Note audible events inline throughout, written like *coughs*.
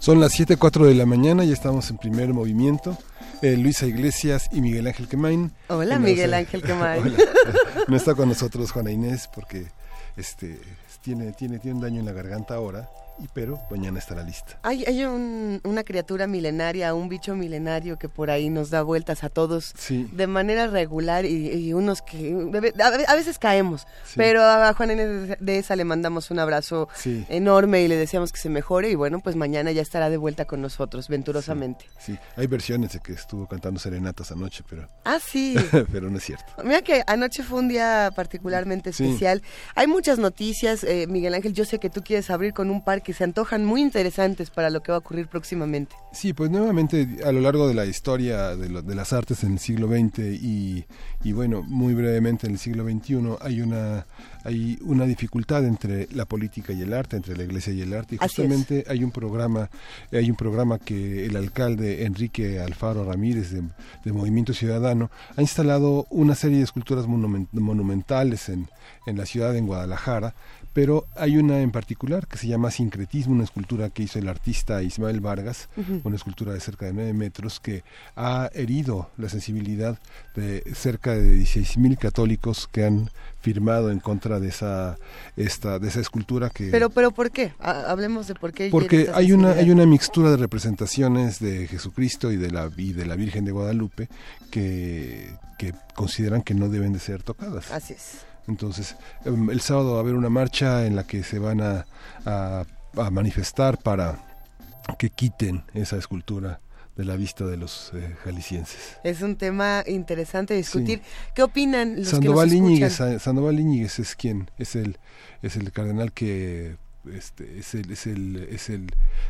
Son las 7.04 de la mañana y estamos en primer movimiento. Eh, Luisa Iglesias y Miguel Ángel Quemain. Hola, Miguel Ángel *laughs* Quemain. no está con nosotros Juana Inés porque este, tiene, tiene, tiene un daño en la garganta ahora pero mañana estará lista. Hay, hay una criatura milenaria, un bicho milenario que por ahí nos da vueltas a todos de manera regular y, unos que a veces caemos, pero a Juan N. de esa le mandamos un abrazo enorme y le deseamos que se mejore y bueno, pues mañana ya estará de vuelta con nosotros, venturosamente. Sí, hay versiones de que estuvo cantando serenatas anoche, pero... Ah, sí. *laughs* pero no es cierto. Mira que anoche fue un día particularmente especial. Hay muchas noticias, eh, Miguel Ángel, yo sé que tú quieres abrir con un par que se antojan muy interesantes para lo que va a ocurrir próximamente. Sí, pues nuevamente a lo largo de la historia de, de las artes en el siglo XX y, y, bueno, muy brevemente en el siglo XXI hay una hay una dificultad entre la política y el arte, entre la iglesia y el arte y justamente hay un programa hay un programa que el alcalde Enrique Alfaro Ramírez de, de Movimiento Ciudadano ha instalado una serie de esculturas monumentales en, en la ciudad en Guadalajara pero hay una en particular que se llama Sincretismo, una escultura que hizo el artista Ismael Vargas, una escultura de cerca de 9 metros que ha herido la sensibilidad de cerca de 16.000 católicos que han firmado en contra de esa esta de esa escultura que pero pero por qué hablemos de por qué porque hay una hay una mixtura de representaciones de Jesucristo y de la y de la Virgen de Guadalupe que que consideran que no deben de ser tocadas. Así es entonces, em, el sábado va a haber una marcha en la que se van a, manifestar para que quiten esa escultura de la vista de los eh, jaliscienses. Es un tema interesante discutir. ¿Qué opinan los Sandoval que Íñiguez, Sandoval Íñiguez es quien es el es el cardenal que este, es el, es el es el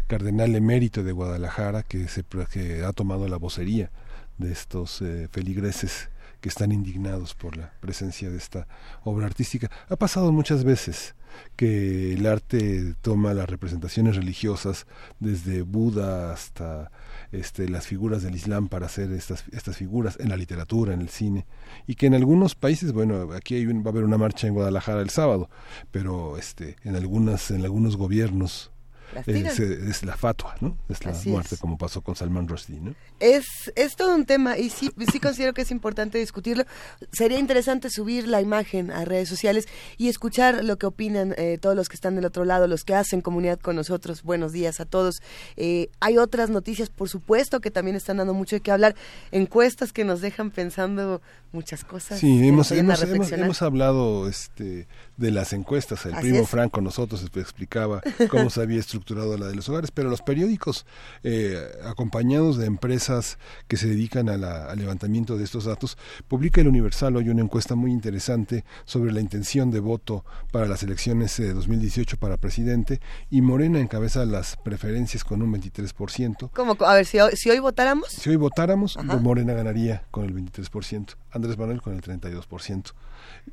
cardenal emérito de Guadalajara que se que ha tomado la vocería de estos eh, feligreses que están indignados por la presencia de esta obra artística. Ha pasado muchas veces que el arte toma las representaciones religiosas desde Buda hasta este, las figuras del Islam para hacer estas, estas figuras en la literatura, en el cine, y que en algunos países, bueno, aquí hay va a haber una marcha en Guadalajara el sábado, pero este, en, algunas, en algunos gobiernos es, la fatua, ¿no? Es la muerte, como pasó con Salman Rushdie, ¿no? Es, es todo un tema y sí, sí considero que es importante discutirlo. Sería interesante subir la imagen a redes sociales y escuchar lo que opinan eh, todos los que están del otro lado, los que hacen comunidad con nosotros. Buenos días a todos. Eh, hay otras noticias, por supuesto, que también están dando mucho de qué hablar. Encuestas que nos dejan pensando muchas cosas. Sí, hemos, hemos, hemos, hablado este, de las encuestas. El primo Franco con nosotros explicaba cómo se había estructurado la de los hogares, pero los periódicos, eh, acompañados de empresas que se dedican a al levantamiento de estos datos, publica el Universal hoy una encuesta muy interesante sobre la intención de voto para las elecciones de 2018 para presidente y Morena encabeza las preferencias con un 23%. ¿Cómo? A ver, si hoy, si hoy votáramos. Si hoy votáramos, Morena ganaría con el 23%, Andrés Manuel con el 32%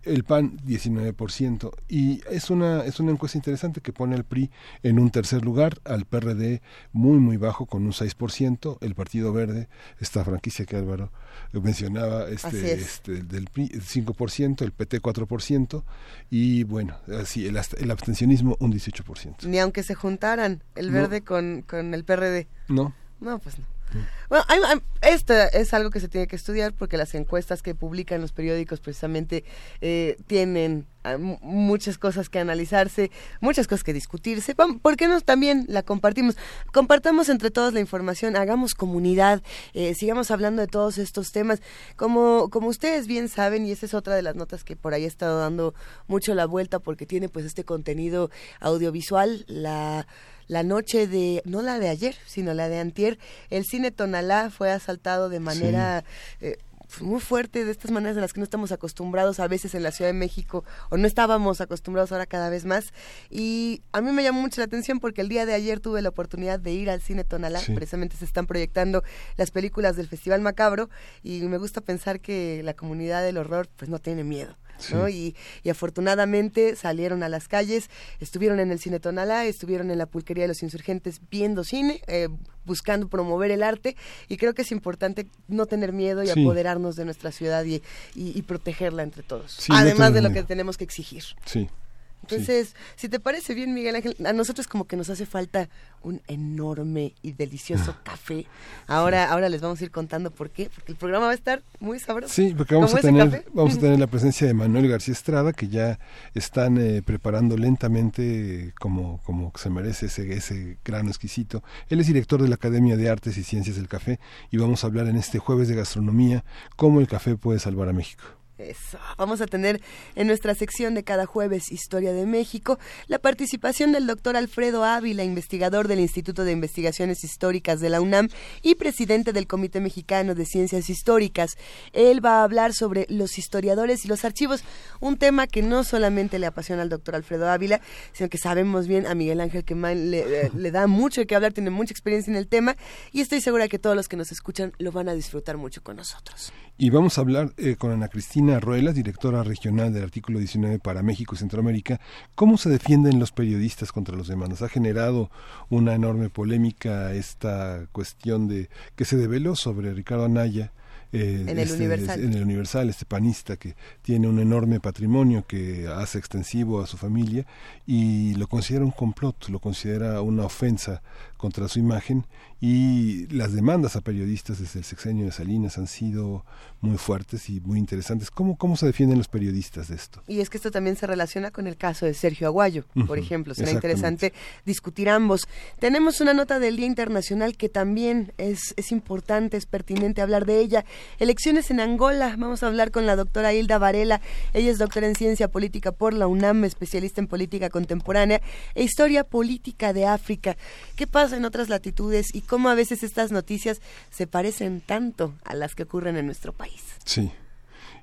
el PAN 19% y es una es una encuesta interesante que pone al PRI en un tercer lugar, al PRD muy muy bajo con un 6%, el Partido Verde, esta franquicia que Álvaro mencionaba este, este del PRI 5%, el PT 4% y bueno, así el, el abstencionismo un 18%. Ni aunque se juntaran el Verde con, con el PRD. No. No, pues no. Bueno, esto es algo que se tiene que estudiar porque las encuestas que publican los periódicos precisamente eh, tienen ah, muchas cosas que analizarse, muchas cosas que discutirse. ¿Por qué no también la compartimos? Compartamos entre todos la información, hagamos comunidad, eh, sigamos hablando de todos estos temas. Como, como ustedes bien saben, y esa es otra de las notas que por ahí he estado dando mucho la vuelta porque tiene pues este contenido audiovisual, la la noche de, no la de ayer, sino la de antier, el cine Tonalá fue asaltado de manera... Eh, muy fuerte, de estas maneras en las que no estamos acostumbrados a veces en la Ciudad de México, o no estábamos acostumbrados ahora cada vez más. Y a mí me llamó mucho la atención porque el día de ayer tuve la oportunidad de ir al cine Tonalá, precisamente se están proyectando las películas del Festival Macabro, y me gusta pensar que la comunidad del horror pues no tiene miedo. Y, afortunadamente salieron a las calles, estuvieron en el Cine Tonalá, estuvieron en la Pulquería de los Insurgentes viendo cine, eh, buscando promover el arte y creo que es importante no tener miedo y apoderarnos de nuestra ciudad y, protegerla entre todos, además de lo que tenemos que exigir. Sí. Entonces, si te parece bien, Miguel Ángel, a nosotros como que nos hace falta un enorme y delicioso café. Ahora, ahora les vamos a ir contando por qué, porque el programa va a estar muy sabroso. Sí, porque vamos a tener, vamos a tener la *laughs* presencia de Manuel García Estrada, que ya están eh, preparando lentamente como, como se merece ese, ese grano exquisito. Él es director de la Academia de Artes y Ciencias del Café y vamos a hablar en este jueves de gastronomía cómo el café puede salvar a México. Eso. Vamos a tener en nuestra sección de cada jueves Historia de México la participación del doctor Alfredo Ávila, investigador del Instituto de Investigaciones Históricas de la UNAM y presidente del Comité Mexicano de Ciencias Históricas. Él va a hablar sobre los historiadores y los archivos, un tema que no solamente le apasiona al doctor Alfredo Ávila, sino que sabemos bien a Miguel Ángel que le, le da mucho qué hablar, tiene mucha experiencia en el tema y estoy segura que todos los que nos escuchan lo van a disfrutar mucho con nosotros. Y vamos a hablar eh, con Ana Cristina Ruelas, directora regional del artículo 19 para México y Centroamérica, cómo se defienden los periodistas contra los demandas. Ha generado una enorme polémica esta cuestión de que se develó sobre Ricardo Anaya, eh, en, el este, Universal. en el Universal, este panista que tiene un enorme patrimonio que hace extensivo a su familia y lo considera un complot, lo considera una ofensa contra su imagen y las demandas a periodistas desde el sexenio de Salinas han sido muy fuertes y muy interesantes. ¿Cómo, cómo se defienden los periodistas de esto? Y es que esto también se relaciona con el caso de Sergio Aguayo, por ejemplo. Será interesante discutir ambos. Tenemos una nota del Día Internacional que también es, es importante, es pertinente hablar de ella. Elecciones en Angola. Vamos a hablar con la doctora Hilda Varela. Ella es doctora en Ciencia Política por la UNAM, especialista en política contemporánea e historia política de África. ¿Qué pasa en otras latitudes y cómo a veces estas noticias se parecen tanto a las que ocurren en nuestro país. Sí.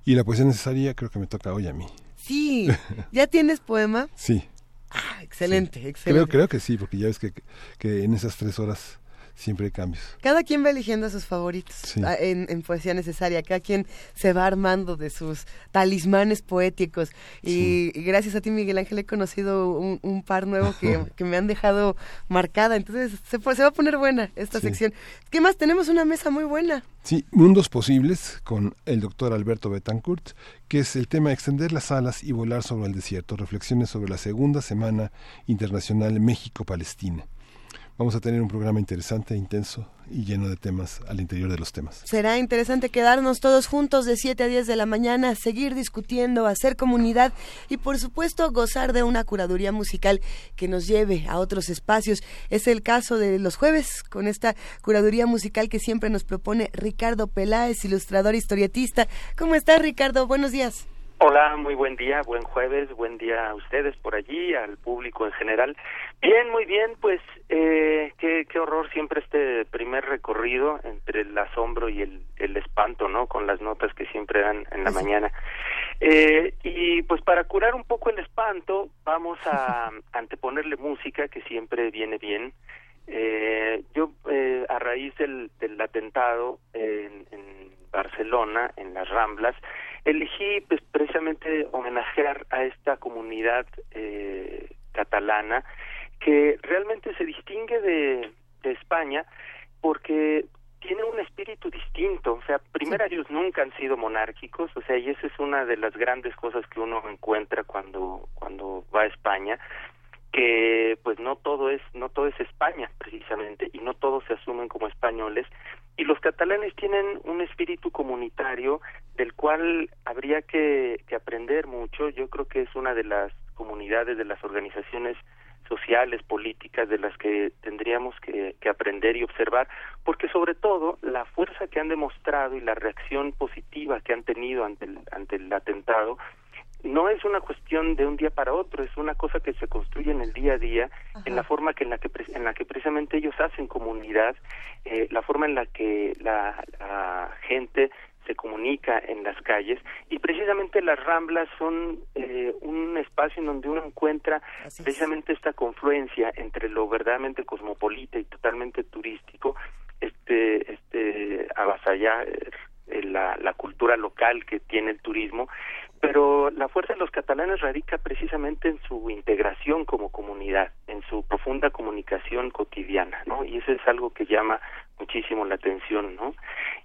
Y la poesía necesaria creo que me toca hoy a mí. Sí. *laughs* ¿Ya tienes poema? Sí. Ah, excelente, excelente. Creo, creo que sí, porque ya ves que, que en esas tres horas siempre hay cambios. Cada quien va eligiendo a sus favoritos ah, en, poesía necesaria, cada quien se va armando de sus talismanes poéticos. Y, gracias a ti, Miguel Ángel, he conocido un, par nuevo que, *laughs* que, me han dejado marcada. Entonces se, se va a poner buena esta sección. ¿Qué más? Tenemos una mesa muy buena. Sí, Mundos Posibles con el doctor Alberto Betancourt, que es el tema extender las alas y volar sobre el desierto, reflexiones sobre la segunda semana internacional México-Palestina. Vamos a tener un programa interesante, intenso y lleno de temas al interior de los temas. Será interesante quedarnos todos juntos de 7 a 10 de la mañana, seguir discutiendo, hacer comunidad y por supuesto gozar de una curaduría musical que nos lleve a otros espacios. Es el caso de los jueves con esta curaduría musical que siempre nos propone Ricardo Peláez, ilustrador historietista. ¿Cómo estás Ricardo? Buenos días. Hola, muy buen día, buen jueves, buen día a ustedes por allí, al público en general. Bien, muy bien, pues eh, qué, qué horror siempre este primer recorrido entre el asombro y el, el espanto, ¿no? Con las notas que siempre dan en la mañana. Eh, y pues para curar un poco el espanto, vamos a *laughs* anteponerle música que siempre viene bien. Eh, yo, eh, a raíz del, del atentado en, en Barcelona, en las Ramblas, elegí pues, precisamente homenajear a esta comunidad eh, catalana que realmente se distingue de, de España porque tiene un espíritu distinto, o sea, primero ellos nunca han sido monárquicos, o sea, y esa es una de las grandes cosas que uno encuentra cuando cuando va a España, que pues no todo es no todo es España precisamente y no todos se asumen como españoles. Y los catalanes tienen un espíritu comunitario del cual habría que, que aprender mucho. Yo creo que es una de las comunidades de las organizaciones sociales, políticas de las que tendríamos que, que, aprender y observar, porque sobre todo la fuerza que han demostrado y la reacción positiva que han tenido ante el, ante el atentado no es una cuestión de un día para otro, es una cosa que se construye en el día a día, en la forma que en la que en la que precisamente ellos hacen comunidad, eh, la forma en la que la, la gente se comunica en las calles y precisamente las ramblas son eh, un espacio en donde uno encuentra precisamente esta confluencia entre lo verdaderamente cosmopolita y totalmente turístico, este, este avasallar eh, la, la cultura local que tiene el turismo pero la fuerza de los catalanes radica precisamente en su integración como comunidad, en su profunda comunicación cotidiana, ¿no? Y eso es algo que llama muchísimo la atención, ¿no?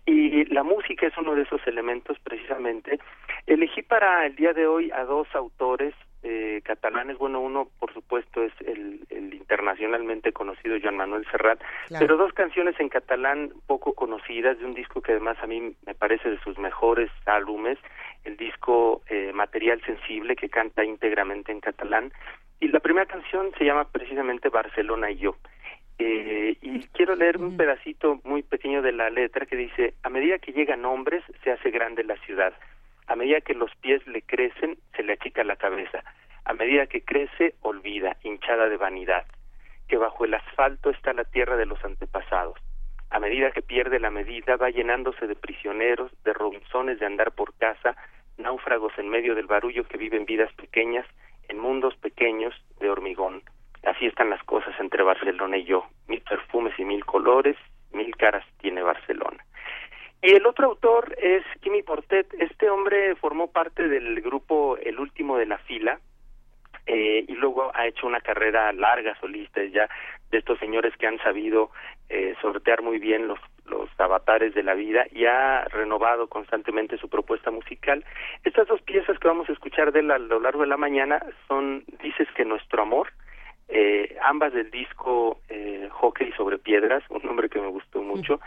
Y la música es uno de esos elementos precisamente. Elegí para el día de hoy a dos autores eh, catalanes, bueno, uno por supuesto es el, el internacionalmente conocido Joan Manuel Serrat, pero dos canciones en catalán poco conocidas de un disco que además a mí me parece de sus mejores álbumes, el disco eh, Material Sensible que canta íntegramente en catalán y la primera canción se llama precisamente Barcelona y yo. Quiero leer un pedacito muy pequeño de la letra que dice, a medida que llegan hombres se hace grande la ciudad, a medida que los pies le crecen se le achica la cabeza, a medida que crece olvida, hinchada de vanidad, que bajo el asfalto está la tierra de los antepasados, a medida que pierde la medida, va llenándose de prisioneros, de robinsones de andar por casa, náufragos en medio del barullo que viven vidas pequeñas, en mundos pequeños de hormigón. Así están las cosas entre Barcelona y yo. Mil perfumes y mil colores, mil caras tiene Barcelona. Y el otro autor es Kimi Portet. Este hombre formó parte del grupo El Último de la Fila, eh, y luego ha hecho una carrera larga solista ya de estos señores que han sabido eh, sortear muy bien los los avatares de la vida y ha renovado constantemente su propuesta musical. Estas dos piezas que vamos a escuchar de él a lo largo de la mañana son Dices que nuestro amor, eh, ambas del disco eh, Hockey sobre Piedras, un nombre que me gustó mucho,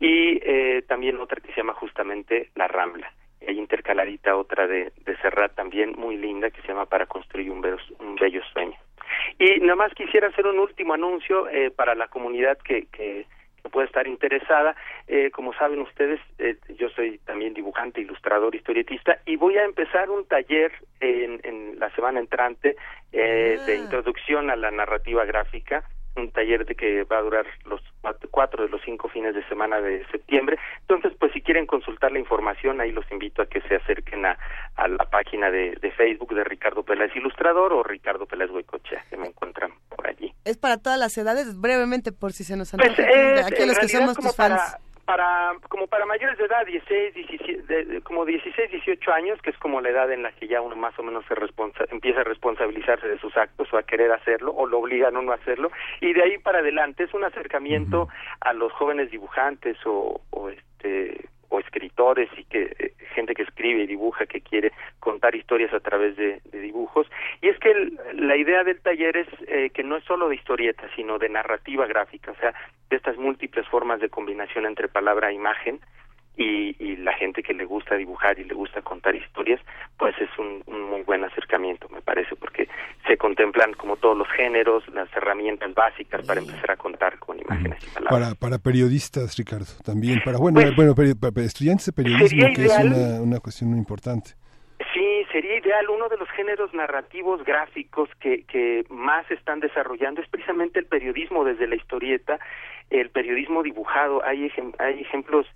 y eh, también otra que se llama justamente La Rambla hay intercaladita otra de, de Serrat también muy linda que se llama Para construir un bello, un bello sueño. Y nada más quisiera hacer un último anuncio eh, para la comunidad que, que, puede estar interesada. Eh, como saben ustedes, eh, yo soy también dibujante, ilustrador, historietista y voy a empezar un taller en, en la semana entrante eh, de ah. introducción a la narrativa gráfica un taller de que va a durar los cuatro de los cinco fines de semana de septiembre. Entonces, pues si quieren consultar la información, ahí los invito a que se acerquen a, a la página de, de, Facebook de Ricardo Peláez Ilustrador o Ricardo Peláez Huecochea, que me encuentran por allí. ¿Es para todas las edades? Brevemente, por si se nos han pues, aquí los que somos tus fans para como para mayores de edad 16 17 como 16 18 años que es como la edad en la que ya uno más o menos se responsa, empieza a responsabilizarse de sus actos o a querer hacerlo o lo obligan a uno a hacerlo y de ahí para adelante es un acercamiento a los jóvenes dibujantes o, o este o escritores y que eh, gente que escribe y dibuja que quiere contar historias a través de, dibujos. Y es que la idea del taller es eh, que no es solo de historietas sino de narrativa gráfica o sea de estas múltiples formas de combinación entre palabra e imagen y, y, la gente que le gusta dibujar y le gusta contar historias, pues es un, muy buen acercamiento, me parece, porque se contemplan como todos los géneros, las herramientas básicas para empezar a contar con imágenes y palabras. Para, para periodistas, Ricardo, también, para, bueno, pues, bueno para, estudiantes de periodismo, que es una, una cuestión muy importante. Sí, sería ideal. Uno de los géneros narrativos gráficos que, que más están desarrollando es precisamente el periodismo desde la historieta, el periodismo dibujado. Hay, hay ejemplos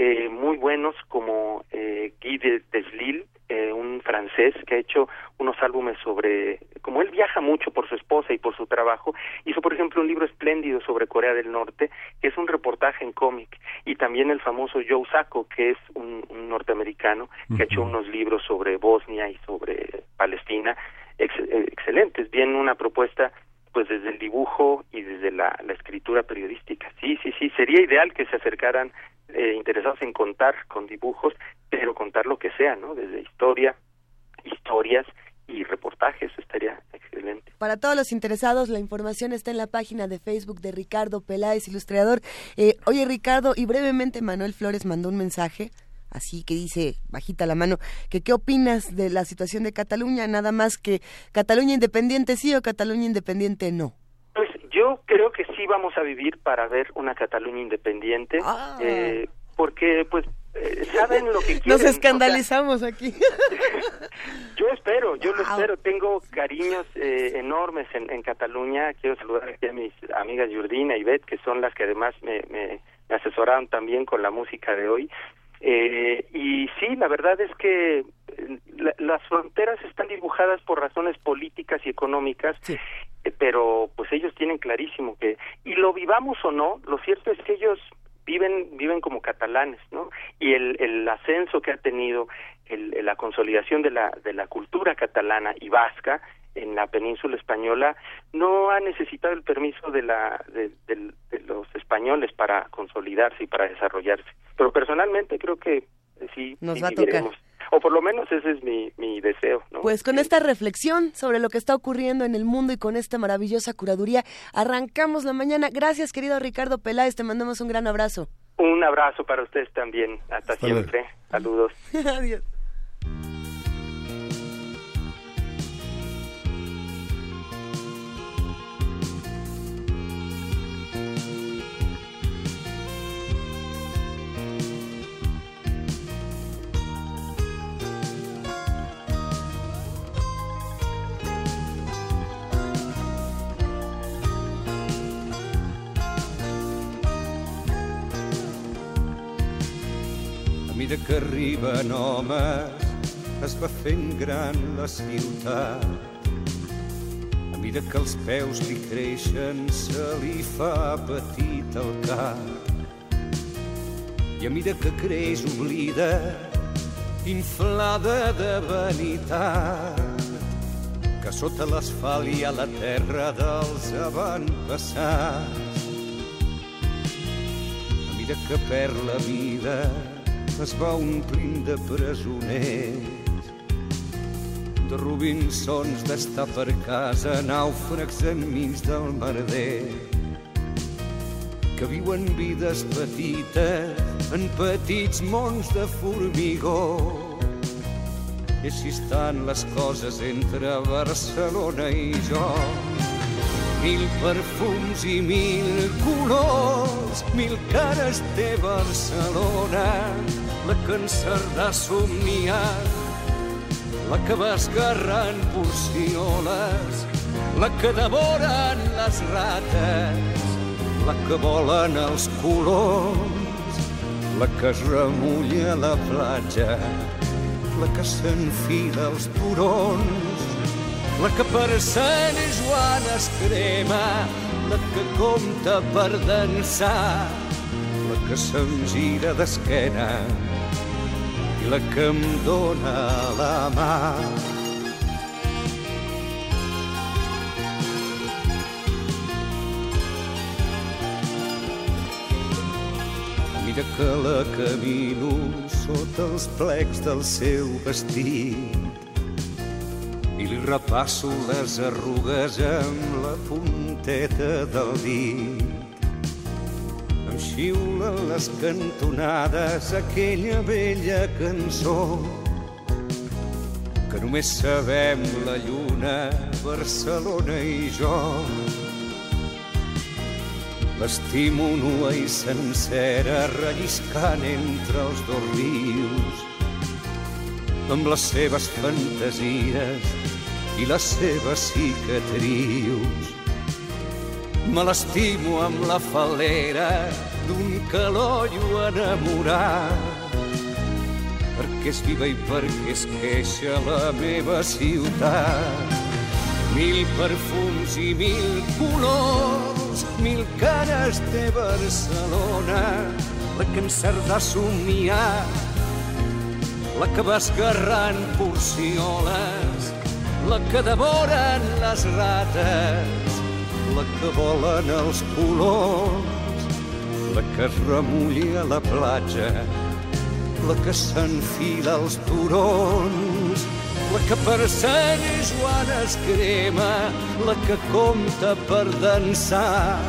eh, muy buenos como eh, Guy de Deslille, eh, un francés que ha hecho unos álbumes sobre, como él viaja mucho por su esposa y por su trabajo, hizo por ejemplo un libro espléndido sobre Corea del Norte, que es un reportaje en cómic, y también el famoso Joe Sacco, que es un, norteamericano, que ha hecho unos libros sobre Bosnia y sobre Palestina, excelentes, bien una propuesta pues desde el dibujo y desde la, la, escritura periodística. Sí, sí, sí, sería ideal que se acercaran eh, interesados en contar con dibujos, pero contar lo que sea, ¿no? Desde historia, historias y reportajes, estaría excelente. Para todos los interesados, la información está en la página de Facebook de Ricardo Peláez, ilustrador. Eh, oye, Ricardo, y brevemente Manuel Flores mandó un mensaje así que dice bajita la mano, que qué opinas de la situación de Cataluña, nada más que Cataluña independiente sí o Cataluña independiente no. Yo creo que sí vamos a vivir para ver una Cataluña independiente, ah. eh, porque pues eh, saben lo que *laughs* quieren. Nos escandalizamos aquí. *laughs* yo espero, yo lo espero. Tengo cariños eh, enormes en, en, Cataluña. Quiero saludar aquí a mis amigas Jordina y Beth, que son las que además me, me, me asesoraron también con la música de hoy. Eh, y sí, la verdad es que eh, las fronteras están dibujadas por razones políticas y económicas, eh, pero pues ellos tienen clarísimo que, y lo vivamos o no, lo cierto es que ellos viven viven como catalanes, ¿no? Y el, el ascenso que ha tenido, el, la consolidación de la, de la cultura catalana y vasca, en la península española no ha necesitado el permiso de la de, los españoles para consolidarse y para desarrollarse. Pero personalmente creo que eh, sí nos va a tocar. O por lo menos ese es mi, mi deseo ¿no? pues con esta reflexión sobre lo que está ocurriendo en el mundo y con esta maravillosa curaduría arrancamos la mañana. Gracias querido Ricardo Peláez te mandamos un gran abrazo. Un abrazo para ustedes también. Hasta siempre. Saludos. *laughs* Adiós mesura que arriben homes es va fent gran la ciutat. A mesura que els peus li creixen se li fa petit el cap. I a mesura que creix oblida, inflada de vanitat, que sota l'asfalt hi ha la terra dels avantpassats. A mesura que perd la vida, es va omplint de presoners, de Robinsons d'estar per casa, nàufrags enmig del merder, que viuen vides petites en petits mons de formigó. I així estan les coses entre Barcelona i jo. Mil perfums i mil colors, mil cares té Barcelona, la que en Cerdà somniat, la que va esgarrant porcioles, la que devoren les rates, la que volen els colors, la que es remulla a la platja, la que s'enfila als turons, la que per Sant Joan es crema, la que compta per dansar, la que se'm gira d'esquena la que em dóna la mà. Mira que la camino sota els plecs del seu vestit i li repasso les arrugues amb la punteta del dit. Xiulen les cantonades aquella vella cançó que només sabem la lluna, Barcelona i jo. L'estimo nua i sencera relliscant entre els dos rius amb les seves fantasies i les seves cicatrius. Me l'estimo amb la falera d'un calollo enamorat perquè és viva i perquè es queixa la meva ciutat. Mil perfums i mil colors, mil cares de Barcelona, la que en Cerdà somiar, la que va esgarrant porcioles, la que devoren les rates, la que volen els colors, la que es remulla a la platja, la que s'enfila als turons, la que per Sant Joan es crema, la que compta per dansar,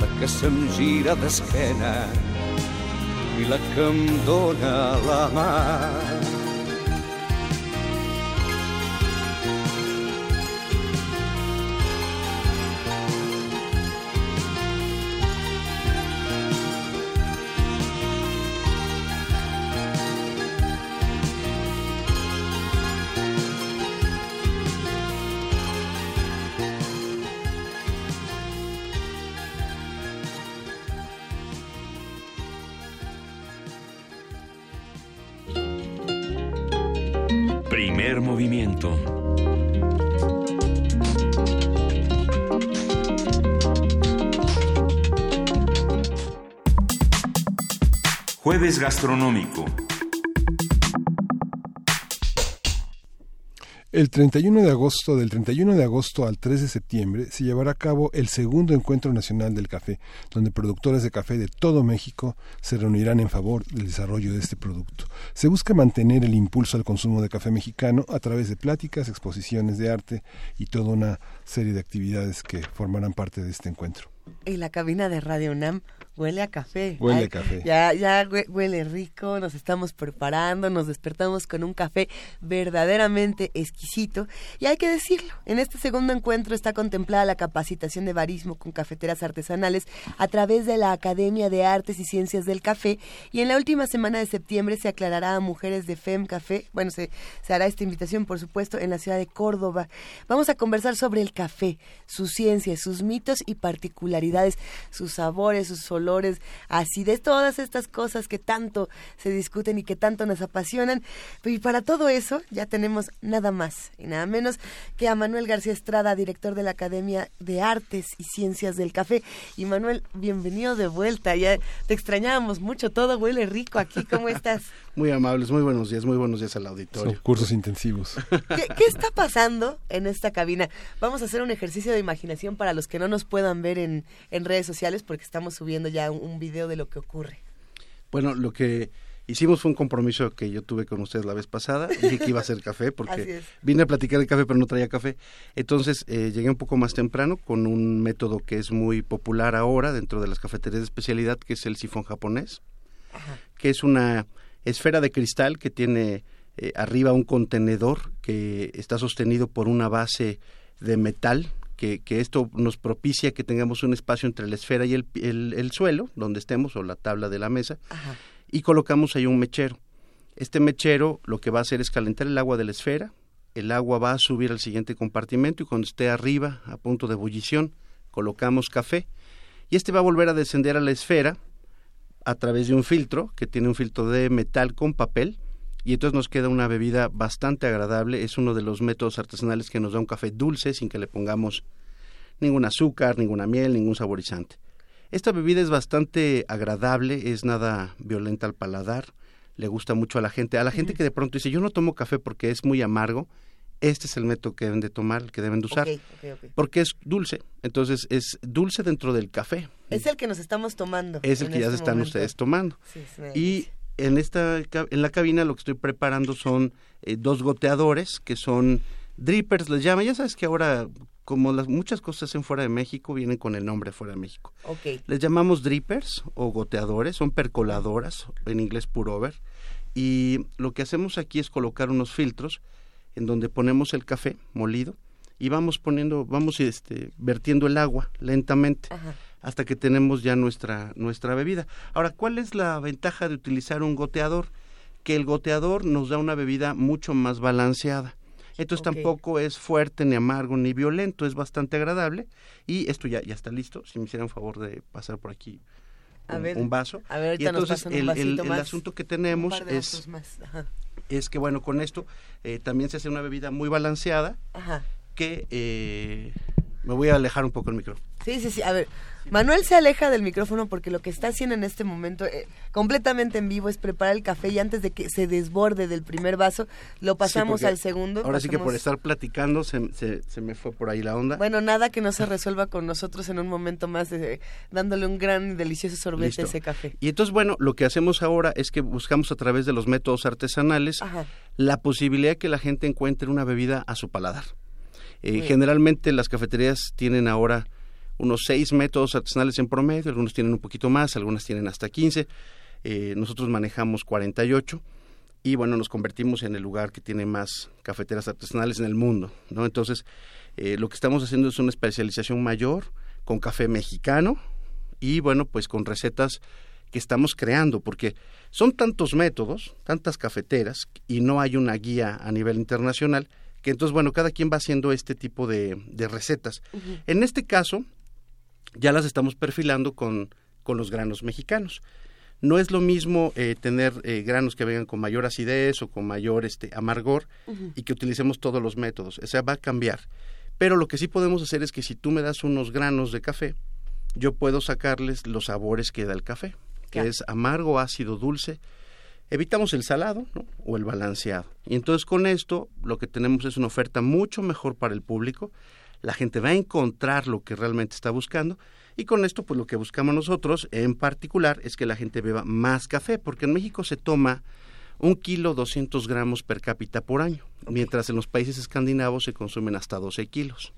la que se'm gira d'esquena i la que em dóna la mà. Jueves gastronómico. El 31 de agosto, del 31 de agosto al 3 de septiembre, se llevará a cabo el segundo Encuentro Nacional del Café, donde productores de café de todo México se reunirán en favor del desarrollo de este producto. Se busca mantener el impulso al consumo de café mexicano a través de pláticas, exposiciones de arte y toda una serie de actividades que formarán parte de este encuentro. Y la cabina de Radio UNAM Huele a café. Huele a café. Ya, ya huele rico, nos estamos preparando, nos despertamos con un café verdaderamente exquisito. Y hay que decirlo, en este segundo encuentro está contemplada la capacitación de barismo con cafeteras artesanales a través de la Academia de Artes y Ciencias del Café. Y en la última semana de septiembre se aclarará a mujeres de FEM Café. Bueno, se, se hará esta invitación, por supuesto, en la ciudad de Córdoba. Vamos a conversar sobre el café, su ciencia, sus mitos y particularidades, sus sabores, sus olores así de todas estas cosas que tanto se discuten y que tanto nos apasionan. Y para todo eso ya tenemos nada más y nada menos que a Manuel García Estrada, director de la Academia de Artes y Ciencias del Café. Y Manuel, bienvenido de vuelta. Ya te extrañábamos mucho, todo huele rico aquí. ¿Cómo estás? *laughs* Muy amables, muy buenos días, muy buenos días al auditorio. Son cursos intensivos. ¿Qué, ¿Qué, está pasando en esta cabina? Vamos a hacer un ejercicio de imaginación para los que no nos puedan ver en, en redes sociales porque estamos subiendo ya un, video de lo que ocurre. Bueno, lo que hicimos fue un compromiso que yo tuve con ustedes la vez pasada. Dije que iba a hacer café *laughs* porque vine a platicar el café pero no traía café. Entonces eh, llegué un poco más temprano con un método que es muy popular ahora dentro de las cafeterías de especialidad que es el sifón japonés, que es una esfera de cristal que tiene eh, arriba un contenedor que está sostenido por una base de metal que, esto nos propicia que tengamos un espacio entre la esfera y el, el, suelo, donde estemos, o la tabla de la mesa, y colocamos ahí un mechero. Este mechero lo que va a hacer es calentar el agua de la esfera, el agua va a subir al siguiente compartimento y cuando esté arriba, a punto de ebullición, colocamos café y este va a volver a descender a la esfera a través de un filtro, que tiene un filtro de metal con papel, y entonces nos queda una bebida bastante agradable. Es uno de los métodos artesanales que nos da un café dulce sin que le pongamos ningún azúcar, ninguna miel, ningún saborizante. Esta bebida es bastante agradable, es nada violenta al paladar, le gusta mucho a la gente. A la gente que de pronto dice, yo no tomo café porque es muy amargo, este es el método que deben de tomar, el que deben de usar, porque es dulce. Entonces es dulce dentro del café. Es el que nos estamos tomando. Es el que ya se este están ustedes tomando. y en esta en la cabina lo que estoy preparando son eh, dos goteadores que son drippers les llaman. Ya sabes que ahora como las muchas cosas hacen fuera de México vienen con el nombre fuera de México. Les llamamos drippers o goteadores son percoladoras en inglés purover y lo que hacemos aquí es colocar unos filtros en donde ponemos el café molido y vamos poniendo vamos este vertiendo el agua lentamente hasta que tenemos ya nuestra, nuestra bebida. Ahora, ¿cuál es la ventaja de utilizar un goteador? Que el goteador nos da una bebida mucho más balanceada. Entonces tampoco es fuerte, ni amargo, ni violento, es bastante agradable. Y esto ya, ya está listo. Si me hicieran favor de pasar por aquí un, vaso. A ver, y entonces el, el, el, asunto que tenemos es, es que, bueno, con esto eh, también se hace una bebida muy balanceada que... Eh, me voy a alejar un poco el micrófono. Sí, sí, sí. A ver, Manuel se aleja del micrófono porque lo que está haciendo en este momento, eh, completamente en vivo, es preparar el café y antes de que se desborde del primer vaso, lo pasamos al segundo. Ahora sí que por estar platicando se, se, me fue por ahí la onda. Bueno, nada que no se resuelva con nosotros en un momento más, de, dándole un gran y delicioso sorbete a ese café. Y entonces, bueno, lo que hacemos ahora es que buscamos a través de los métodos artesanales la posibilidad de que la gente encuentre una bebida a su paladar. Eh, generalmente las cafeterías tienen ahora unos seis métodos artesanales en promedio, algunos tienen un poquito más, algunas tienen hasta 15, eh, nosotros manejamos 48 y bueno, nos convertimos en el lugar que tiene más cafeteras artesanales en el mundo, ¿no? Entonces, eh, lo que estamos haciendo es una especialización mayor con café mexicano y bueno, pues con recetas que estamos creando, porque son tantos métodos, tantas cafeteras y no hay una guía a nivel internacional, que entonces, bueno, cada quien va haciendo este tipo de, recetas. En este caso, ya las estamos perfilando con, con los granos mexicanos. No es lo mismo eh, tener eh, granos que vengan con mayor acidez o con mayor este, amargor y que utilicemos todos los métodos. O sea, va a cambiar. Pero lo que sí podemos hacer es que si tú me das unos granos de café, yo puedo sacarles los sabores que da el café, que es amargo, ácido, dulce. Evitamos el salado o el balanceado. Y entonces con esto lo que tenemos es una oferta mucho mejor para el público. La gente va a encontrar lo que realmente está buscando y con esto, pues lo que buscamos nosotros en particular es que la gente beba más café, porque en México se toma un kilo 200 gramos per cápita por año, mientras en los países escandinavos se consumen hasta 12 kilos.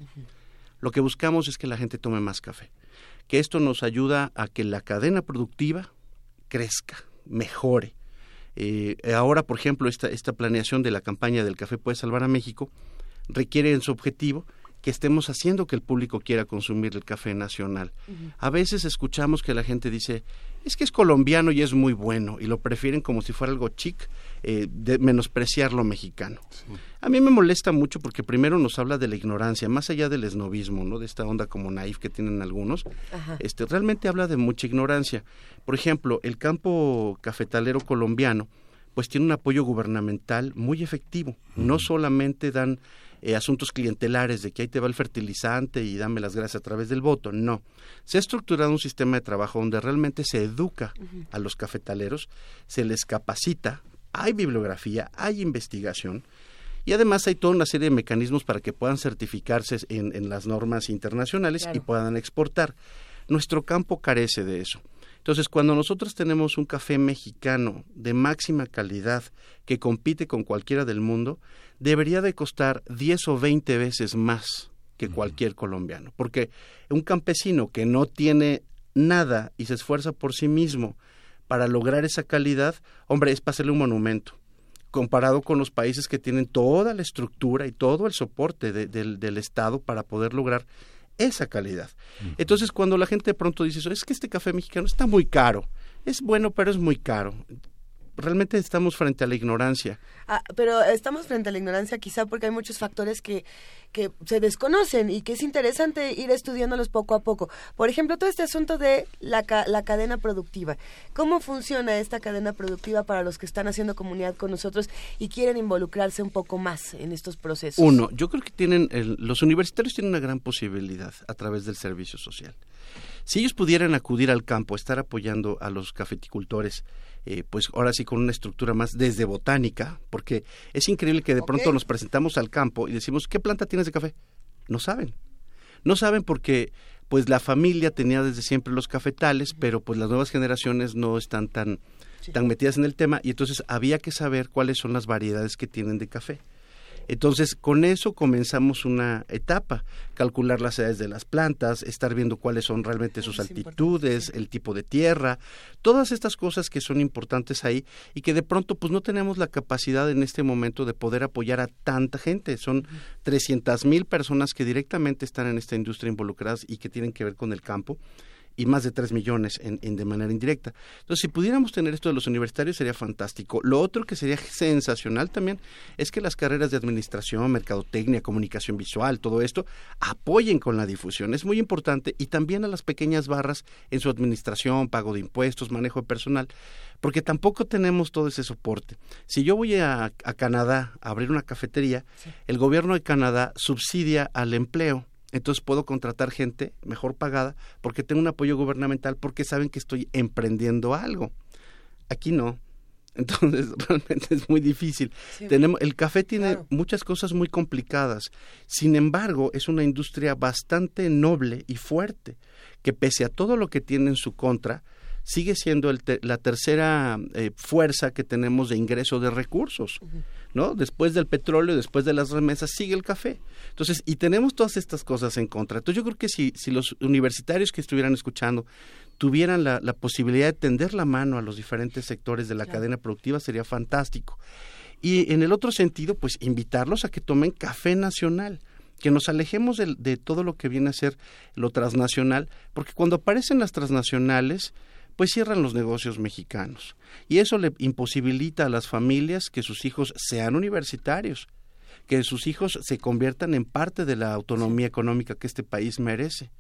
Lo que buscamos es que la gente tome más café, que esto nos ayuda a que la cadena productiva crezca, mejore. Eh, ahora, por ejemplo, esta, esta planeación de la campaña del café puede salvar a México requiere en su objetivo que estemos haciendo que el público quiera consumir el café nacional. A veces escuchamos que la gente dice, es que es colombiano y es muy bueno, y lo prefieren como si fuera algo chic, eh, de menospreciar lo mexicano. A mí me molesta mucho porque primero nos habla de la ignorancia, más allá del esnovismo, ¿no? de esta onda como naif que tienen algunos, este, realmente habla de mucha ignorancia. Por ejemplo, el campo cafetalero colombiano, pues tiene un apoyo gubernamental muy efectivo. No solamente dan eh, asuntos clientelares de que ahí te va el fertilizante y dame las gracias a través del voto. No. Se ha estructurado un sistema de trabajo donde realmente se educa a los cafetaleros, se les capacita, hay bibliografía, hay investigación. Y además hay toda una serie de mecanismos para que puedan certificarse en, las normas internacionales y puedan exportar. Nuestro campo carece de eso. Entonces, cuando nosotros tenemos un café mexicano de máxima calidad que compite con cualquiera del mundo, debería de costar 10 o 20 veces más que cualquier colombiano, porque un campesino que no tiene nada y se esfuerza por sí mismo para lograr esa calidad, hombre, es para hacerle un monumento comparado con los países que tienen toda la estructura y todo el soporte del Estado para poder lograr esa calidad. Entonces, cuando la gente de pronto dice eso, es que este café mexicano está muy caro, es bueno, pero es muy caro realmente estamos frente a la ignorancia. Ah, pero estamos frente a la ignorancia quizá porque hay muchos factores que, que se desconocen y que es interesante ir estudiándolos poco a poco. Por ejemplo, todo este asunto de la, la cadena productiva. ¿Cómo funciona esta cadena productiva para los que están haciendo comunidad con nosotros y quieren involucrarse un poco más en estos procesos? Uno, yo creo que tienen, los universitarios tienen una gran posibilidad a través del servicio social. Si ellos pudieran acudir al campo, estar apoyando a los cafeticultores, eh, pues ahora sí con una estructura más desde botánica, porque es increíble que de pronto nos presentamos al campo y decimos, ¿qué planta tienes de café? No saben. No saben porque pues la familia tenía desde siempre los cafetales, pero pues las nuevas generaciones no están tan, tan metidas en el tema y entonces había que saber cuáles son las variedades que tienen de café. Entonces, con eso comenzamos una etapa, calcular las edades de las plantas, estar viendo cuáles son realmente sus altitudes, el tipo de tierra, todas estas cosas que son importantes ahí y que de pronto pues no tenemos la capacidad en este momento de poder apoyar a tanta gente. Son trescientas mil personas que directamente están en esta industria involucradas y que tienen que ver con el campo y más de 3 millones en, de manera indirecta. Entonces, si pudiéramos tener esto de los universitarios sería fantástico. Lo otro que sería sensacional también es que las carreras de administración, mercadotecnia, comunicación visual, todo esto, apoyen con la difusión. Es muy importante y también a las pequeñas barras en su administración, pago de impuestos, manejo de personal, porque tampoco tenemos todo ese soporte. Si yo voy a, Canadá a abrir una cafetería, el gobierno de Canadá subsidia al empleo entonces puedo contratar gente mejor pagada porque tengo un apoyo gubernamental porque saben que estoy emprendiendo algo. Aquí no. *laughs* Entonces *laughs* realmente es muy difícil. Tenemos el café tiene muchas cosas muy complicadas. Sin embargo, es una industria bastante noble y fuerte que pese a todo lo que tiene en su contra, sigue siendo la tercera eh, fuerza que tenemos de ingreso de recursos. ¿No? Después del petróleo, después de las remesas, sigue el café. Entonces, y tenemos todas estas cosas en contra. Entonces, yo creo que si, si los universitarios que estuvieran escuchando tuvieran la, posibilidad de tender la mano a los diferentes sectores de la cadena productiva, sería fantástico. Y en el otro sentido, pues invitarlos a que tomen café nacional que nos alejemos de, de, todo lo que viene a ser lo transnacional, porque cuando aparecen las transnacionales, pues cierran los negocios mexicanos. Y eso le imposibilita a las familias que sus hijos sean universitarios, que sus hijos se conviertan en parte de la autonomía económica que este país merece.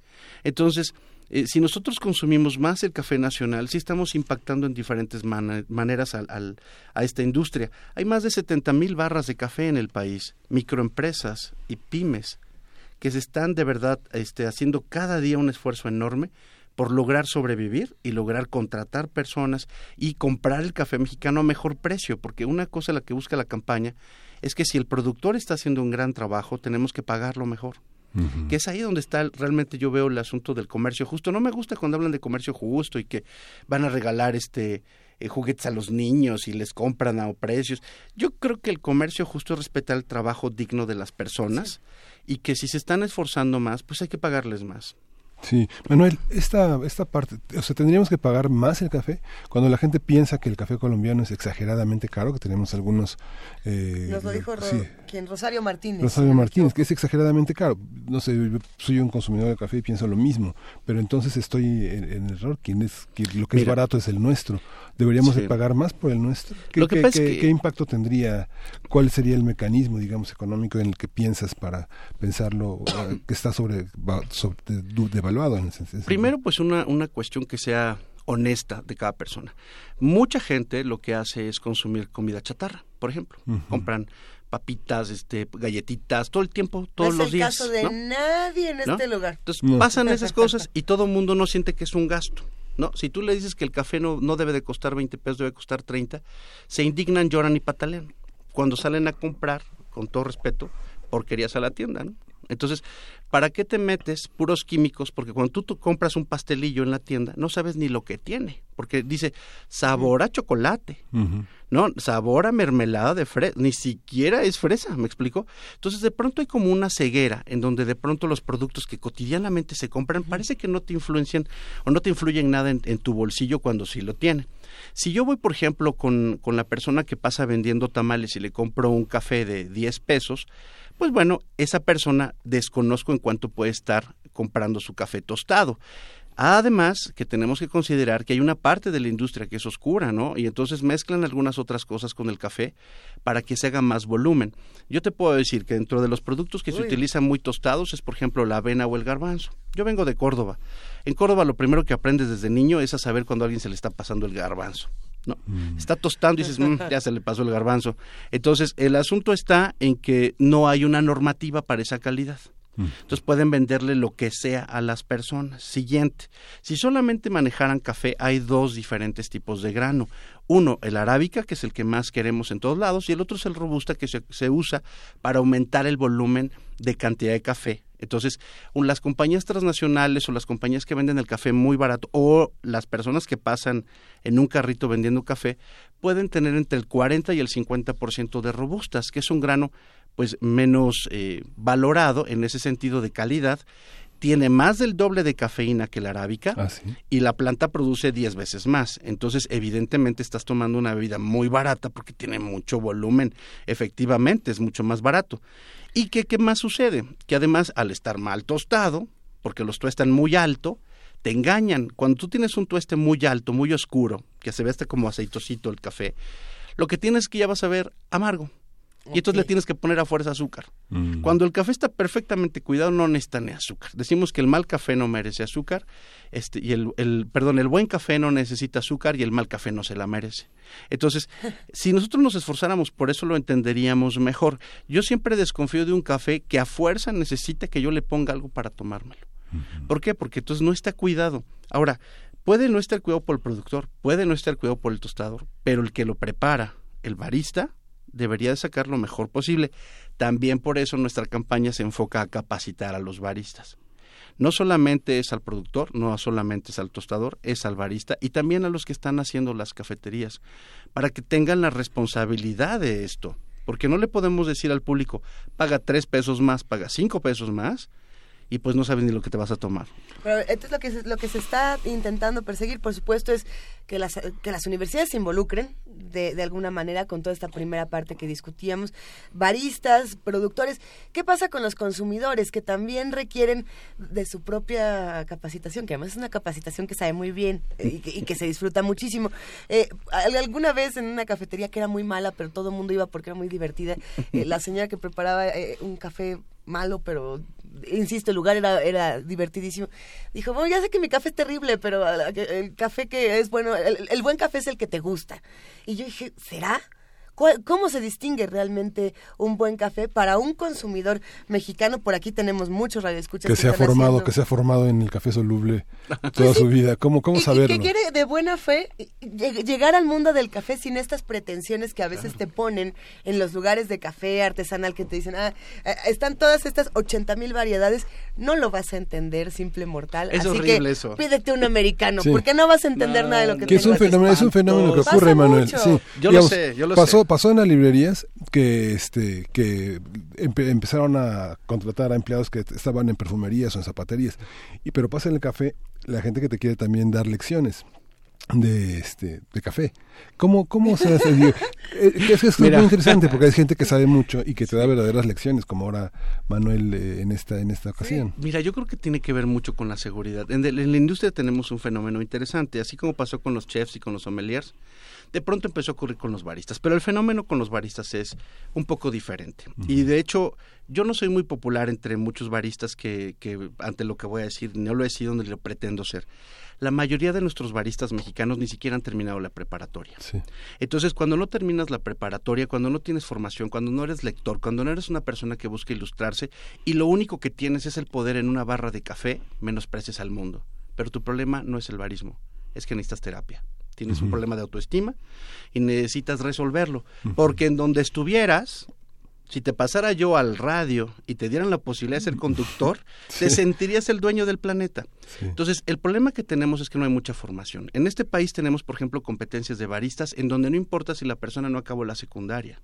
Entonces, eh, si nosotros consumimos más el café nacional, sí estamos impactando en diferentes maneras a esta industria. Hay más de 70 mil barras de café en el país, microempresas y pymes que se están de verdad este, haciendo cada día un esfuerzo enorme por lograr sobrevivir y lograr contratar personas y comprar el café mexicano a mejor precio, porque una cosa la que busca la campaña es que si el productor está haciendo un gran trabajo, tenemos que pagarlo mejor que es ahí donde está realmente yo veo el asunto del comercio justo. No me gusta cuando hablan de comercio justo y que van a regalar este eh, juguetes a los niños y les compran a precios. Yo creo que el comercio justo es respetar el trabajo digno de las personas y que si se están esforzando más, pues hay que pagarles más. Sí, Manuel, esta, esta parte, o sea, tendríamos que pagar más el café cuando la gente piensa que el café colombiano es exageradamente caro, que tenemos algunos... Eh, Nos lo dijo quien, Rosario Martínez. Rosario Martínez, que es exageradamente caro. No sé, soy un consumidor de café y pienso lo mismo, pero entonces estoy en, error. ¿Quién es, que lo que es barato es el nuestro. ¿Deberíamos de pagar más por el nuestro? ¿Qué, qué, impacto tendría? ¿Cuál sería el mecanismo, digamos, económico en el que piensas para pensarlo que está sobre, sobre devaluado? En ese, Primero, pues una, una cuestión que sea honesta de cada persona. Mucha gente lo que hace es consumir comida chatarra, por ejemplo. Compran papitas, este, galletitas, todo el tiempo, todos los días. No es el caso de nadie en este lugar. Entonces pasan esas *laughs* cosas y todo el mundo no siente que es un gasto. ¿no? Si tú le dices que el café no, no debe de costar 20 pesos, debe costar 30, se indignan, lloran y patalean. Cuando salen a comprar, con todo respeto, porquerías a la tienda, ¿no? Entonces, ¿para qué te metes puros químicos? Porque cuando tú, compras un pastelillo en la tienda, no sabes ni lo que tiene, porque dice sabor a chocolate, ¿no? Sabor a mermelada de fresa, ni siquiera es fresa, ¿me explico? Entonces, de pronto hay como una ceguera en donde de pronto los productos que cotidianamente se compran parece que no te influencian o no te influyen nada en, en tu bolsillo cuando sí lo tienen. Si yo voy, por ejemplo, con, con la persona que pasa vendiendo tamales y le compro un café de 10 pesos, pues bueno, esa persona desconozco en cuánto puede estar comprando su café tostado. Además, que tenemos que considerar que hay una parte de la industria que es oscura, ¿no? Y entonces mezclan algunas otras cosas con el café para que se haga más volumen. Yo te puedo decir que dentro de los productos que se utilizan muy tostados es, por ejemplo, la avena o el garbanzo. Yo vengo de Córdoba. En Córdoba lo primero que aprendes desde niño es a saber cuando a alguien se le está pasando el garbanzo. ¿No? Mm. Está tostando y dices, mm, ya se le pasó el garbanzo. Entonces, el asunto está en que no hay una normativa para esa calidad. Mm. Entonces pueden venderle lo que sea a las personas. Siguiente, si solamente manejaran café, hay dos diferentes tipos de grano. Uno, el arábica, que es el que más queremos en todos lados, y el otro es el robusta, que se usa para aumentar el volumen de cantidad de café entonces, las compañías transnacionales o las compañías que venden el café muy barato o las personas que pasan en un carrito vendiendo café pueden tener entre el 40 y el 50% de robustas, que es un grano pues menos eh, valorado en ese sentido de calidad tiene más del doble de cafeína que la arábica ah, y la planta produce 10 veces más. Entonces, evidentemente estás tomando una bebida muy barata porque tiene mucho volumen. Efectivamente, es mucho más barato. ¿Y qué, más sucede? Que además, al estar mal tostado, porque los tuestan muy alto, te engañan. Cuando tú tienes un tueste muy alto, muy oscuro, que se ve como aceitosito el café, lo que tienes es que ya vas a ver amargo. Y entonces le tienes que poner a fuerza azúcar. Mm. Cuando el café está perfectamente cuidado, no necesita ni azúcar. Decimos que el mal café no merece azúcar, este, y el, el, perdón, el buen café no necesita azúcar y el mal café no se la merece. Entonces, *laughs* si nosotros nos esforzáramos por eso lo entenderíamos mejor. Yo siempre desconfío de un café que a fuerza necesita que yo le ponga algo para tomármelo. ¿Por qué? Porque entonces no está cuidado. Ahora, puede no estar cuidado por el productor, puede no estar cuidado por el tostador, pero el que lo prepara, el barista, debería de sacar lo mejor posible. También por eso nuestra campaña se enfoca a capacitar a los baristas. No solamente es al productor, no solamente es al tostador, es al barista y también a los que están haciendo las cafeterías, para que tengan la responsabilidad de esto. Porque no le podemos decir al público, paga tres pesos más, paga cinco pesos más, y pues no sabes ni lo que te vas a tomar. Pero entonces lo que, se, lo que se está intentando perseguir, por supuesto, es que las, que las universidades se involucren de, de, alguna manera con toda esta primera parte que discutíamos. Baristas, productores, ¿qué pasa con los consumidores que también requieren de su propia capacitación, que además es una capacitación que sabe muy bien eh, y, que, se disfruta muchísimo? Eh, alguna vez en una cafetería que era muy mala, pero todo el mundo iba porque era muy divertida, eh, la señora que preparaba un café malo, pero insisto, el lugar era, era divertidísimo. Dijo, bueno, ya sé que mi café es terrible, pero el café que es bueno, el buen café es el que te gusta. Y yo dije, ¿será? ¿Cómo se distingue realmente un buen café para un consumidor mexicano? Por aquí tenemos muchos radioescuchas. Que, que se ha formado, que se ha formado en el café soluble *laughs* toda su vida. ¿Cómo, cómo saberlo? Y que quiere de buena fe llegar al mundo del café sin estas pretensiones que a veces te ponen en los lugares de café artesanal que te dicen, ah, eh, están todas estas 80 mil variedades, no lo vas a entender, simple mortal. Es Así horrible que eso. Pídete un americano, porque no vas a entender nada de lo que, que es un fenómeno, es un fenómeno que ocurre, Manuel. Sí, yo lo sé, yo lo pasó, sé pasó en las librerías que este que empezaron a contratar a empleados que estaban en perfumerías o en zapaterías. Y pero pasa en el café la gente que te quiere también dar lecciones de este de café. Cómo cómo se hace eh, es, es muy interesante porque hay gente que sabe mucho y que te da verdaderas lecciones como ahora Manuel eh, en esta en esta ocasión. Mira yo creo que tiene que ver mucho con la seguridad. En, en la industria tenemos un fenómeno interesante así como pasó con los chefs y con los sommeliers de pronto empezó a ocurrir con los baristas, pero el fenómeno con los baristas es un poco diferente. Y de hecho, yo no soy muy popular entre muchos baristas que, que, ante lo que voy a decir, no lo he sido ni lo pretendo ser. La mayoría de nuestros baristas mexicanos ni siquiera han terminado la preparatoria. Entonces, cuando no terminas la preparatoria, cuando no tienes formación, cuando no eres lector, cuando no eres una persona que busca ilustrarse y lo único que tienes es el poder en una barra de café, menospreces al mundo. Pero tu problema no es el barismo, es que necesitas terapia tienes un problema de autoestima y necesitas resolverlo. Porque en donde estuvieras, si te pasara yo al radio y te dieran la posibilidad de ser conductor, *laughs* te sentirías el dueño del planeta. Entonces, el problema que tenemos es que no hay mucha formación. En este país tenemos, por ejemplo, competencias de baristas en donde no importa si la persona no acabó la secundaria.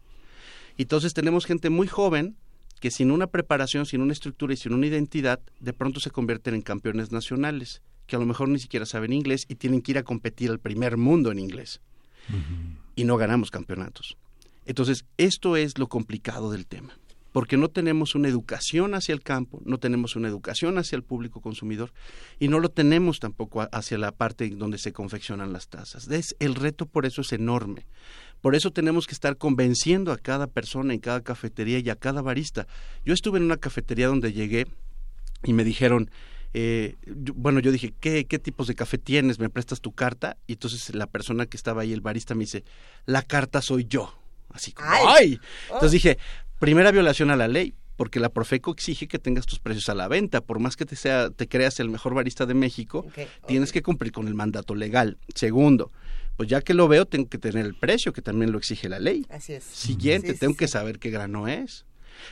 Entonces, tenemos gente muy joven que sin una preparación, sin una estructura y sin una identidad, de pronto se convierten en campeones nacionales que a lo mejor ni siquiera saben inglés y tienen que ir a competir al primer mundo en inglés. Y no ganamos campeonatos. Entonces, esto es lo complicado del tema, porque no tenemos una educación hacia el campo, no tenemos una educación hacia el público consumidor y no lo tenemos tampoco hacia la parte donde se confeccionan las tazas. el reto por eso es enorme. Por eso tenemos que estar convenciendo a cada persona en cada cafetería y a cada barista. Yo estuve en una cafetería donde llegué y me dijeron, eh, bueno, yo dije, ¿qué, ¿qué tipos de café tienes? ¿Me prestas tu carta? Y entonces la persona que estaba ahí, el barista, me dice, la carta soy yo. Así como, ¡ay! Entonces dije, primera violación a la ley, porque la Profeco exige que tengas tus precios a la venta. Por más que te, sea, te creas el mejor barista de México, tienes que cumplir con el mandato legal. Segundo, pues ya que lo veo, tengo que tener el precio, que también lo exige la ley. Así es. Siguiente, tengo que saber qué grano es.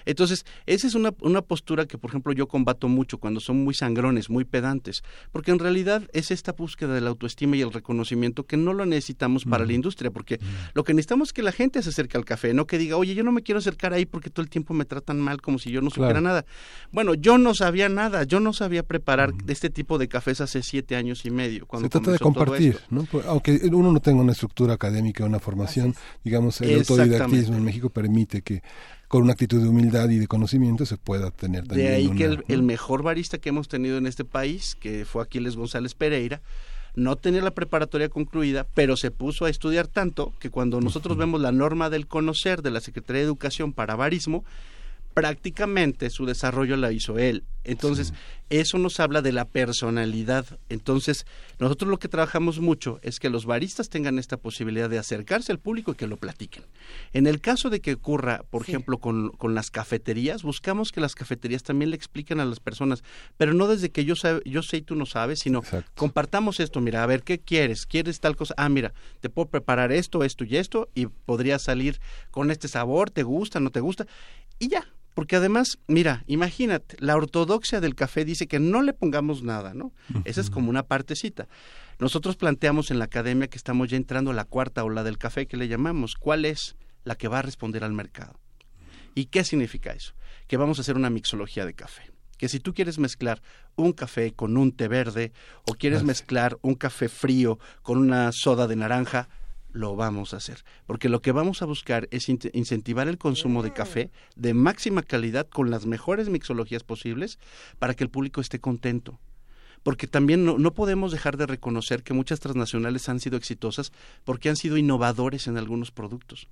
Entonces, esa es una, una postura que, por ejemplo, yo combato mucho cuando son muy sangrones, muy pedantes, porque en realidad es esta búsqueda de la autoestima y el reconocimiento que no lo necesitamos para la industria, porque lo que necesitamos es que la gente se acerque al café, no que diga, oye, yo no me quiero acercar ahí porque todo el tiempo me tratan mal como si yo no supiera nada. Bueno, yo no sabía nada, yo no sabía preparar este tipo de cafés hace siete años y medio. Cuando se trata de compartir, ¿no? Pues, aunque uno no tenga una estructura académica, una formación, digamos, el autodidactismo en México permite que con una actitud de humildad y de conocimiento se pueda tener también. De ahí que el, mejor barista que hemos tenido en este país, que fue Aquiles González Pereira, no tenía la preparatoria concluida, pero se puso a estudiar tanto que cuando nosotros vemos la norma del conocer de la Secretaría de Educación para barismo, prácticamente su desarrollo la hizo él. Entonces, eso nos habla de la personalidad. Entonces, nosotros lo que trabajamos mucho es que los baristas tengan esta posibilidad de acercarse al público y que lo platiquen. En el caso de que ocurra, por ejemplo, con, con, las cafeterías, buscamos que las cafeterías también le expliquen a las personas, pero no desde que yo, yo sé y tú no sabes, sino compartamos esto, mira, a ver, ¿qué quieres? ¿Quieres tal cosa? Ah, mira, te puedo preparar esto, esto y esto, y podría salir con este sabor, ¿te gusta, no te gusta? Y ya, porque además, mira, imagínate, la ortodoxia del café dice que no le pongamos nada, ¿no? Esa es como una partecita. Nosotros planteamos en la academia que estamos ya entrando a la cuarta ola del café que le llamamos. ¿Cuál es la que va a responder al mercado? ¿Y qué significa eso? Que vamos a hacer una mixología de café. que si tú quieres mezclar un café con un té verde o quieres mezclar un café frío con una soda de naranja, lo vamos a hacer. Porque lo que vamos a buscar es incentivar el consumo de café de máxima calidad con las mejores mixologías posibles para que el público esté contento porque también no, podemos dejar de reconocer que muchas transnacionales han sido exitosas porque han sido innovadores en algunos productos.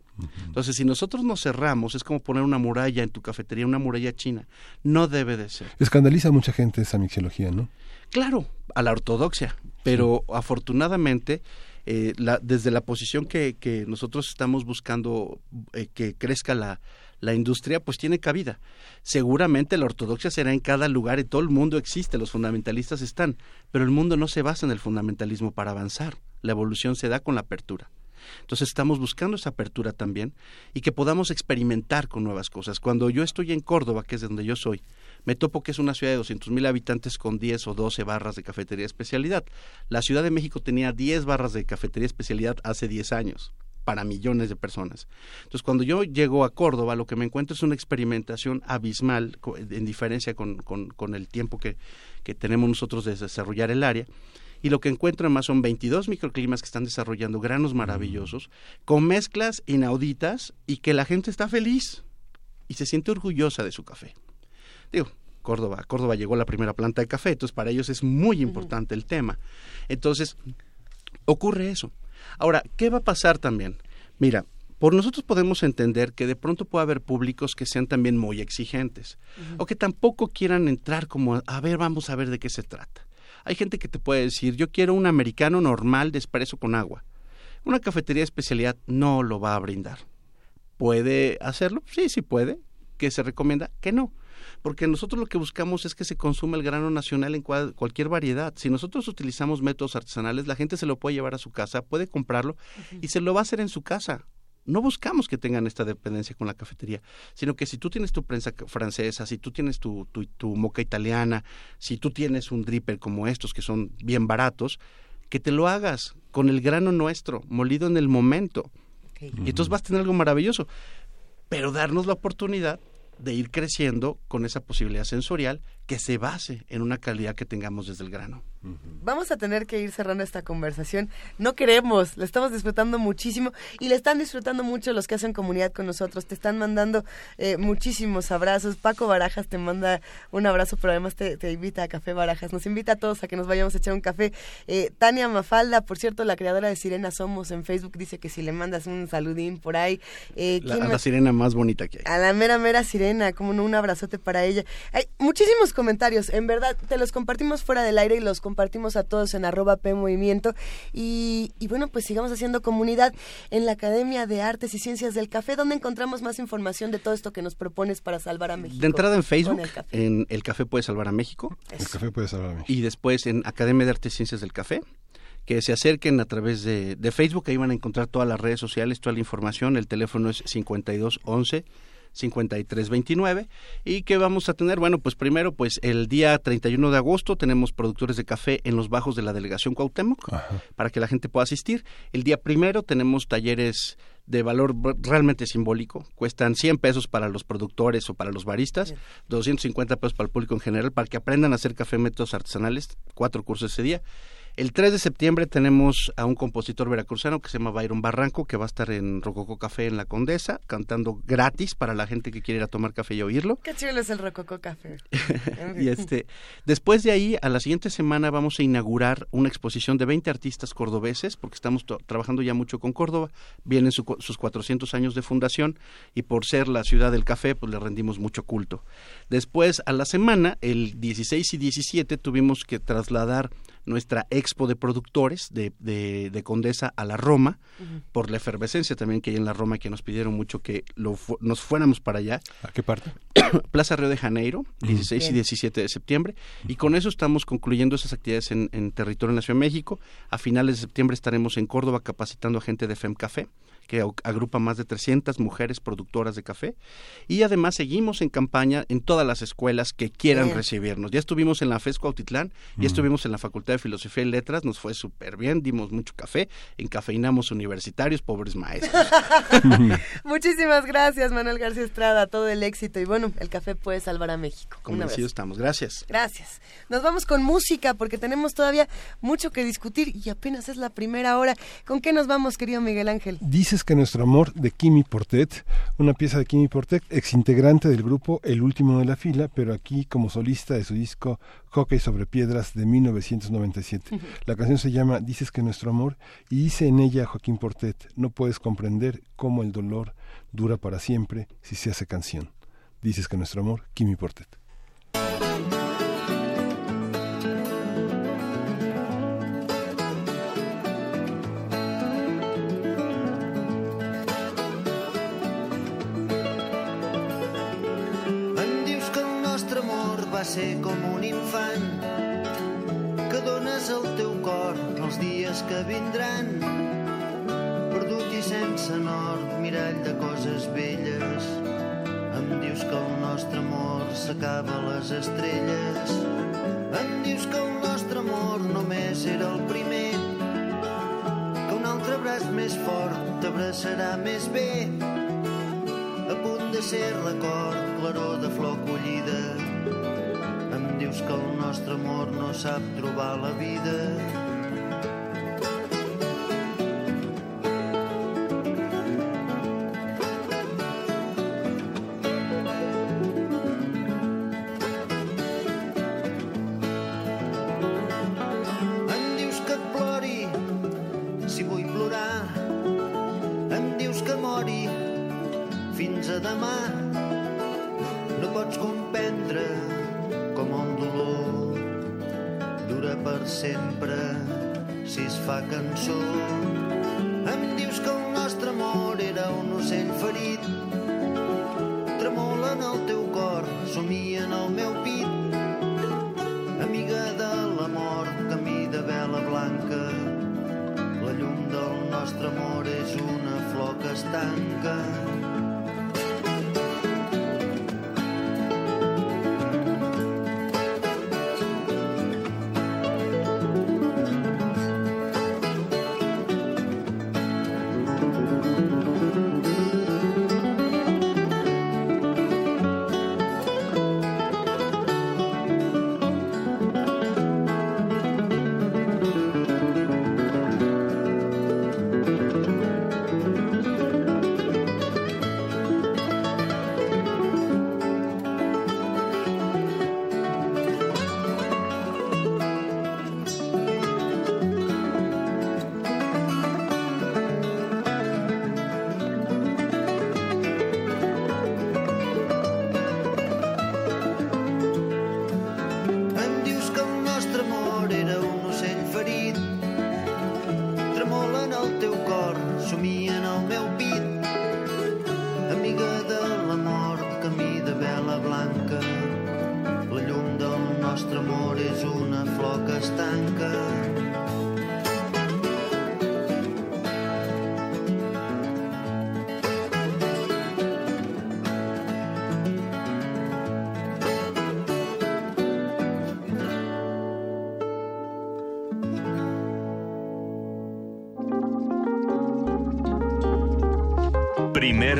Entonces, si nosotros nos cerramos, es como poner una muralla en tu cafetería, una muralla china. No debe de ser. Escandaliza a mucha gente esa mixología, ¿no? Claro, a la ortodoxia, pero afortunadamente... Eh, desde la posición que, nosotros estamos buscando eh, que crezca la, la industria pues tiene cabida. Seguramente la ortodoxia será en cada lugar, y todo el mundo existe, los fundamentalistas están, pero el mundo no se basa en el fundamentalismo para avanzar, la evolución se da con la apertura. Entonces estamos buscando esa apertura también y que podamos experimentar con nuevas cosas. Cuando yo estoy en Córdoba, que es de donde yo soy, me topo que es una ciudad de 200 mil habitantes con 10 o 12 barras de cafetería especialidad. La Ciudad de México tenía 10 barras de cafetería especialidad hace 10 años para millones de personas. Entonces, cuando yo llego a Córdoba, lo que me encuentro es una experimentación abismal, en diferencia con, con, el tiempo que, que, tenemos nosotros de desarrollar el área. Y lo que encuentro además son 22 microclimas que están desarrollando granos maravillosos, con mezclas inauditas y que la gente está feliz y se siente orgullosa de su café. Digo, Córdoba, Córdoba llegó a la primera planta de café, entonces para ellos es muy importante el tema. Entonces, ocurre eso. Ahora, ¿qué va a pasar también? Mira, por nosotros podemos entender que de pronto puede haber públicos que sean también muy exigentes o que tampoco quieran entrar como, a ver, vamos a ver de qué se trata. Hay gente que te puede decir, yo quiero un americano normal de espresso con agua. Una cafetería de especialidad no lo va a brindar. ¿Puede hacerlo? Sí, sí puede. ¿Qué se recomienda? Que no porque nosotros lo que buscamos es que se consuma el grano nacional en cualquier variedad. Si nosotros utilizamos métodos artesanales, la gente se lo puede llevar a su casa, puede comprarlo y se lo va a hacer en su casa. No buscamos que tengan esta dependencia con la cafetería, sino que si tú tienes tu prensa francesa, si tú tienes tu, tu, moca italiana, si tú tienes un dripper como estos que son bien baratos, que te lo hagas con el grano nuestro, molido en el momento. Y entonces vas a tener algo maravilloso. Pero darnos la oportunidad de ir creciendo con esa posibilidad sensorial que se base en una calidad que tengamos desde el grano. Vamos a tener que ir cerrando esta conversación. No queremos, la estamos disfrutando muchísimo y le están disfrutando mucho los que hacen comunidad con nosotros. Te están mandando eh, muchísimos abrazos. Paco Barajas te manda un abrazo, pero además te, invita a Café Barajas. Nos invita a todos a que nos vayamos a echar un café. Eh, Tania Mafalda, por cierto, la creadora de Sirena Somos en Facebook, dice que si le mandas un saludín por ahí. Eh, la, la, sirena más bonita que hay. A la mera, mera sirena, como un abrazote para ella. Hay muchísimos comentarios, en verdad, te los compartimos fuera del aire y los compartimos a todos en arroba P Movimiento. Y, bueno, pues sigamos haciendo comunidad en la Academia de Artes y Ciencias del Café, donde encontramos más información de todo esto que nos propones para salvar a México. De entrada en Facebook, en El Café puede salvar a México. El Café puede salvar a México. Y después en Academia de Artes y Ciencias del Café que se acerquen a través de, de, Facebook, ahí van a encontrar todas las redes sociales, toda la información, el teléfono es 5211 5329 y que vamos a tener, bueno, pues primero pues el día 31 de agosto tenemos productores de café en los bajos de la delegación Cuauhtémoc para que la gente pueda asistir. El día primero tenemos talleres de valor realmente simbólico. Cuestan 100 pesos para los productores o para los baristas, 250 pesos para el público en general, para que aprendan a hacer café métodos artesanales, cuatro cursos ese día. El 3 de septiembre tenemos a un compositor veracruzano que se llama Byron Barranco, que va a estar en Rococo Café en La Condesa, cantando gratis para la gente que quiere ir a tomar café y oírlo. Qué chulo es el Rococo Café. *laughs* y este, después de ahí, a la siguiente semana vamos a inaugurar una exposición de 20 artistas cordobeses, porque estamos trabajando ya mucho con Córdoba. Vienen sus 400 años de fundación y por ser la ciudad del café, pues le rendimos mucho culto. Después, a la semana, el 16 y 17, tuvimos que trasladar nuestra expo de productores de, de, Condesa a la Roma, por la efervescencia también que hay en la Roma, que nos pidieron mucho que lo, nos fuéramos para allá. ¿A qué parte? *coughs* Plaza Río de Janeiro, 16 y 17 de septiembre, y con eso estamos concluyendo esas actividades en, territorio en la Ciudad de México. A finales de septiembre estaremos en Córdoba capacitando a gente de FEMCAFé que agrupa más de 300 mujeres productoras de café. Y además seguimos en campaña en todas las escuelas que quieran recibirnos. Ya estuvimos en la FESCO Autitlán, ya estuvimos en la Facultad de Filosofía y Letras, nos fue súper bien, dimos mucho café, encafeinamos universitarios, pobres maestros. *laughs* Muchísimas gracias, Manuel García Estrada, todo el éxito. Y bueno, el café puede salvar a México. Convencido estamos, gracias. Gracias. Nos vamos con música porque tenemos todavía mucho que discutir y apenas es la primera hora. ¿Con qué nos vamos, querido Miguel Ángel? Dices que nuestro amor de Kimi Portet, una pieza de Kimi Portet, exintegrante del grupo El Último de la Fila, pero aquí como solista de su disco Hockey sobre Piedras de 1997. La canción se llama Dices que nuestro amor y dice en ella Joaquín Portet, no puedes comprender cómo el dolor dura para siempre si se hace canción. Dices que nuestro amor, Kimi Portet. Ser com un infant que dones el teu cor els dies que vindran. Perdut i sense nord mirall de coses velles em dius que el nostre amor s'acaba a les estrelles. Em dius que el nostre amor només era el primer que un altre braç més fort t'abraçarà més bé a punt de ser record, claror de flor collida dius que el nostre amor no sap trobar la vida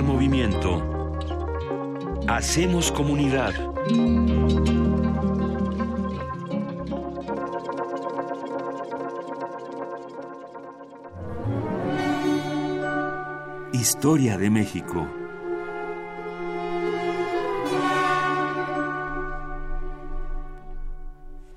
movimiento. Hacemos comunidad. Historia de México.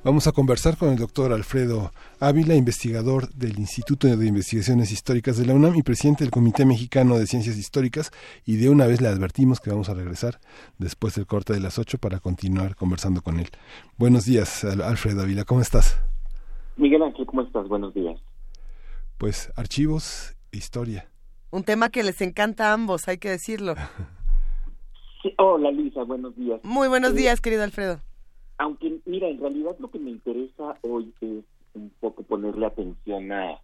Vamos a conversar con el doctor Alfredo Ávila, investigador del Instituto de Investigaciones Históricas de la UNAM y presidente del Comité Mexicano de Ciencias Históricas. Y de una vez le advertimos que vamos a regresar después del corte de las 8 para continuar conversando con él. Buenos días, Alfredo Ávila, ¿cómo estás? Miguel Ángel, ¿cómo estás? Buenos días. Pues archivos e historia. Un tema que les encanta a ambos, hay que decirlo. *laughs* hola Lisa, buenos días. Muy buenos días, querido Alfredo. Aunque, mira, en realidad lo que me interesa hoy es un poco ponerle atención a,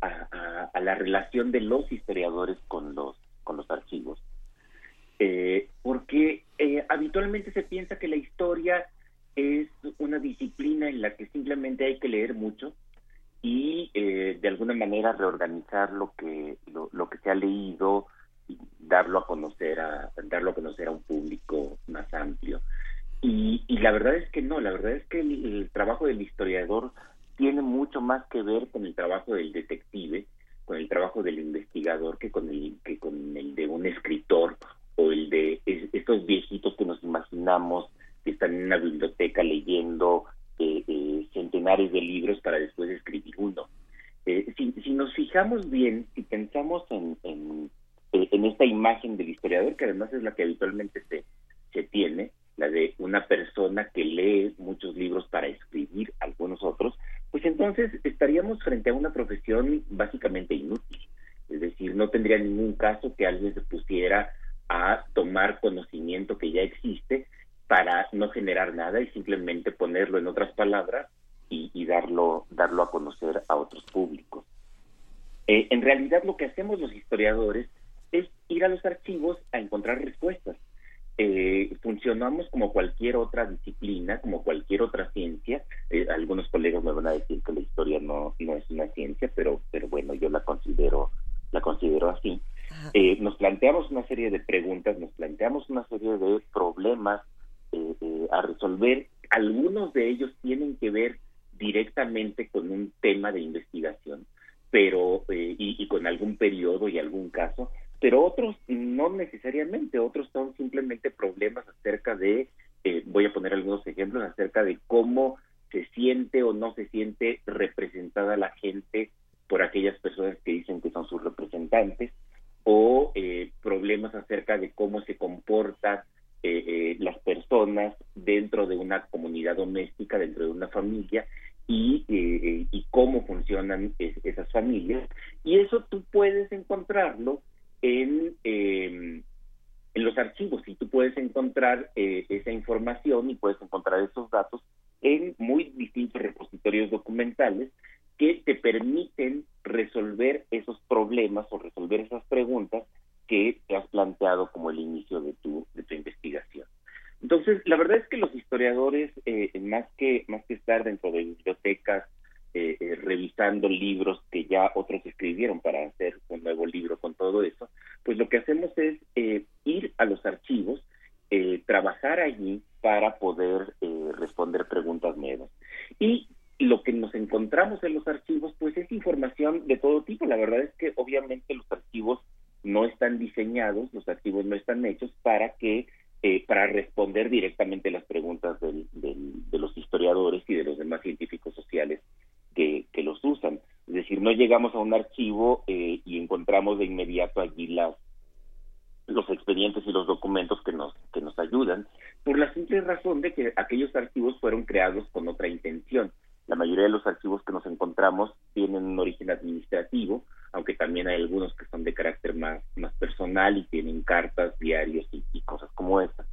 a, la relación de los historiadores con los, con los archivos. Eh, porque eh, habitualmente se piensa que la historia es una disciplina en la que simplemente hay que leer mucho y eh, de alguna manera reorganizar lo que lo, que se ha leído y darlo a conocer a darlo a conocer a un público más amplio y, y la verdad es que no la verdad es que el trabajo del historiador tiene mucho más que ver con el trabajo del detective, con el trabajo del investigador que con el que con el de un escritor o el de estos viejitos que nos imaginamos que están en una biblioteca leyendo eh, eh, centenares de libros para después escribir uno. Eh, si, si, nos fijamos bien, si pensamos en, en, en, esta imagen del historiador, que además es la que habitualmente se, se tiene, la de una persona que lee muchos libros para escribir algunos otros, pues entonces estaríamos frente a una profesión básicamente inútil. Es decir, no tendría ningún caso que alguien se pusiera a tomar conocimiento que ya existe para no generar nada y simplemente ponerlo en otras palabras y, darlo, darlo a conocer a otros públicos. Eh, en realidad lo que hacemos los historiadores es ir a los archivos a encontrar respuestas eh, funcionamos como cualquier otra disciplina, como cualquier otra ciencia. Eh, algunos colegas me van a decir que la historia no, no es una ciencia, pero, pero bueno, yo la considero, la considero así. Eh, nos planteamos una serie de preguntas, nos planteamos una serie de problemas eh, a resolver. Algunos de ellos tienen que ver directamente con un tema de investigación, pero y, y con algún periodo y algún caso, pero otros no necesariamente, otros son simplemente problemas acerca de, eh, voy a poner algunos ejemplos, acerca de cómo se siente o no se siente representada la gente por aquellas personas que dicen que son sus representantes, o eh, problemas acerca de cómo se comportan eh, las personas dentro de una comunidad doméstica, dentro de una familia, y, y cómo funcionan esas familias. Y eso tú puedes encontrarlo en, em, en los archivos y tú puedes encontrar eh, esa información y puedes encontrar esos datos en muy distintos repositorios documentales que te permiten resolver esos problemas o resolver esas preguntas que te has planteado como el inicio de tu, de tu investigación. Entonces, la verdad es que los historiadores, eh, más que más que estar dentro de bibliotecas eh, eh, revisando libros que ya otros escribieron para hacer un nuevo libro con todo eso, pues lo que hacemos es eh, ir a los archivos, trabajar allí para poder responder preguntas nuevas. Y lo que nos encontramos en los archivos, pues es información de todo tipo. La verdad es que obviamente los archivos no están diseñados, los archivos no están hechos para que para responder directamente las preguntas de los historiadores y de los demás científicos sociales que, los usan. Es decir, no llegamos a un archivo eh, y encontramos de inmediato allí las los expedientes y los documentos que nos que nos ayudan por la simple razón de que aquellos archivos fueron creados con otra intención. La mayoría de los archivos que nos encontramos tienen un origen administrativo, aunque también hay algunos que son de carácter más más personal y tienen cartas, diarios y, cosas como esa.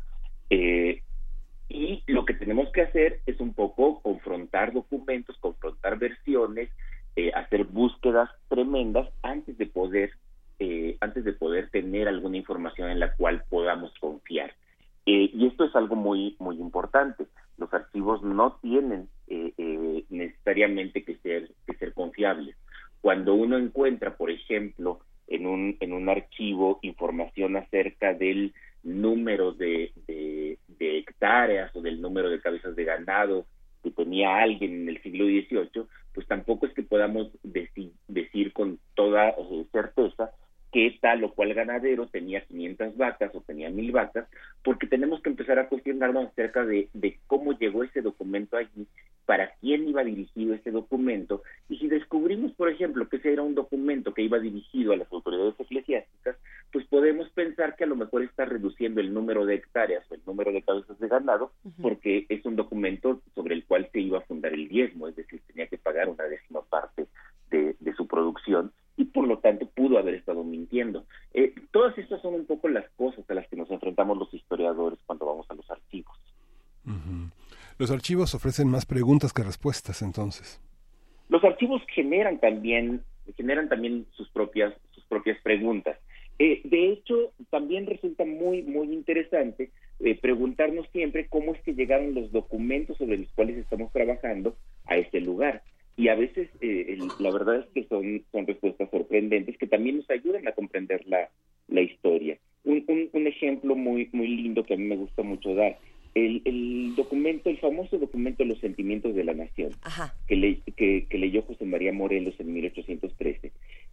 Eh, y lo que tenemos que hacer es un poco confrontar documentos, confrontar versiones, eh, hacer búsquedas tremendas antes de poder eh, antes de poder tener alguna información en la cual podamos confiar. Eh, y esto es algo muy muy importante. Los archivos no tienen necesariamente que ser que ser confiables. Cuando uno encuentra, por ejemplo, en un en un archivo información acerca del número de, de, hectáreas o del número de cabezas de ganado que tenía alguien en el siglo XVIII, pues tampoco es que podamos decir, decir con toda eh, certeza que tal o cual ganadero tenía 500 vacas o tenía 1000 vacas, porque tenemos que empezar a cuestionarnos acerca de, de cómo llegó ese documento allí, para quién iba dirigido ese documento, y si descubrimos, por ejemplo, que ese era un documento que iba dirigido a las autoridades eclesiásticas, pues podemos pensar que a lo mejor está reduciendo el número de hectáreas o el número de cabezas de ganado, porque es un documento sobre el cual se iba a fundar el diezmo, es decir, tenía que pagar una décima parte de, su producción y por lo tanto pudo haber estado mintiendo. Eh, todas estas son un poco las cosas a las que nos enfrentamos los historiadores cuando vamos a los archivos. Los archivos ofrecen más preguntas que respuestas, entonces. Los archivos generan también generan también sus propias, sus propias preguntas. Eh, de hecho, también resulta muy, muy interesante eh, preguntarnos siempre cómo es que llegaron los documentos sobre los cuales estamos trabajando a ese lugar. Y a veces eh, la verdad es que son, son respuestas sorprendentes que también nos ayudan a comprender la, la historia. Un, un, ejemplo muy, muy lindo que a mí me gusta mucho dar el, el, documento, el famoso documento Los Sentimientos de la Nación, Que, le, que, que, leyó José María Morelos en 1813,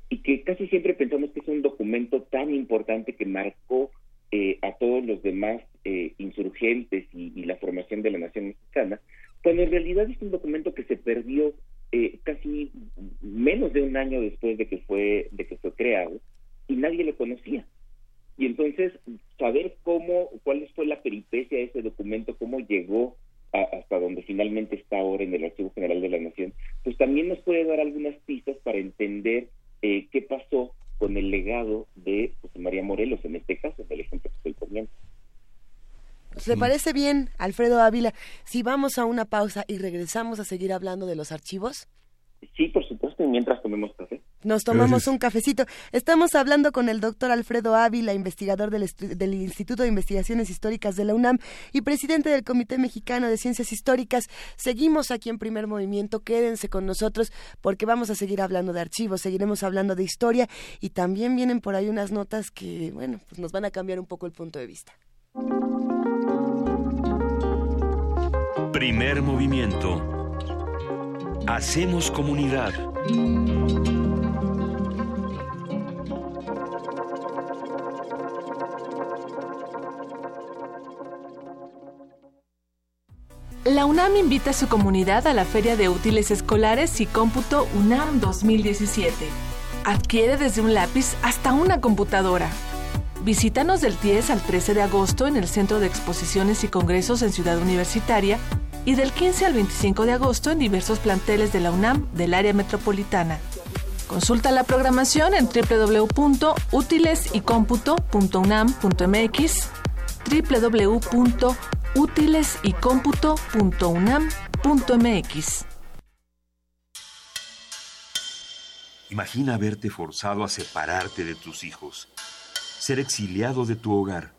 y que casi siempre pensamos que es un documento tan importante que marcó eh, a todos los demás eh, insurgentes y, y, la formación de la nación mexicana, cuando en realidad es un documento que se perdió eh, casi menos de un año después de que fue de que fue creado y nadie lo conocía. Y entonces, saber cómo, cuál fue la peripecia de ese documento, cómo llegó hasta donde finalmente está ahora en el Archivo General de la Nación, pues también nos puede dar algunas pistas para entender eh, qué pasó con el legado de José María Morelos, en este caso, del ejemplo que estoy poniendo. ¿Se parece bien, Alfredo Ávila, si vamos a una pausa y regresamos a seguir hablando de los archivos? Sí, por supuesto, y mientras tomemos café. Nos tomamos un cafecito. Estamos hablando con el doctor Alfredo Ávila, investigador del, del, Instituto de Investigaciones Históricas de la UNAM y presidente del Comité Mexicano de Ciencias Históricas. Seguimos aquí en primer movimiento. Quédense con nosotros porque vamos a seguir hablando de archivos, seguiremos hablando de historia y también vienen por ahí unas notas que, bueno, pues nos van a cambiar un poco el punto de vista. Primer movimiento. Hacemos comunidad. La UNAM invita a su comunidad a la Feria de Útiles Escolares y Cómputo UNAM 2017. Adquiere desde un lápiz hasta una computadora. Visítanos del 10 al 13 de agosto en el Centro de Exposiciones y Congresos en Ciudad Universitaria y del 15 al 25 de agosto en diversos planteles de la UNAM del área metropolitana. Consulta la programación en www.utilesycomputo.unam.mx www útiles y cómputo.unam.mx. Imagina verte forzado a separarte de tus hijos, ser exiliado de tu hogar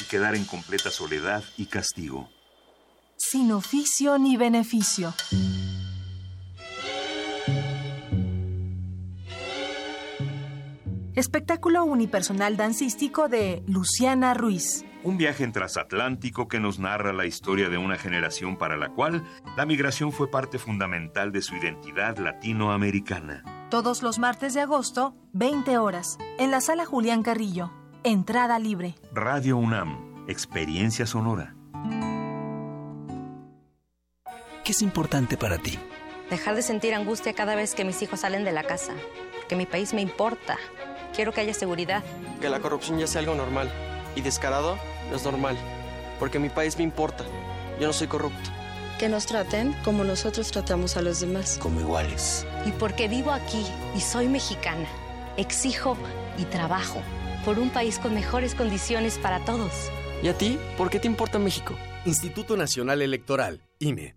y quedar en completa soledad y castigo. Sin oficio ni beneficio. Espectáculo unipersonal dancístico de Luciana Ruiz. Un viaje en transatlántico que nos narra la historia de una generación para la cual la migración fue parte fundamental de su identidad latinoamericana. Todos los martes de agosto, 20 horas, en la sala Julián Carrillo. Entrada libre. Radio UNAM, experiencia sonora. ¿Qué es importante para ti? Dejar de sentir angustia cada vez que mis hijos salen de la casa. Que mi país me importa. Quiero que haya seguridad. Que la corrupción ya sea algo normal y descarado no es normal, porque mi país me importa. Yo no soy corrupto. Que nos traten como nosotros tratamos a los demás. Como iguales. Y porque vivo aquí y soy mexicana, exijo y trabajo por un país con mejores condiciones para todos. ¿Y a ti? ¿Por qué te importa México? Instituto Nacional Electoral, INE.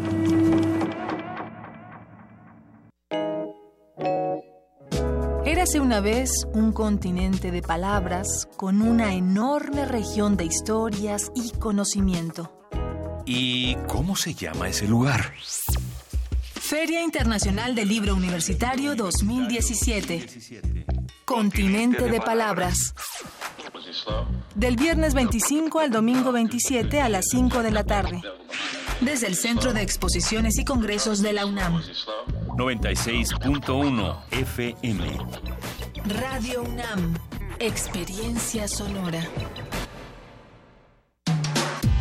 Érase una vez un continente de palabras con una enorme región de historias y conocimiento. ¿Y cómo se llama ese lugar? Feria Internacional del Libro Universitario 2017. Continente de Palabras. Del viernes 25 al domingo 27 a las 5 de la tarde desde el Centro de Exposiciones y Congresos de la UNAM. 96.1 FM. Radio UNAM, Experiencia Sonora.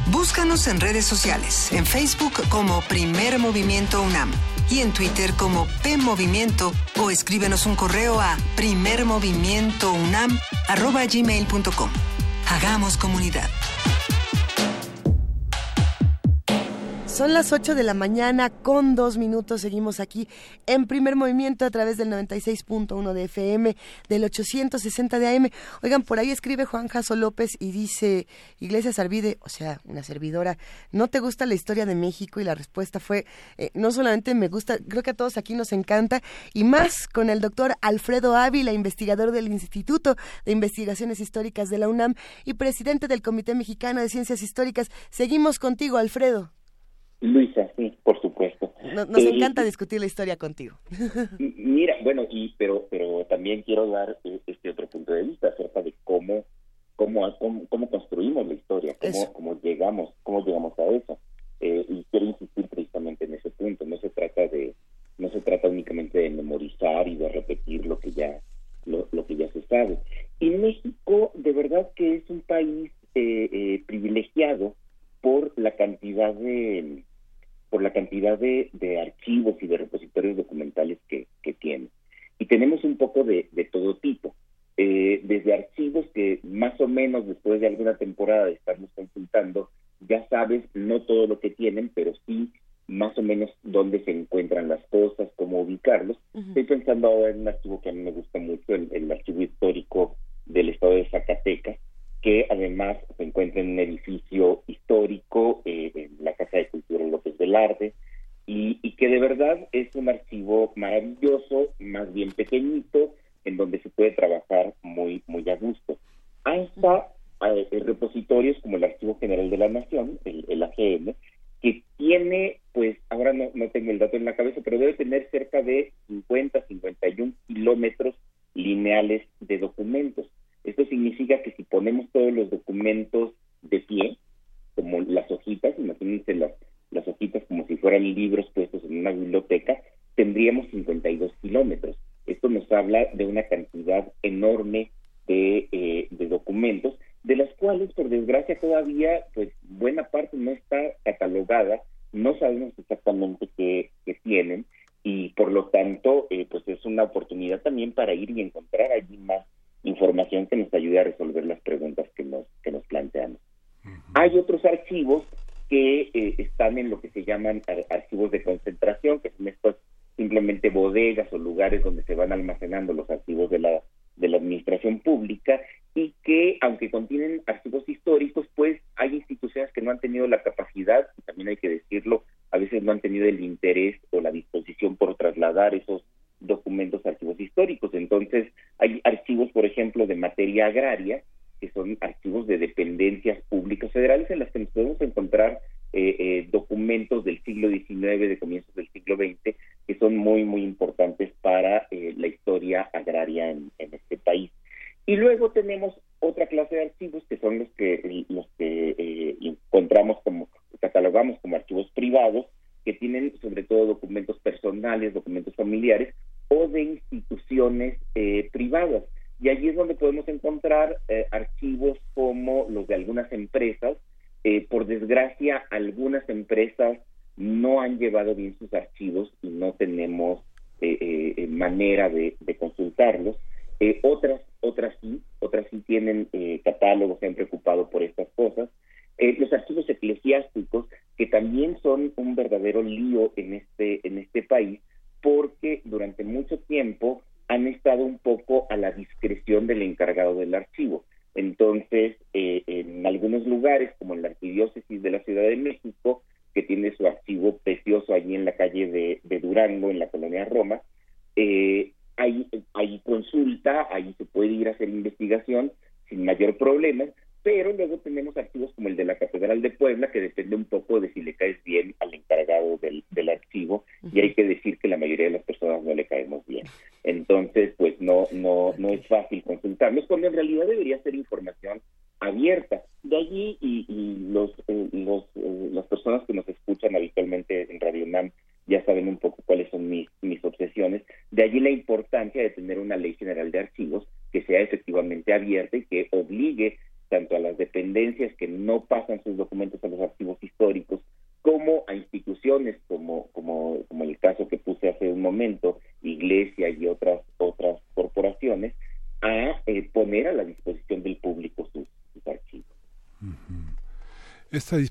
Búscanos en redes sociales, en Facebook como Primer Movimiento UNAM y en Twitter como P Movimiento o escríbenos un correo a primermovimientounam.gmail.com. Hagamos comunidad. Son las 8 de la mañana con dos minutos. Seguimos aquí en primer movimiento a través del 96.1 de FM, del 860 de AM. Oigan, por ahí escribe Juan Jaso López y dice, Iglesias Arvide, o sea, una servidora, ¿no te gusta la historia de México? Y la respuesta fue, eh, no solamente me gusta, creo que a todos aquí nos encanta, y más con el doctor Alfredo Ávila, investigador del Instituto de Investigaciones Históricas de la UNAM y presidente del Comité Mexicano de Ciencias Históricas. Seguimos contigo, Alfredo. Luisa, sí, por supuesto. Nos, eh, encanta discutir la historia contigo. *laughs* Mira, bueno, y pero pero también quiero dar eh, este otro punto de vista acerca de cómo cómo cómo, construimos la historia, cómo, llegamos cómo llegamos a eso. Eh, de, de archivos y de repositorios documentales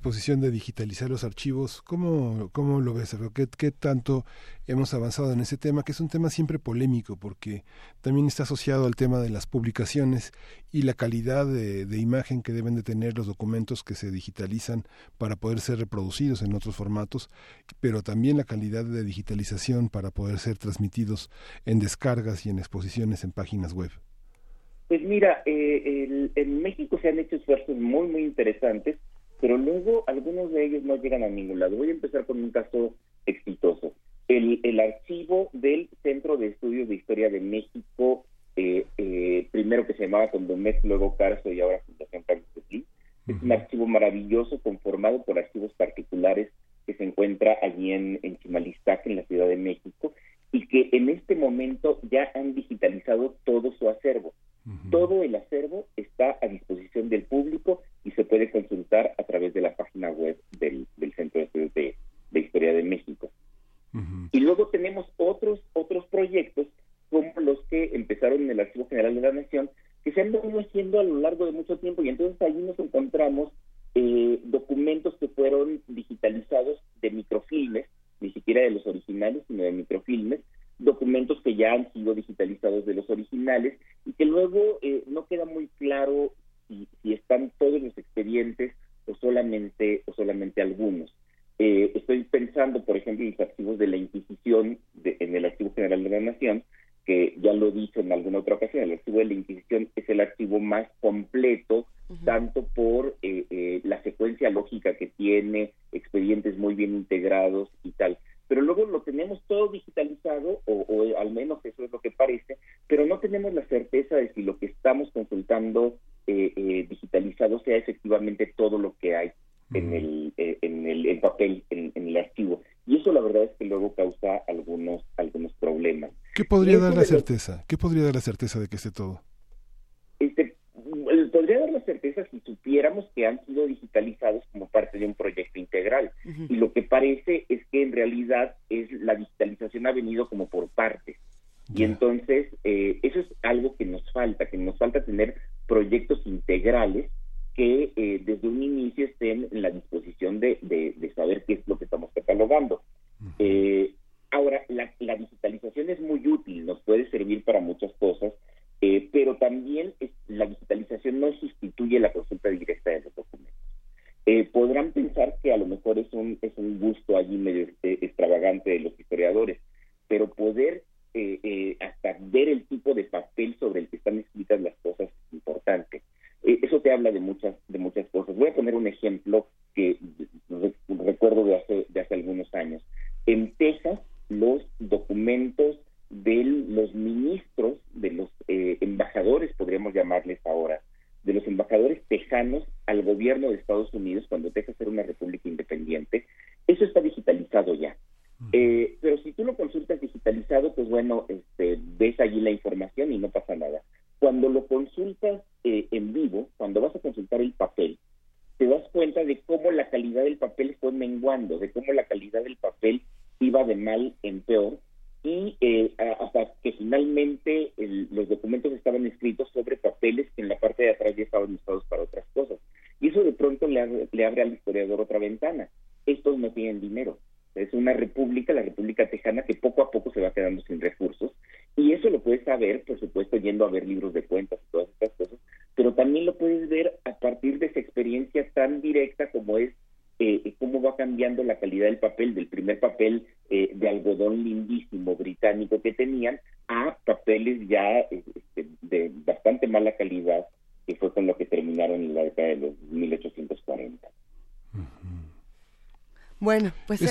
disposición de digitalizar los archivos, ¿cómo, cómo lo ves? ¿Qué, ¿Qué tanto hemos avanzado en ese tema? Que es un tema siempre polémico porque también está asociado al tema de las publicaciones y la calidad de, de imagen que deben de tener los documentos que se digitalizan para poder ser reproducidos en otros formatos, pero también la calidad de digitalización para poder ser transmitidos en descargas y en exposiciones en páginas web. Pues mira, eh, en México se han hecho esfuerzos muy, muy interesantes, pero luego algunos de ellos no llegan a ningún lado. Voy a empezar con un caso exitoso. El, el archivo del Centro de Estudios de Historia de México, eh, eh, primero que se llamaba Condomex, luego Carso y ahora Fundación Carlos Slim, es un archivo maravilloso conformado por archivos particulares que se encuentra allí en, en Chimalistac, en la Ciudad de México, y que en este momento ya han digitalizado todo su acervo. Todo el acervo está a disposición del público y se puede consultar a través de la página web del, Centro de Estudios de, Historia de México. Y luego tenemos otros, otros proyectos como los que empezaron en el Archivo General de la Nación, que se han venido haciendo a lo largo de mucho tiempo y entonces ahí nos encontramos eh, documentos que fueron digitalizados de microfilmes, ni siquiera de los originales, sino de microfilmes, documentos que ya han sido digitalizados de los originales y que luego eh, no queda muy claro si, están todos los expedientes o solamente o solamente algunos. Eh, estoy pensando, por ejemplo, en los archivos de la Inquisición en el Archivo General de la Nación, que ya lo he dicho en alguna otra ocasión, el archivo de la Inquisición es el archivo más completo, tanto por eh, la secuencia lógica que tiene, expedientes muy bien integrados y tal pero luego lo tenemos todo digitalizado, o, al menos eso es lo que parece, pero no tenemos la certeza de si lo que estamos consultando eh, eh, digitalizado sea efectivamente todo lo que hay en el, eh, en el papel, en, el archivo. Y eso la verdad es que luego causa algunos, algunos problemas. ¿Qué podría dar la certeza? ¿Qué podría dar la certeza de que esté todo?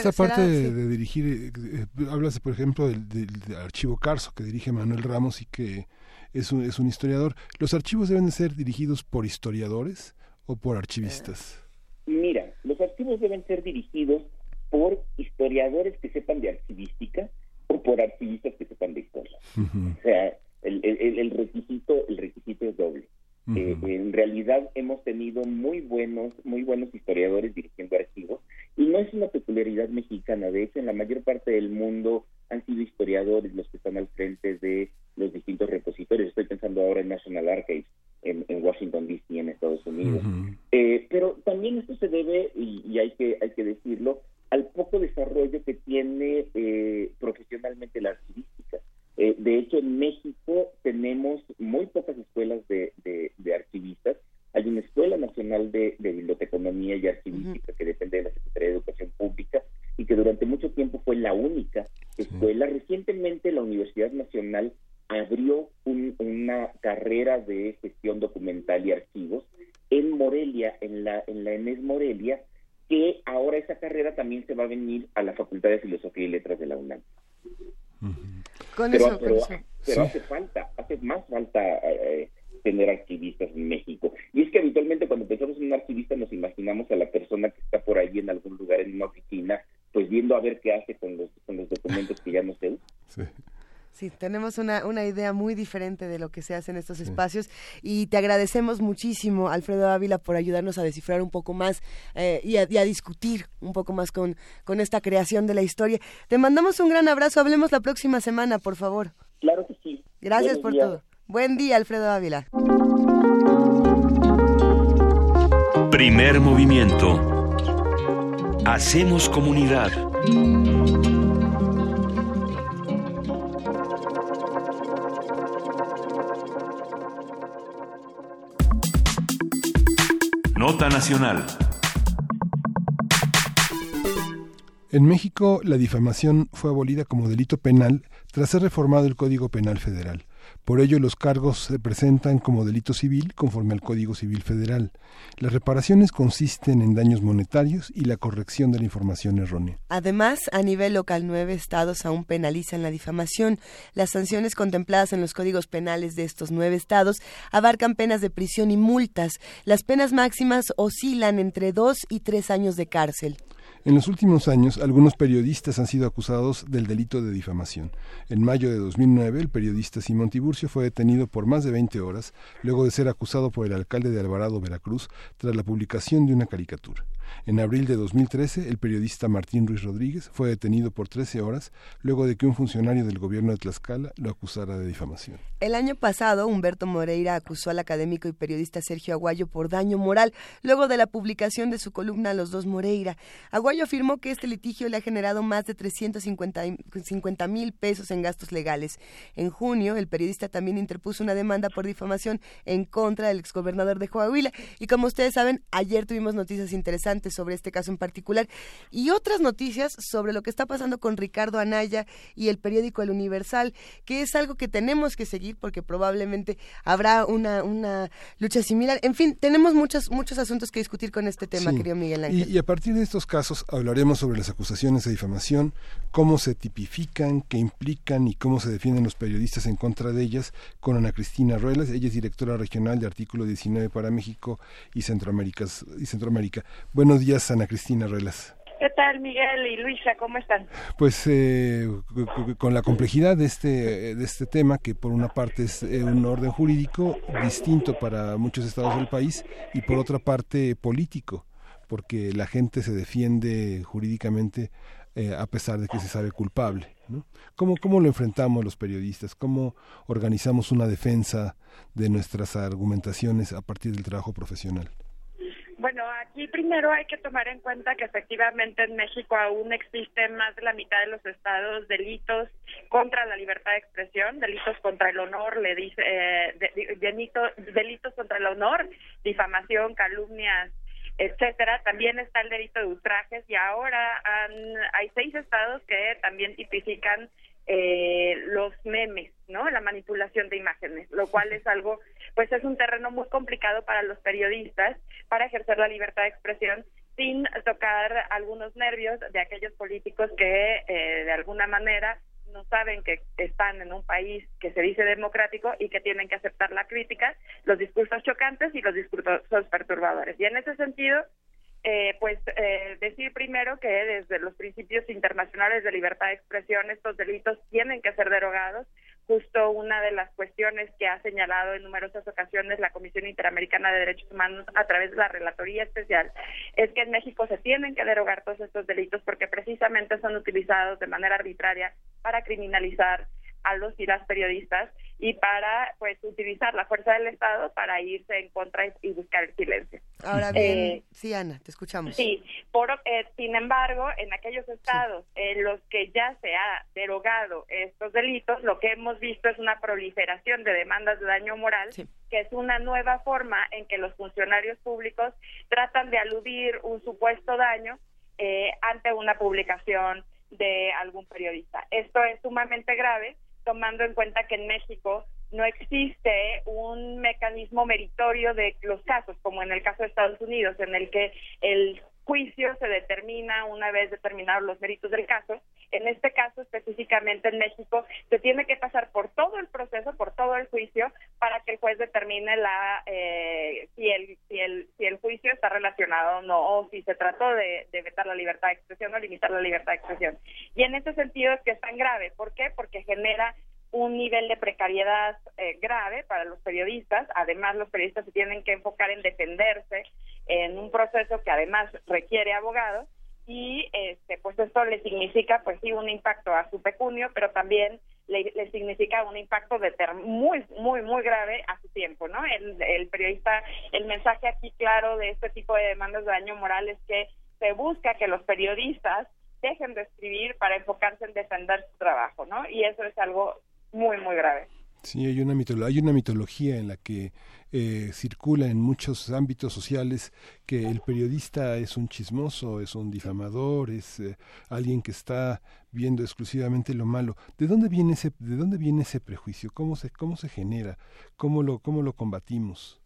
Esta parte de, dirigir, eh, hablas por ejemplo del, archivo Carso que dirige Manuel Ramos y que es un, es un historiador. ¿Los archivos deben de ser dirigidos por historiadores o por archivistas? Mira, los archivos deben ser dirigidos por historiadores que sepan de archivística o por archivistas que sepan de historia. O sea, el, el, requisito el requisito es doble. Eh, en realidad hemos tenido muy buenos muy buenos historiadores dirigiendo archivos y no es una peculiaridad mexicana. De hecho, en la mayor parte del mundo han sido historiadores los que están al frente de los distintos repositorios. Estoy pensando ahora en National Archives en, Washington D.C. en Estados Unidos. Eh, pero también esto se debe y, hay que hay que decirlo al poco desarrollo que tiene eh, profesionalmente la archivística. Eh, de hecho, en México tenemos muy pocas escuelas de, archivistas. Hay una Escuela Nacional de, Biblioteconomía y Archivística que depende de la Secretaría de Educación Pública y que durante mucho tiempo fue la única escuela. Recientemente la Universidad Nacional abrió una carrera de gestión documental y archivos en Morelia, en la, en la ENES Morelia, que ahora esa carrera también se va a venir a la Facultad de Filosofía y Letras de la UNAM. pero, pero, hace falta, hace más falta eh, tener archivistas en México. Y es que habitualmente cuando pensamos en un archivista nos imaginamos a la persona que está por ahí en algún lugar en una oficina, pues viendo a ver qué hace con los, con los documentos que ya no se usan. Sí, tenemos una, una idea muy diferente de lo que se hace en estos espacios y te agradecemos muchísimo, Alfredo Ávila, por ayudarnos a descifrar un poco más eh, y, a, discutir un poco más con, con esta creación de la historia. Te mandamos un gran abrazo, hablemos la próxima semana, por favor. Claro que sí. Gracias por todo. Buen día, Alfredo Ávila. Primer movimiento. Hacemos comunidad. En México, la difamación fue abolida como delito penal tras ser reformado el Código Penal Federal. Por ello, los cargos se presentan como delito civil conforme al Código Civil Federal. Las reparaciones consisten en daños monetarios y la corrección de la información errónea. Además, a nivel local, nueve estados aún penalizan la difamación. Las sanciones contempladas en los códigos penales de estos nueve estados abarcan penas de prisión y multas. Las penas máximas oscilan entre dos y tres años de cárcel. En los últimos años, algunos periodistas han sido acusados del delito de difamación. En mayo de 2009, el periodista Simón Tiburcio fue detenido por más de 20 horas, luego de ser acusado por el alcalde de Alvarado, Veracruz, tras la publicación de una caricatura. En abril de 2013, el periodista Martín Ruiz Rodríguez fue detenido por 13 horas luego de que un funcionario del gobierno de Tlaxcala lo acusara de difamación. El año pasado, Humberto Moreira acusó al académico y periodista Sergio Aguayo por daño moral luego de la publicación de su columna Los dos Moreira. Aguayo afirmó que este litigio le ha generado más de 350 mil pesos en gastos legales. En junio, el periodista también interpuso una demanda por difamación en contra del exgobernador de Coahuila. Y como ustedes saben, ayer tuvimos noticias interesantes sobre este caso en particular y otras noticias sobre lo que está pasando con Ricardo Anaya y el periódico El Universal, que es algo que tenemos que seguir porque probablemente habrá una, una lucha similar. En fin, tenemos muchos, muchos asuntos que discutir con este tema, querido Miguel Ángel. Y, a partir de estos casos hablaremos sobre las acusaciones de difamación, cómo se tipifican, qué implican y cómo se defienden los periodistas en contra de ellas con Ana Cristina Ruelas. Ella es directora regional de Artículo 19 para México y Centroamérica. Y Centroamérica. Buenos días, Ana Cristina Ruelas. ¿Qué tal, Miguel y Luisa? ¿Cómo están? Pues eh, con la complejidad de este, de este tema, que por una parte es eh, un orden jurídico distinto para muchos estados del país y por otra parte político, porque la gente se defiende jurídicamente eh, a pesar de que se sabe culpable. ¿no? ¿Cómo, ¿Cómo lo enfrentamos los periodistas? ¿Cómo organizamos una defensa de nuestras argumentaciones a partir del trabajo profesional? Bueno, aquí primero hay que tomar en cuenta que efectivamente en México aún existen más de la mitad de los estados delitos contra la libertad de expresión, delitos contra el honor, le dice, eh, delitos contra el honor, difamación, calumnias, etcétera. También está el delito de ultrajes y ahora hay seis estados que también tipifican eh, los memes, ¿no? La manipulación de imágenes, lo cual es algo, pues es un terreno muy complicado para los periodistas para ejercer la libertad de expresión sin tocar algunos nervios de aquellos políticos que eh, de alguna manera no saben que están en un país que se dice democrático y que tienen que aceptar la crítica, los discursos chocantes y los discursos perturbadores. Y en ese sentido, eh, pues eh, decir primero que desde los principios internacionales de libertad de expresión estos delitos tienen que ser derogados. Justo una de las cuestiones que ha señalado en numerosas ocasiones la Comisión Interamericana de Derechos Humanos a través de la Relatoría Especial es que en México se tienen que derogar todos estos delitos porque precisamente son utilizados de manera arbitraria para criminalizar a los y las periodistas y para pues utilizar la fuerza del Estado para irse en contra y, buscar el silencio. Ahora bien, eh, sí Ana, te escuchamos. Sí, por, eh, sin embargo, en aquellos estados en los que ya se ha derogado estos delitos, lo que hemos visto es una proliferación de demandas de daño moral, que es una nueva forma en que los funcionarios públicos tratan de aludir un supuesto daño eh, ante una publicación de algún periodista. Esto es sumamente grave tomando en cuenta que en México no existe un mecanismo meritorio de los casos, como en el caso de Estados Unidos, en el que el juicio se determina una vez determinados los méritos del caso. En este caso, específicamente en México, se tiene que pasar por todo el proceso, por todo el juicio, para que el juez determine la eh, si, el, si, el, si el juicio está relacionado o no, o si se trató de, de vetar la libertad de expresión o limitar la libertad de expresión. Y en ese sentido es que es tan grave. ¿Por qué? Porque genera un nivel de precariedad eh, grave para los periodistas. Además, los periodistas se tienen que enfocar en defenderse en un proceso que además requiere abogados y este pues esto le significa pues sí un impacto a su pecunio, pero también le, significa un impacto de muy muy muy grave a su tiempo, ¿no? El, el periodista el mensaje aquí claro de este tipo de demandas de daño moral es que se busca que los periodistas dejen de escribir para enfocarse en defender su trabajo, ¿no? Y eso es algo muy, muy grave. Sí, hay una, hay una mitología en la que eh, circula en muchos ámbitos sociales que el periodista es un chismoso, es un difamador, es eh, alguien que está viendo exclusivamente lo malo. ¿De dónde viene ese, de dónde viene ese prejuicio? ¿Cómo se, cómo se genera? ¿Cómo lo, cómo lo combatimos?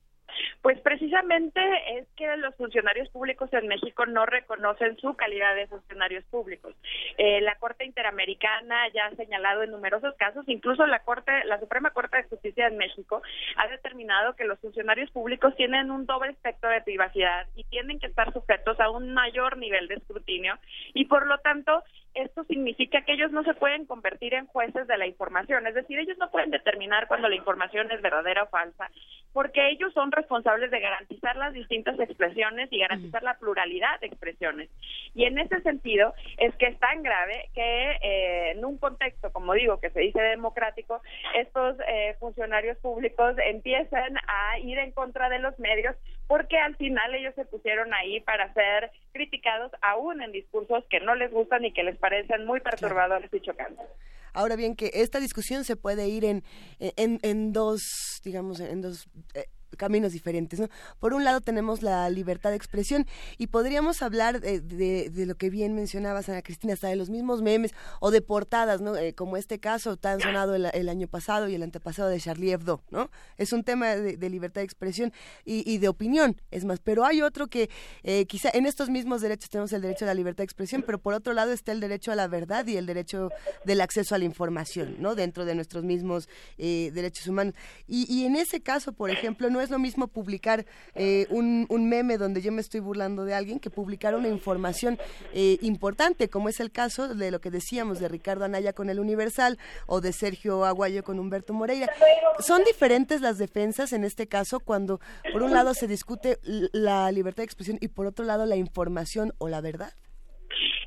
Pues precisamente es que los funcionarios públicos en México no reconocen su calidad de funcionarios públicos. Eh, la Corte Interamericana ya ha señalado en numerosos casos, incluso la Corte, la Suprema Corte de Justicia de México ha determinado que los funcionarios públicos tienen un doble espectro de privacidad y tienen que estar sujetos a un mayor nivel de escrutinio y por lo tanto esto significa que ellos no se pueden convertir en jueces de la información, es decir, ellos no pueden determinar cuando la información es verdadera o falsa, porque ellos son responsables de garantizar las distintas expresiones y garantizar la pluralidad de expresiones. Y en ese sentido es que es tan grave que eh, en un contexto, como digo, que se dice democrático, estos eh, funcionarios públicos empiezan a ir en contra de los medios porque al final ellos se pusieron ahí para ser criticados aún en discursos que no les gustan y que les parecen muy perturbadores y chocantes. Ahora bien, que esta discusión se puede ir en, en, en dos, digamos, en dos... Eh, caminos diferentes. ¿no? Por un lado tenemos la libertad de expresión y podríamos hablar de, lo que bien mencionabas, Ana Cristina, hasta de los mismos memes o de portadas, ¿no? Eh, como este caso tan sonado el, año pasado y el antepasado de Charlie Hebdo. ¿no? Es un tema de, libertad de expresión y, y, de opinión, es más. Pero hay otro que eh, quizá en estos mismos derechos tenemos el derecho a la libertad de expresión, pero por otro lado está el derecho a la verdad y el derecho del acceso a la información, ¿no? Dentro de nuestros mismos eh, derechos humanos. Y, y en ese caso, por ejemplo, no es lo mismo publicar eh, un, meme donde yo me estoy burlando de alguien que publicar una información eh, importante, como es el caso de lo que decíamos de Ricardo Anaya con el Universal o de Sergio Aguayo con Humberto Moreira. Son diferentes las defensas en este caso cuando por un lado se discute la libertad de expresión y por otro lado la información o la verdad.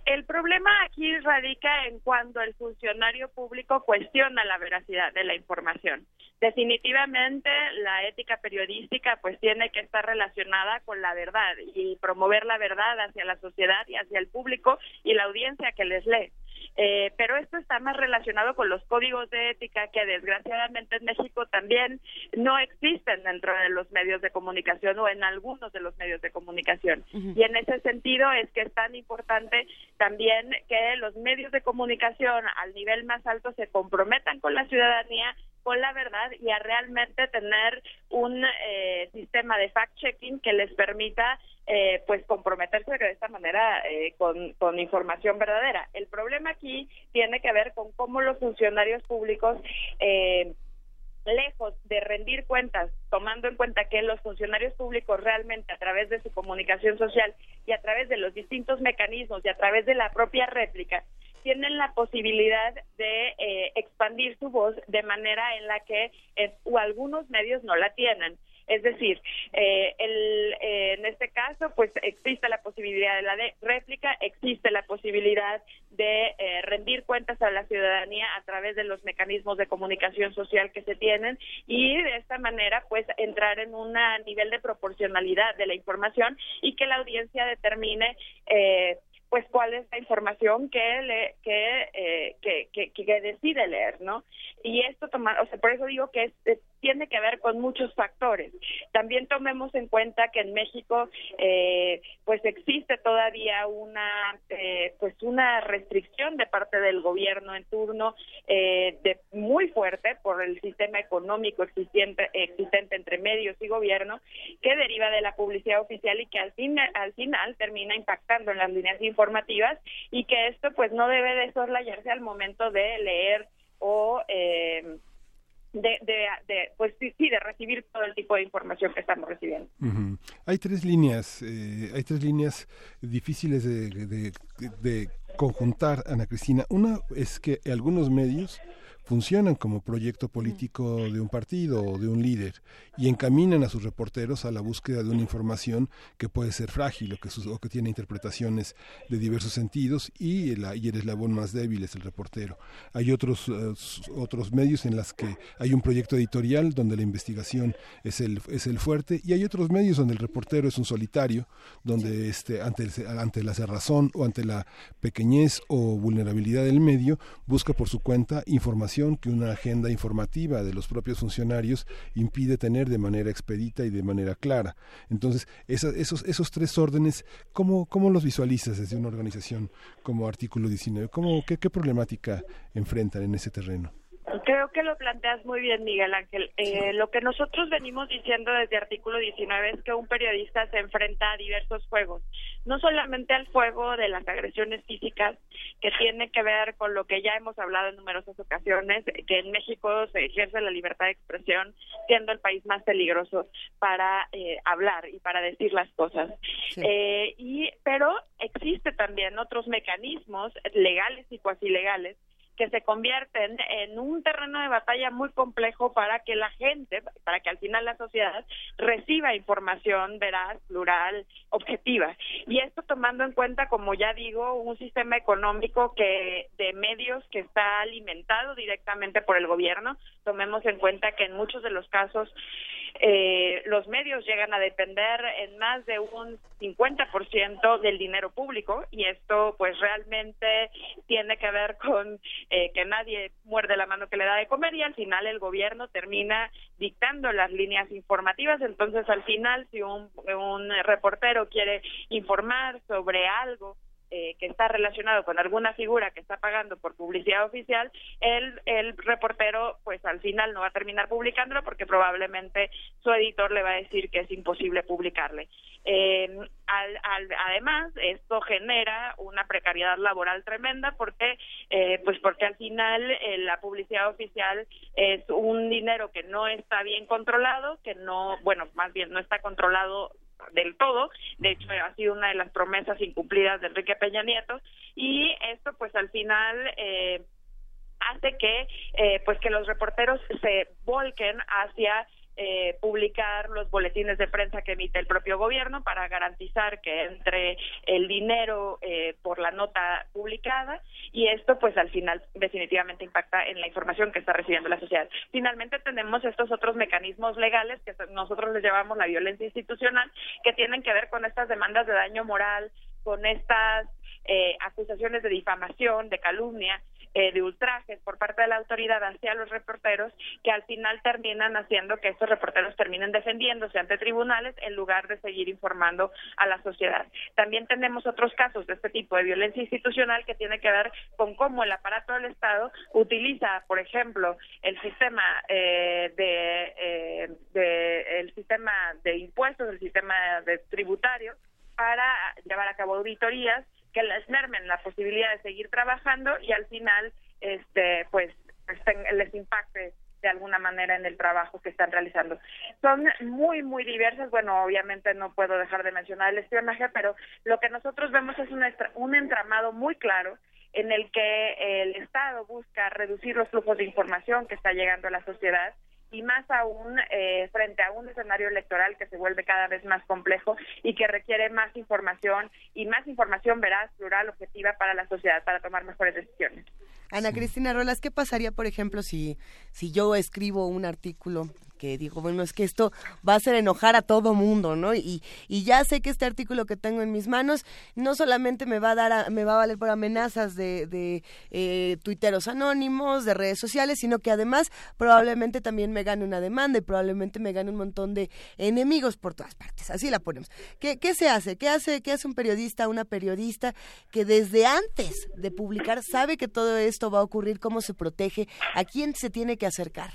El problema aquí radica en cuando el funcionario público cuestiona la veracidad de la información. Definitivamente la ética periodística pues tiene que estar relacionada con la verdad y promover la verdad hacia la sociedad y hacia el público y la audiencia que les lee. Eh, pero esto está más relacionado con los códigos de ética que desgraciadamente en México también no existen dentro de los medios de comunicación o en algunos de los medios de comunicación. Y en ese sentido es que es tan importante también que los medios de comunicación al nivel más alto se comprometan con la ciudadanía con la verdad y a realmente tener un eh, sistema de fact-checking que les permita eh, pues comprometerse de esta manera eh, con, información verdadera. El problema aquí tiene que ver con cómo los funcionarios públicos eh, lejos de rendir cuentas, tomando en cuenta que los funcionarios públicos realmente a través de su comunicación social y a través de los distintos mecanismos y a través de la propia réplica, tienen la posibilidad de eh, expandir su voz de manera en la que eh, o algunos medios no la tienen. Es decir, eh, el, eh, en este caso, pues existe la posibilidad de la réplica, existe la posibilidad de eh, rendir cuentas a la ciudadanía a través de los mecanismos de comunicación social que se tienen y de esta manera, pues entrar en un nivel de proporcionalidad de la información y que la audiencia determine eh, pues cuál es la información que le que, eh, que, que, que, decide leer, ¿no? Y esto tomar, o sea, por eso digo que es, tiene que ver con muchos factores. También tomemos en cuenta que en México, eh, pues existe todavía una, eh, pues una restricción de parte del gobierno en turno eh, de muy fuerte por el sistema económico existente, existente entre medios y gobierno, que deriva de la publicidad oficial y que al fin, al final termina impactando en las líneas informativas y que esto, pues, no debe de soslayarse al momento de leer o eh, de, de, pues sí, de recibir todo el tipo de información que estamos recibiendo. Hay tres líneas, eh, hay tres líneas difíciles de, de, de conjuntar, Ana Cristina. Una es que algunos medios funcionan como proyecto político de un partido o de un líder y encaminan a sus reporteros a la búsqueda de una información que puede ser frágil o que, o que tiene interpretaciones de diversos sentidos y el, y el eslabón más débil es el reportero. Hay otros, eh, otros medios en los que hay un proyecto editorial donde la investigación es el, es el fuerte y hay otros medios donde el reportero es un solitario, donde este, ante, ante la cerrazón o ante la pequeñez o vulnerabilidad del medio busca por su cuenta información que una agenda informativa de los propios funcionarios impide tener de manera expedita y de manera clara. Entonces, esos, esos tres órdenes, ¿cómo, ¿cómo los visualizas desde una organización como Artículo 19? ¿Cómo, ¿Qué problemática enfrentan en ese terreno? Creo que lo planteas muy bien, Miguel Ángel. Eh, lo que nosotros venimos diciendo desde artículo 19 es que un periodista se enfrenta a diversos juegos, no solamente al fuego de las agresiones físicas, que tiene que ver con lo que ya hemos hablado en numerosas ocasiones, que en México se ejerce la libertad de expresión, siendo el país más peligroso para eh, hablar y para decir las cosas. Eh, y pero existe también otros mecanismos legales y cuasi legales que se convierten en un terreno de batalla muy complejo para que la gente, para que al final la sociedad reciba información veraz, plural, objetiva. Y esto tomando en cuenta, como ya digo, un sistema económico que de medios que está alimentado directamente por el gobierno. Tomemos en cuenta que en muchos de los casos eh, los medios llegan a depender en más de un 50% del dinero público y esto pues realmente tiene que ver con eh, que nadie muerde la mano que le da de comer y al final el gobierno termina dictando las líneas informativas. Entonces al final si un, un reportero quiere informar sobre algo eh, que está relacionado con alguna figura que está pagando por publicidad oficial, el, el reportero pues al final no va a terminar publicándolo porque probablemente su editor le va a decir que es imposible publicarle. Eh, al, además, esto genera una precariedad laboral tremenda porque eh, pues porque al final la publicidad oficial es un dinero que no está bien controlado, que no, bueno, más bien no está controlado del todo. De hecho, ha sido una de las promesas incumplidas de Enrique Peña Nieto. Y esto, pues, al final. Eh, hace que eh, pues que los reporteros se volquen hacia eh, publicar los boletines de prensa que emite el propio gobierno para garantizar que entre el dinero eh, por la nota publicada y esto pues al final definitivamente impacta en la información que está recibiendo la sociedad. Finalmente tenemos estos otros mecanismos legales que nosotros les llamamos la violencia institucional que tienen que ver con estas demandas de daño moral, con estas eh, acusaciones de difamación, de calumnia eh, de ultrajes por parte de la autoridad hacia los reporteros que al final terminan haciendo que estos reporteros terminen defendiéndose ante tribunales en lugar de seguir informando a la sociedad. También tenemos otros casos de este tipo de violencia institucional que tiene que ver con cómo el aparato del Estado utiliza, por ejemplo, el sistema eh, de, eh, de el sistema de impuestos, el sistema de tributario para llevar a cabo auditorías que les mermen la posibilidad de seguir trabajando y al final este pues, pues les impacte de alguna manera en el trabajo que están realizando. Son muy, muy diversas. Bueno, obviamente no puedo dejar de mencionar el espionaje, pero lo que nosotros vemos es un, un entramado muy claro en el que el Estado busca reducir los flujos de información que está llegando a la sociedad y más aún eh, frente a un escenario electoral que se vuelve cada vez más complejo y que requiere más información y más información veraz, plural, objetiva para la sociedad para tomar mejores decisiones. Ana Cristina Rolas, ¿qué pasaría, por ejemplo, si, si yo escribo un artículo que digo, bueno, es que esto va a hacer enojar a todo mundo, ¿no? Y, y ya sé que este artículo que tengo en mis manos no solamente me va a dar, me va a valer por amenazas de, de eh, tuiteros anónimos, de redes sociales, sino que además probablemente también me gane una demanda y probablemente me gane un montón de enemigos por todas partes. Así la ponemos. ¿Qué, qué se hace? ¿Qué hace, qué hace un periodista, una periodista que desde antes de publicar sabe que todo esto va a ocurrir? ¿Cómo se protege? ¿A quién se tiene que acercar?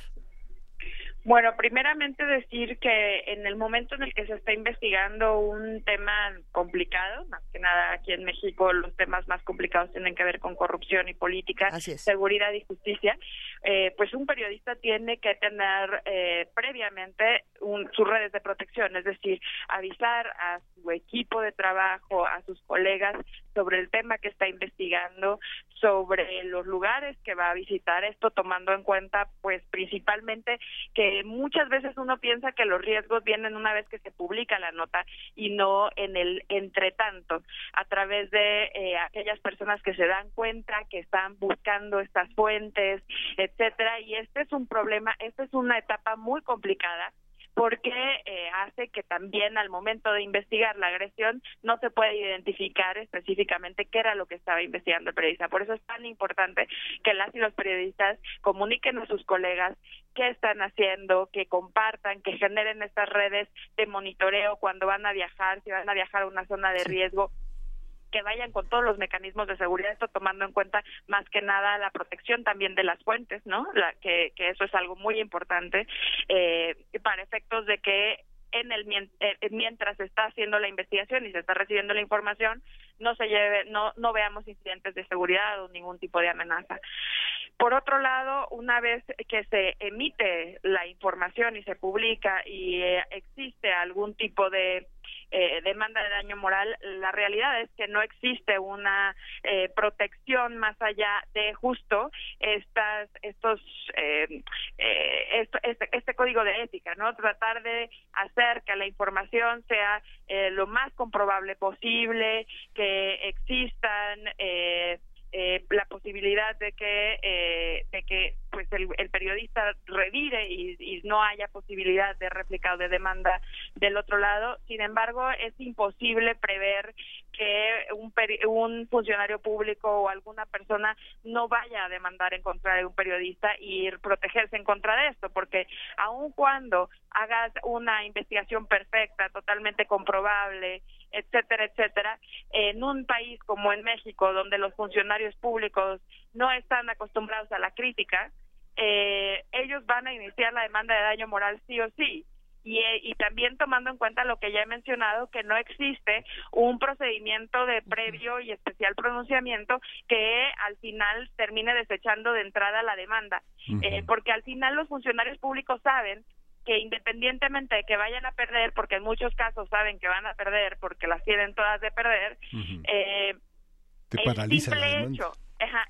Bueno, primeramente decir que en el momento en el que se está investigando un tema complicado, más que nada aquí en México los temas más complicados tienen que ver con corrupción y política, seguridad y justicia, eh, pues un periodista tiene que tener eh, previamente sus redes de protección, es decir, avisar a su equipo de trabajo, a sus colegas sobre el tema que está investigando, sobre los lugares que va a visitar, esto tomando en cuenta pues principalmente que muchas veces uno piensa que los riesgos vienen una vez que se publica la nota y no en el entretanto, a través de eh, aquellas personas que se dan cuenta que están buscando estas fuentes, etcétera, y este es un problema, esta es una etapa muy complicada porque eh, hace que también al momento de investigar la agresión no se puede identificar específicamente qué era lo que estaba investigando el periodista. Por eso es tan importante que las y los periodistas comuniquen a sus colegas qué están haciendo, que compartan, que generen estas redes de monitoreo cuando van a viajar, si van a viajar a una zona de riesgo que vayan con todos los mecanismos de seguridad, esto tomando en cuenta más que nada la protección también de las fuentes, ¿no? La, que, que eso es algo muy importante eh, para efectos de que en el eh, mientras está haciendo la investigación y se está recibiendo la información no se lleve no no veamos incidentes de seguridad o ningún tipo de amenaza por otro lado una vez que se emite la información y se publica y eh, existe algún tipo de eh, demanda de daño moral, la realidad es que no existe una eh, protección más allá de justo estas, estos, eh, este, este, código de ética, ¿no? Tratar de hacer que la información sea lo más comprobable posible, que existan eh, la posibilidad de que eh, de que pues el, periodista revire y, y, no haya posibilidad de réplica o de demanda del otro lado. Sin embargo es imposible prever que un, un funcionario público o alguna persona no vaya a demandar en contra de un periodista y protegerse en contra de esto porque aun cuando hagas una investigación perfecta totalmente comprobable etcétera, etcétera, en un país como en México, donde los funcionarios públicos no están acostumbrados a la crítica, eh, ellos van a iniciar la demanda de daño moral sí o sí. Y, y, también tomando en cuenta lo que ya he mencionado, que no existe un procedimiento de previo y especial pronunciamiento que al final termine desechando de entrada la demanda, eh, porque al final los funcionarios públicos saben que independientemente de que vayan a perder, porque en muchos casos saben que van a perder porque las tienen todas de perder, eh, el simple hecho,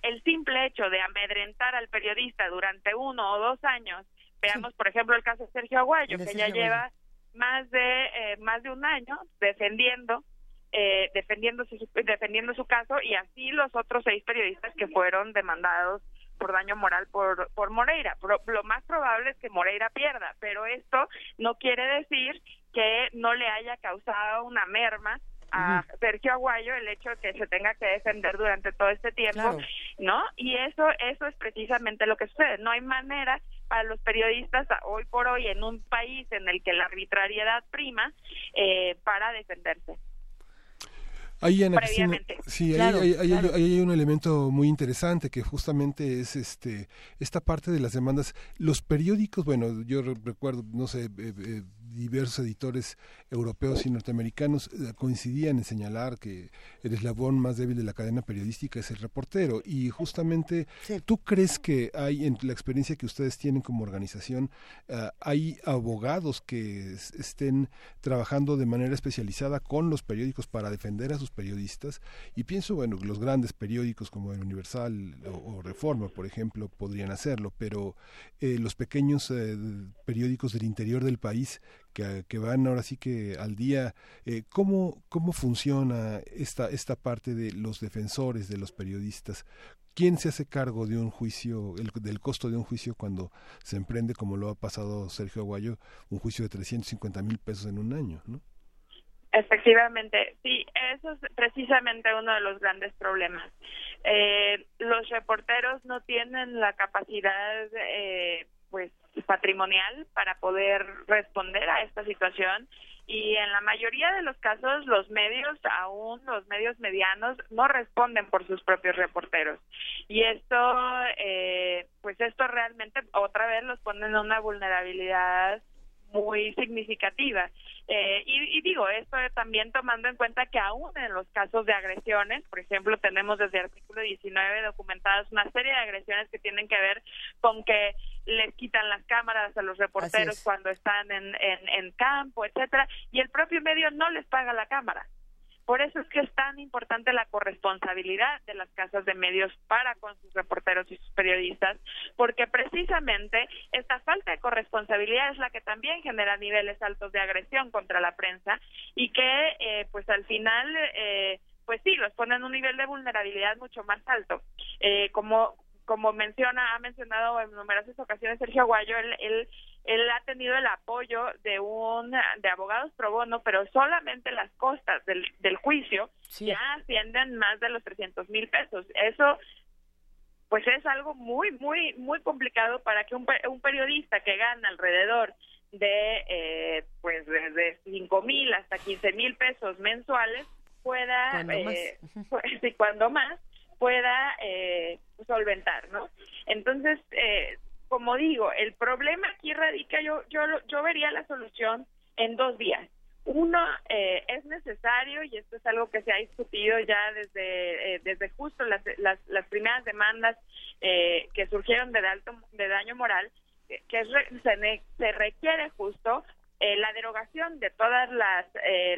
el simple hecho de amedrentar al periodista durante uno o dos años, veamos por ejemplo el caso de Sergio Aguayo, que ya lleva más de eh, más de un año defendiendo eh, defendiendo su defendiendo su caso y así los otros seis periodistas que fueron demandados por daño moral por, por Moreira. lo más probable es que Moreira pierda, pero esto no quiere decir que no le haya causado una merma a Sergio Aguayo el hecho de que se tenga que defender durante todo este tiempo, ¿no? Y eso eso es precisamente lo que sucede. No hay manera para los periodistas hoy por hoy en un país en el que la arbitrariedad prima eh, para defenderse. Ahí, sí, hay, un elemento muy interesante que justamente es este esta parte de las demandas. Los periódicos, bueno, yo recuerdo, no sé, eh, eh, diversos editores europeos y norteamericanos eh, coincidían en señalar que el eslabón más débil de la cadena periodística es el reportero. Y justamente, ¿tú crees que hay, en la experiencia que ustedes tienen como organización, eh, hay abogados que estén trabajando de manera especializada con los periódicos para defender a sus periodistas? Y pienso, bueno, los grandes periódicos como el Universal o, Reforma, por ejemplo, podrían hacerlo, pero eh, los pequeños periódicos del interior del país que, van ahora sí que al día. Eh, ¿cómo, ¿Cómo funciona esta, esta parte de los defensores, de los periodistas? ¿Quién se hace cargo de un juicio, el, del costo de un juicio cuando se emprende, como lo ha pasado Sergio Aguayo, un juicio de 350 mil pesos en un año? ¿no? Efectivamente, sí, eso es precisamente uno de los grandes problemas. Eh, los reporteros no tienen la capacidad, eh, pues, patrimonial para poder responder a esta situación y en la mayoría de los casos los medios, aún los medios medianos, no responden por sus propios reporteros. Y esto, eh, pues esto realmente otra vez los pone en una vulnerabilidad muy significativa. Eh, y, digo, esto también tomando en cuenta que aún en los casos de agresiones, por ejemplo, tenemos desde el artículo 19 documentadas una serie de agresiones que tienen que ver con que les quitan las cámaras a los reporteros cuando están en, en, en campo, etcétera, y el propio medio no les paga la cámara. Por eso es que es tan importante la corresponsabilidad de las casas de medios para con sus reporteros y sus periodistas, porque precisamente esta falta de corresponsabilidad es la que también genera niveles altos de agresión contra la prensa y que, eh, pues al final, eh, pues sí, los pone en un nivel de vulnerabilidad mucho más alto. Eh, como como menciona, ha mencionado en numerosas ocasiones Sergio Aguayo, él, él, ha tenido el apoyo de un de abogados pro bono, pero solamente las costas del, del juicio ya ascienden más de los 300 mil pesos. Eso pues es algo muy, muy, muy complicado para que un, un periodista que gana alrededor de, eh, pues, desde 5 mil hasta 15 mil pesos mensuales pueda, eh, *laughs* pues, y cuando más, pueda eh, solventar, ¿no? Entonces, eh, como digo, el problema aquí radica, yo, yo, yo vería la solución en dos vías. Uno, eh, es necesario, y esto es algo que se ha discutido ya desde, eh, desde justo las, las, las primeras demandas eh, que surgieron de, alto, de daño moral, que se, se, requiere justo eh, la derogación de todas las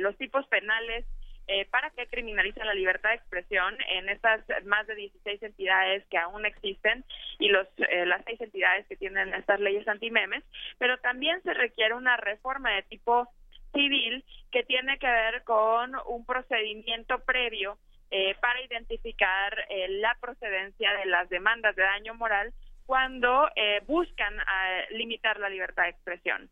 los tipos penales eh, para que criminalicen la libertad de expresión en estas más de 16 entidades que aún existen y los eh, las seis entidades que tienen estas leyes anti-memes, pero también se requiere una reforma de tipo civil que tiene que ver con un procedimiento previo eh, para identificar la procedencia de las demandas de daño moral cuando buscan limitar la libertad de expresión.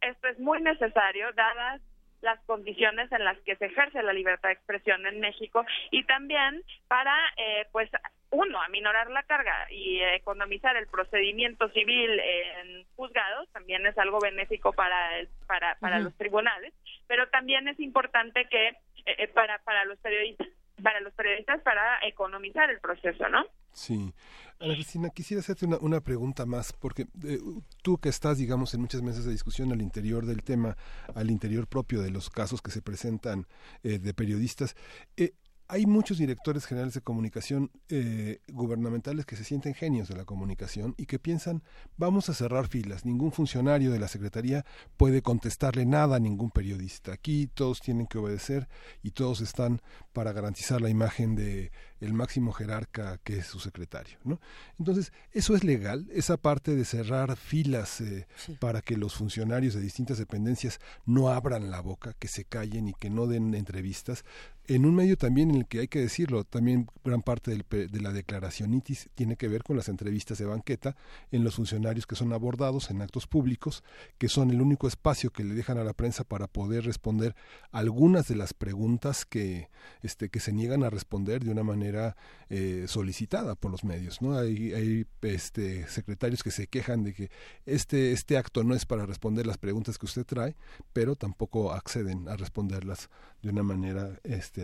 esto es muy necesario dadas las condiciones en las que se ejerce la libertad de expresión en México y también para, eh, pues, uno, aminorar la carga y economizar el procedimiento civil en juzgados, también es algo benéfico para, el, para, para los tribunales, pero también es importante que eh, eh, para, para los periodistas para los periodistas para economizar el proceso, ¿no? Sí. Ana Cristina, quisiera hacerte una, pregunta más, porque eh, tú que estás, digamos, en muchas mesas de discusión al interior del tema, al interior propio de los casos que se presentan eh, de periodistas, eh, hay muchos directores generales de comunicación eh, gubernamentales que se sienten genios de la comunicación y que piensan vamos a cerrar filas, ningún funcionario de la Secretaría puede contestarle nada a ningún periodista. Aquí todos tienen que obedecer y todos están para garantizar la imagen de el máximo jerarca que es su secretario. ¿no? Entonces, ¿eso es legal? Esa parte de cerrar filas eh, para que los funcionarios de distintas dependencias no abran la boca, que se callen y que no den entrevistas, en un medio también en el que hay que decirlo, también gran parte del, de la declaración ITIS tiene que ver con las entrevistas de banqueta en los funcionarios que son abordados en actos públicos, que son el único espacio que le dejan a la prensa para poder responder algunas de las preguntas que, este, que se niegan a responder de una manera eh, solicitada por los medios. ¿no? Hay, hay este, secretarios que se quejan de que este, este acto no es para responder las preguntas que usted trae, pero tampoco acceden a responderlas de una manera este,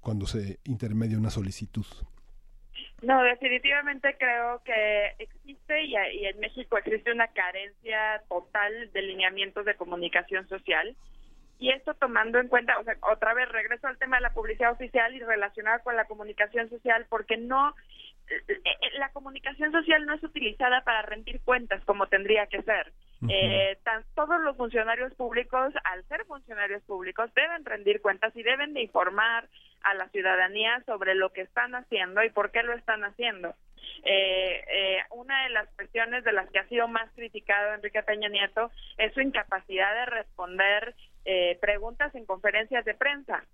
cuando se intermedia una solicitud. No, definitivamente creo que existe y, y, en México existe una carencia total de lineamientos de comunicación social. Y esto tomando en cuenta, o sea, otra vez regreso al tema de la publicidad oficial y relacionado con la comunicación social, porque no, eh, eh, la comunicación social no es utilizada para rendir cuentas como tendría que ser. Eh, todos los funcionarios públicos, al ser funcionarios públicos, deben rendir cuentas y deben de informar a la ciudadanía sobre lo que están haciendo y por qué lo están haciendo. Eh, eh, una de las cuestiones de las que ha sido más criticado Enrique Peña Nieto es su incapacidad de responder eh, preguntas en conferencias de prensa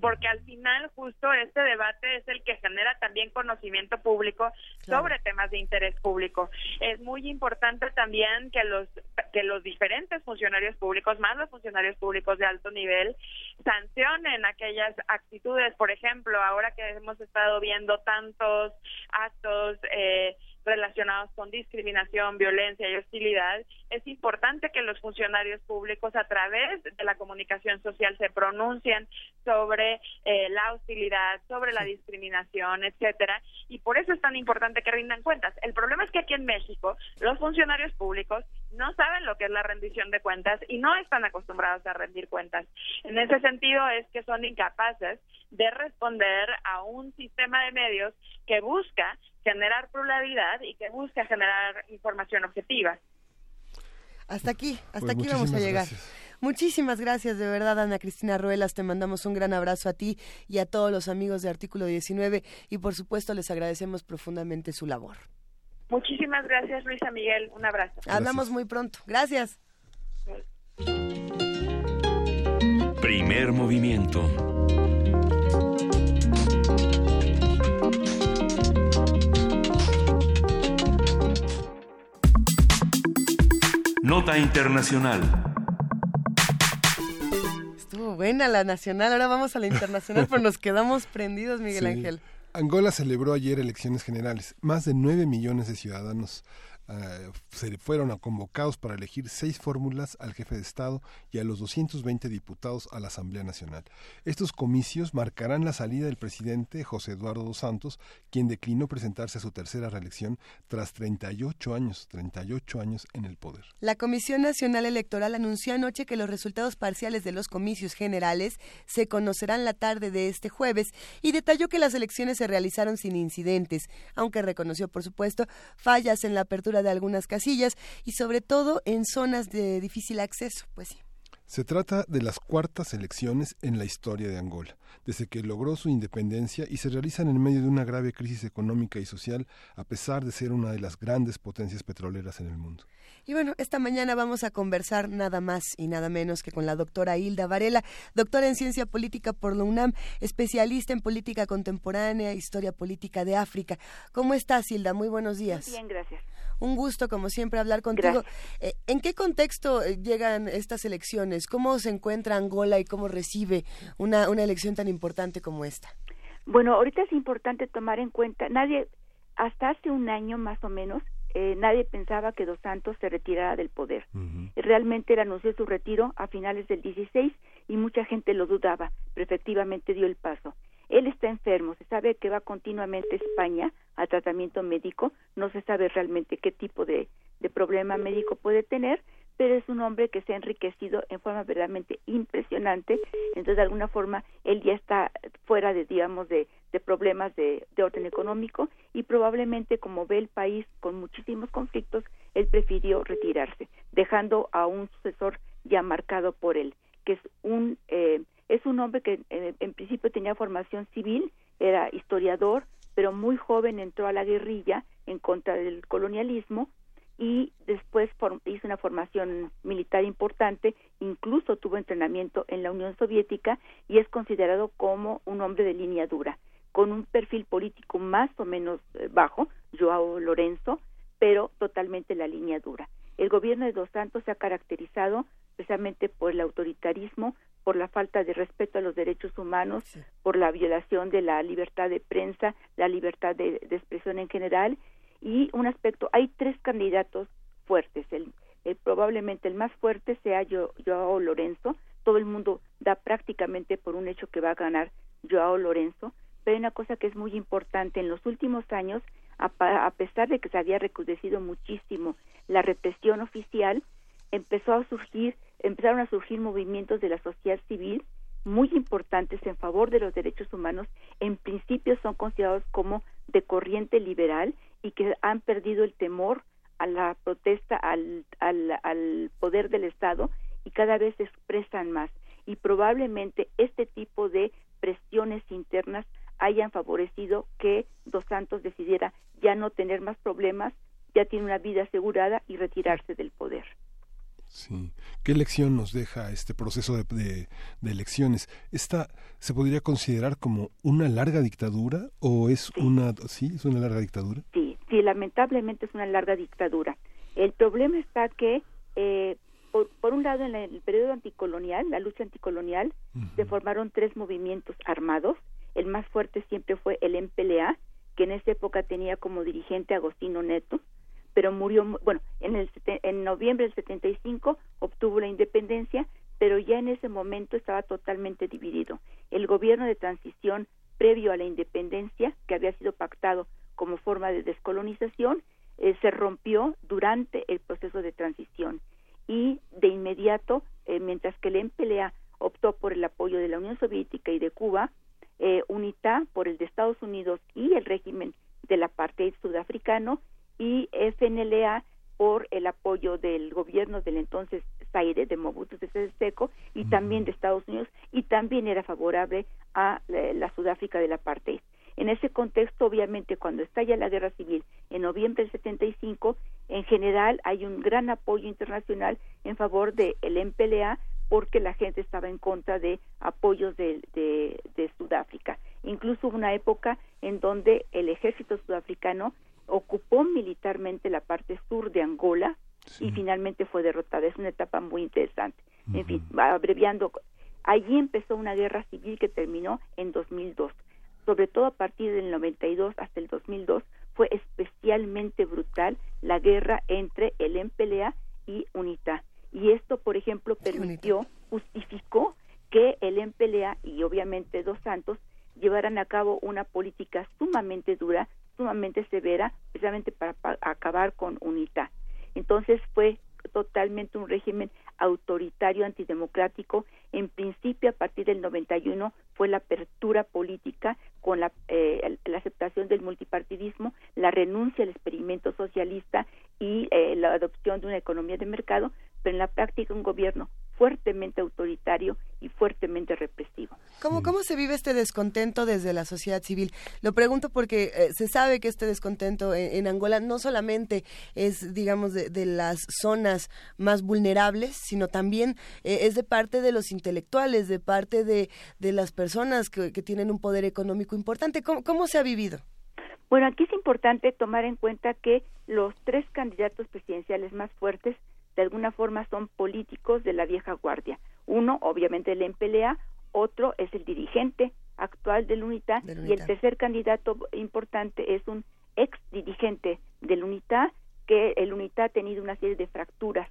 porque al final justo este debate es el que genera también conocimiento público sobre temas de interés público. Es muy importante también que los que los diferentes funcionarios públicos, más los funcionarios públicos de alto nivel, sancionen aquellas actitudes, por ejemplo, ahora que hemos estado viendo tantos actos eh, relacionados con discriminación, violencia y hostilidad, es importante que los funcionarios públicos a través de la comunicación social se pronuncien sobre eh, la hostilidad, sobre la discriminación, etcétera, y por eso es tan importante que rindan cuentas. El problema es que aquí en México los funcionarios públicos no saben lo que es la rendición de cuentas y no están acostumbrados a rendir cuentas. En ese sentido es que son incapaces de responder a un sistema de medios que busca generar pluralidad y que busca generar información objetiva. Hasta aquí, hasta pues aquí vamos a llegar. Muchísimas gracias, de verdad, Ana Cristina Ruelas. Te mandamos un gran abrazo a ti y a todos los amigos de Artículo 19 y, por supuesto, les agradecemos profundamente su labor. Muchísimas gracias, Luisa Miguel. Un abrazo. Hablamos muy pronto. Gracias. Primer movimiento. Nota Internacional. Estuvo buena la nacional, ahora vamos a la internacional, *laughs* pero nos quedamos prendidos, Miguel Ángel. Angola celebró ayer elecciones generales. Más de 9 millones de ciudadanos eh, se fueron convocados para elegir seis fórmulas al jefe de Estado y a los 220 diputados a la Asamblea Nacional. Estos comicios marcarán la salida del presidente José Eduardo dos Santos, quien declinó presentarse a su tercera reelección tras 38 años, 38 años en el poder. La Comisión Nacional Electoral anunció anoche que los resultados parciales de los comicios generales se conocerán la tarde de este jueves y detalló que las elecciones se realizaron sin incidentes, aunque reconoció, por supuesto, fallas en la apertura de algunas casillas y sobre todo en zonas de difícil acceso, pues sí. Se trata de las cuartas elecciones en la historia de Angola, desde que logró su independencia y se realizan en medio de una grave crisis económica y social, a pesar de ser una de las grandes potencias petroleras en el mundo. Y bueno, esta mañana vamos a conversar nada más y nada menos que con la doctora Hilda Varela, doctora en ciencia política por la UNAM, especialista en política contemporánea, historia política de África. ¿Cómo estás, Hilda? Muy buenos días. bien, gracias. Un gusto, como siempre, hablar contigo. Eh, ¿En qué contexto eh, llegan estas elecciones? ¿Cómo se encuentra Angola y cómo recibe una, una elección tan importante como esta? Bueno, ahorita es importante tomar en cuenta, nadie, hasta hace un año más o menos, eh, nadie pensaba que Dos Santos se retirara del poder. Realmente él anunció su retiro a finales del 16 y mucha gente lo dudaba, pero efectivamente dio el paso. Él está enfermo, se sabe que va continuamente a España a tratamiento médico, no se sabe realmente qué tipo de, de problema médico puede tener, pero es un hombre que se ha enriquecido en forma verdaderamente impresionante, entonces de alguna forma él ya está fuera de, digamos, de, de problemas de, de orden económico y probablemente como ve el país con muchísimos conflictos, él prefirió retirarse, dejando a un sucesor ya marcado por él, que es un, eh, es un hombre que en, principio tenía formación civil, era historiador, pero muy joven entró a la guerrilla en contra del colonialismo y después hizo una formación militar importante, incluso tuvo entrenamiento en la Unión Soviética y es considerado como un hombre de línea dura, con un perfil político más o menos eh, bajo, Joao Lorenzo, pero totalmente la línea dura. El gobierno de Dos Santos se ha caracterizado precisamente por el autoritarismo, por la falta de respeto a los derechos humanos, por la violación de la libertad de prensa, la libertad de expresión en general. Y un aspecto, hay tres candidatos fuertes, el, probablemente el más fuerte sea Joao Lorenzo, todo el mundo da prácticamente por un hecho que va a ganar Joao Lorenzo, pero hay una cosa que es muy importante. En los últimos años, a, pesar de que se había recrudecido muchísimo la represión oficial, empezó a surgir, empezaron a surgir movimientos de la sociedad civil muy importantes en favor de los derechos humanos, en principio son considerados como de corriente liberal y que han perdido el temor a la protesta, al, al, al poder del Estado y cada vez se expresan más. Y probablemente este tipo de presiones internas hayan favorecido que Dos Santos decidiera ya no tener más problemas, ya tiene una vida asegurada y retirarse del poder. Sí. ¿Qué lección nos deja este proceso de, de, elecciones? ¿Esta se podría considerar como una larga dictadura o es una sí es una larga dictadura? Sí, sí, lamentablemente es una larga dictadura. El problema está que eh, por, un lado en, el periodo anticolonial, la lucha anticolonial, se formaron tres movimientos armados. El más fuerte siempre fue el MPLA, que en esa época tenía como dirigente Agostino Neto, pero murió, bueno, en, el, en noviembre del 75 obtuvo la independencia, pero ya en ese momento estaba totalmente dividido. El gobierno de transición previo a la independencia, que había sido pactado como forma de descolonización, eh, se rompió durante el proceso de transición y de inmediato, eh, mientras que el MPLA optó por el apoyo de la Unión Soviética y de Cuba, eh, UNITA por el de Estados Unidos y el régimen del apartheid sudafricano y FNLA por el apoyo del gobierno del entonces Zaire de Mobutu Sese Seko y también de Estados Unidos y también era favorable a la, Sudáfrica del apartheid. En ese contexto, obviamente, cuando estalla la guerra civil en noviembre del 75, en general hay un gran apoyo internacional en favor del el MPLA porque la gente estaba en contra de apoyos de, de Sudáfrica. Incluso hubo una época en donde el ejército sudafricano ocupó militarmente la parte sur de Angola y finalmente fue derrotada. Es una etapa muy interesante. En fin, abreviando, allí empezó una guerra civil que terminó en 2002. Sobre todo a partir del 92 hasta el 2002 fue especialmente brutal la guerra entre el MPLA y UNITA. Y esto, por ejemplo, permitió, justificó que el MPLA y obviamente Dos Santos llevaran a cabo una política sumamente dura sumamente severa precisamente para, acabar con UNITA. Entonces fue totalmente un régimen autoritario antidemocrático. En principio, a partir del 91, fue la apertura política con la, eh, la aceptación del multipartidismo, la renuncia al experimento socialista y eh, la adopción de una economía de mercado, pero en la práctica un gobierno fuertemente autoritario y fuertemente represivo. ¿Cómo, cómo se vive este descontento desde la sociedad civil? Lo pregunto porque eh, se sabe que este descontento en, Angola no solamente es, digamos, de, las zonas más vulnerables, sino también eh, es de parte de los intelectuales, de parte de, de las personas que, que, tienen un poder económico importante. ¿Cómo, ¿Cómo se ha vivido? Bueno, aquí es importante tomar en cuenta que los tres candidatos presidenciales más fuertes de alguna forma son políticos de la vieja guardia. Uno, obviamente, el MPLA, otro es el dirigente actual del UNITA, y el tercer candidato importante es un ex dirigente del UNITA, que el UNITA ha tenido una serie de fracturas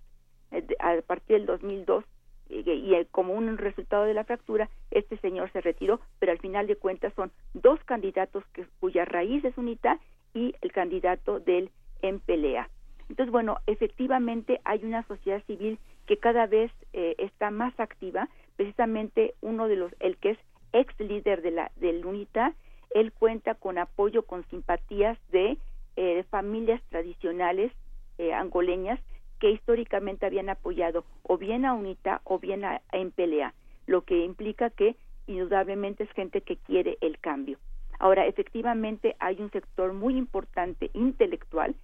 eh, a partir del 2002 y, eh, como un resultado de la fractura, este señor se retiró, pero al final de cuentas son dos candidatos que, cuya raíz es UNITA y el candidato del MPLA. Entonces, bueno, efectivamente hay una sociedad civil que cada vez eh, está más activa. Precisamente uno de los, el que es ex líder de la del UNITA, él cuenta con apoyo, con simpatías de eh, familias tradicionales eh, angoleñas que históricamente habían apoyado o bien a UNITA o bien a, a MPLA, lo que implica que indudablemente es gente que quiere el cambio. Ahora, efectivamente hay un sector muy importante intelectual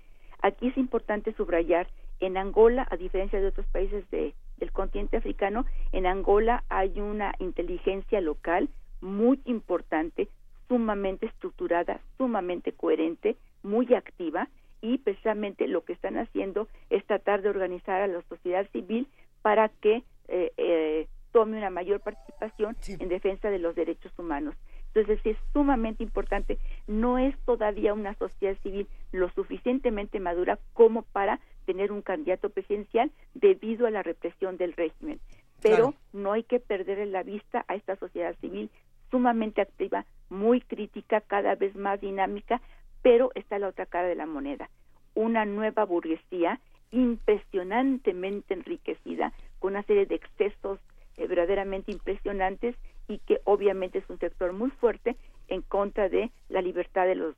Aquí es importante subrayar, en Angola, a diferencia de otros países de, del continente africano, en Angola hay una inteligencia local muy importante, sumamente estructurada, sumamente coherente, muy activa y precisamente lo que están haciendo es tratar de organizar a la sociedad civil para que eh, eh, tome una mayor participación en defensa de los derechos humanos. Entonces es sumamente importante, no es todavía una sociedad civil lo suficientemente madura como para tener un candidato presidencial debido a la represión del régimen. Pero no hay que perder en la vista a esta sociedad civil sumamente activa, muy crítica, cada vez más dinámica, pero está la otra cara de la moneda, una nueva burguesía impresionantemente enriquecida, con una serie de excesos eh, verdaderamente impresionantes y que obviamente es un sector muy fuerte en contra de la libertad de los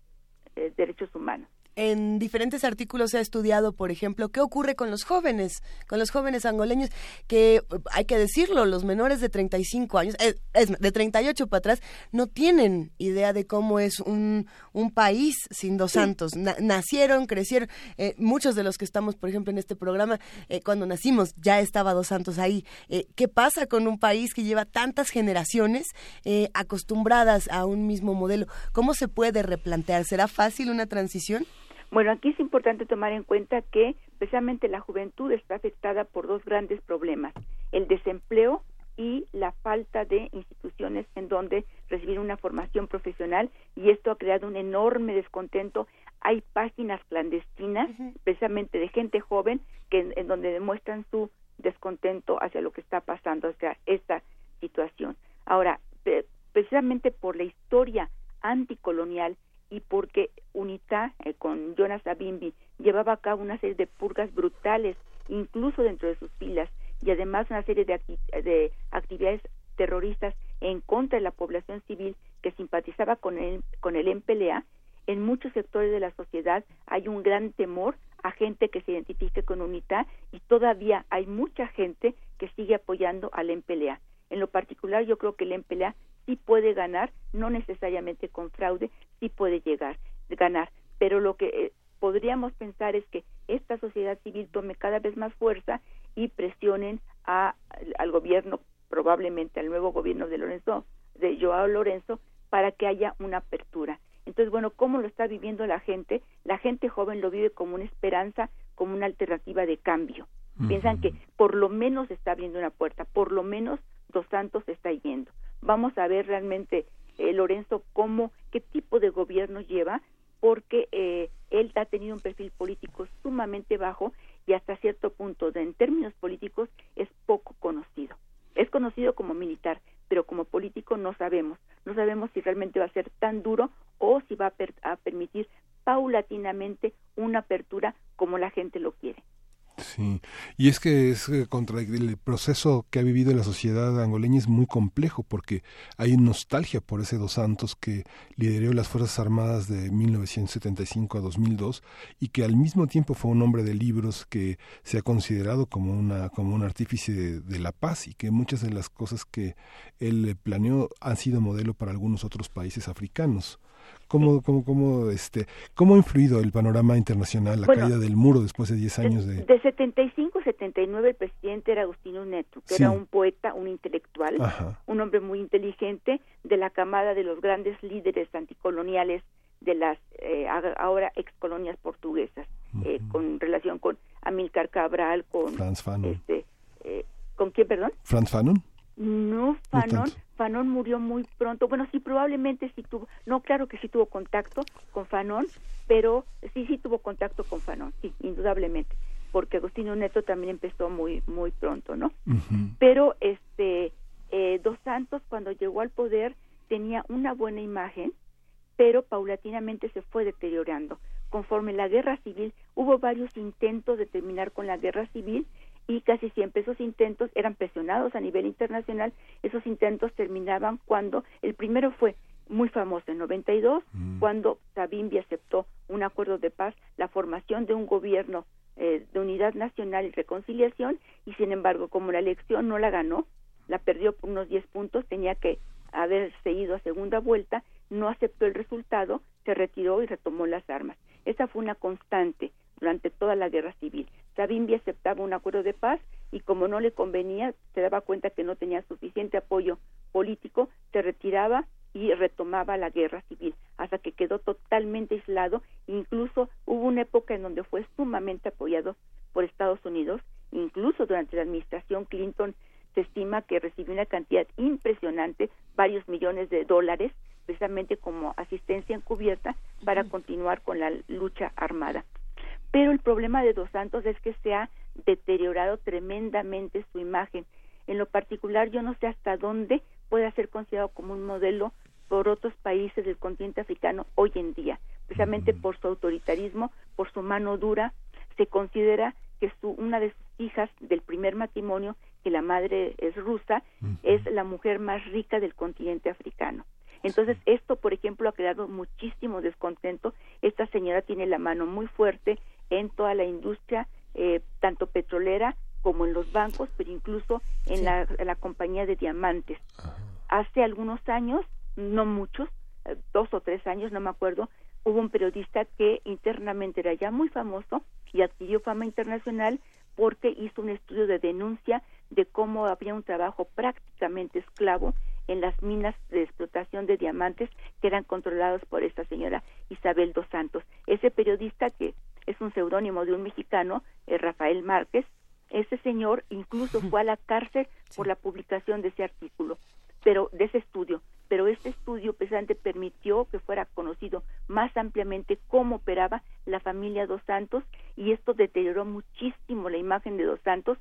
eh, derechos humanos en diferentes artículos se ha estudiado, por ejemplo, qué ocurre con los jóvenes, con los jóvenes angoleños, que hay que decirlo, los menores de 35 años, eh, es, de 38 para atrás, no tienen idea de cómo es un, un país sin dos santos. nacieron, crecieron, eh, muchos de los que estamos, por ejemplo, en este programa, eh, cuando nacimos ya estaba dos santos ahí. ¿Qué pasa con un país que lleva tantas generaciones acostumbradas a un mismo modelo? ¿Cómo se puede replantear? ¿Será fácil una transición? Bueno, aquí es importante tomar en cuenta que precisamente la juventud está afectada por dos grandes problemas, el desempleo y la falta de instituciones en donde recibir una formación profesional y esto ha creado un enorme descontento. Hay páginas clandestinas precisamente de gente joven que en donde demuestran su descontento hacia lo que está pasando, hacia esta situación. Ahora, precisamente por la historia anticolonial y porque UNITA eh, con Jonas Savimbi llevaba a cabo una serie de purgas brutales incluso dentro de sus filas y además una serie de, de actividades terroristas en contra de la población civil que simpatizaba con el, con el MPLA, en muchos sectores de la sociedad hay un gran temor a gente que se identifique con UNITA y todavía hay mucha gente que sigue apoyando al MPLA. En lo particular, yo creo que el MPLA sí puede ganar, no necesariamente con fraude, sí puede llegar, ganar. Pero lo que eh, podríamos pensar es que esta sociedad civil tome cada vez más fuerza y presionen a, al gobierno, probablemente al nuevo gobierno de Lorenzo, de Joao Lorenzo, para que haya una apertura. Entonces, bueno, ¿cómo lo está viviendo la gente? La gente joven lo vive como una esperanza, como una alternativa de cambio. Piensan que por lo menos está abriendo una puerta, por lo menos Dos Santos está yendo. Vamos a ver realmente, eh, Lorenzo, cómo, qué tipo de gobierno lleva, porque eh, él ha tenido un perfil político sumamente bajo y hasta cierto punto, en términos políticos, es poco conocido. Es conocido como militar, pero como político no sabemos. No sabemos si realmente va a ser tan duro o si va a permitir paulatinamente una apertura como la gente lo quiere. Sí, y es que es eh, contra el proceso que ha vivido la sociedad angoleña es muy complejo porque hay nostalgia por ese dos santos que lideró las Fuerzas Armadas de 1975 a 2002 y que al mismo tiempo fue un hombre de libros que se ha considerado como una como un artífice de, de la paz y que muchas de las cosas que él planeó han sido modelo para algunos otros países africanos. ¿Cómo, cómo, cómo, este, ¿Cómo ha influido el panorama internacional, la caída del muro después de 10 años de... De 75 a 79 el presidente era Agustino Neto, que era un poeta, un intelectual, un hombre muy inteligente de la camada de los grandes líderes anticoloniales de las eh, ahora excolonias portuguesas, eh, con relación con Amílcar Cabral, con... Franz Fanon. Este, eh, ¿Con quién, perdón? Franz Fanon. No, Fanon, Fanon murió muy pronto. Bueno, sí, probablemente sí tuvo, no, claro que sí tuvo contacto con Fanon, pero sí, sí tuvo contacto con Fanon, sí, indudablemente, porque Agustino Neto también empezó muy, muy pronto, ¿no? Pero, este, eh, Dos Santos cuando llegó al poder tenía una buena imagen, pero paulatinamente se fue deteriorando. Conforme la guerra civil, hubo varios intentos de terminar con la guerra civil y casi siempre esos intentos eran presionados a nivel internacional. Esos intentos terminaban cuando el primero fue muy famoso en 92, mm. cuando Savimbi aceptó un acuerdo de paz, la formación de un gobierno eh, de unidad nacional y reconciliación, y sin embargo, como la elección no la ganó, la perdió por unos 10 puntos, tenía que haberse ido a segunda vuelta, no aceptó el resultado, se retiró y retomó las armas. Esa fue una constante durante toda la guerra civil. Savimbi aceptaba un acuerdo de paz y como no le convenía, se daba cuenta que no tenía suficiente apoyo político, se retiraba y retomaba la guerra civil hasta que quedó totalmente aislado. Incluso hubo una época en donde fue sumamente apoyado por Estados Unidos. Incluso durante la administración Clinton se estima que recibió una cantidad impresionante, varios millones de dólares, precisamente como asistencia encubierta para continuar con la lucha armada pero el problema de Dos Santos es que se ha deteriorado tremendamente su imagen. En lo particular, yo no sé hasta dónde puede ser considerado como un modelo por otros países del continente africano hoy en día, precisamente por su autoritarismo, por su mano dura. Se considera que su, una de sus hijas del primer matrimonio, que la madre es rusa, es la mujer más rica del continente africano. Entonces, esto, por ejemplo, ha creado muchísimo descontento. Esta señora tiene la mano muy fuerte en toda la industria, eh, tanto petrolera como en los bancos, pero incluso en, la, compañía de diamantes. Hace algunos años, no muchos, eh, dos o tres años, no me acuerdo, hubo un periodista que internamente era ya muy famoso y adquirió fama internacional porque hizo un estudio de denuncia de cómo había un trabajo prácticamente esclavo en las minas de explotación de diamantes que eran controlados por esta señora Isabel dos Santos. Ese periodista que es un seudónimo de un mexicano, eh, Rafael Márquez, ese señor incluso fue a la cárcel por la publicación de ese artículo, pero de ese estudio. Pero este estudio precisamente permitió que fuera conocido más ampliamente cómo operaba la familia Dos Santos y esto deterioró muchísimo la imagen de Dos Santos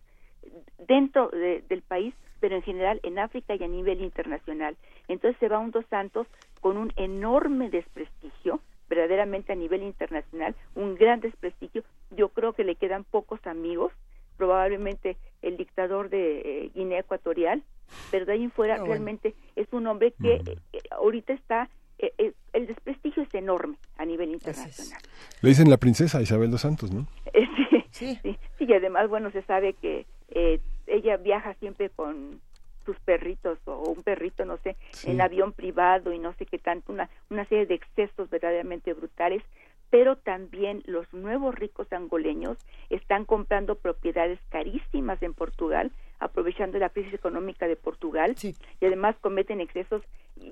dentro del país, pero en general en África y a nivel internacional. Entonces se va un Dos Santos con un enorme desprestigio, verdaderamente a nivel internacional, un gran desprestigio. Yo creo que le quedan pocos amigos, probablemente el dictador de eh, Guinea Ecuatorial, pero de ahí en fuera realmente es un hombre que eh, ahorita está eh, el desprestigio es enorme a nivel internacional. Le dicen la princesa Isabel dos Santos, ¿no? *laughs* sí, sí, sí, y además, bueno, se sabe que eh, ella viaja siempre con sus perritos o un perrito, no sé, en avión privado y no sé qué tanto, una, una serie de excesos verdaderamente brutales, pero también los nuevos ricos angoleños están comprando propiedades carísimas en Portugal, aprovechando la crisis económica de Portugal, y además cometen excesos,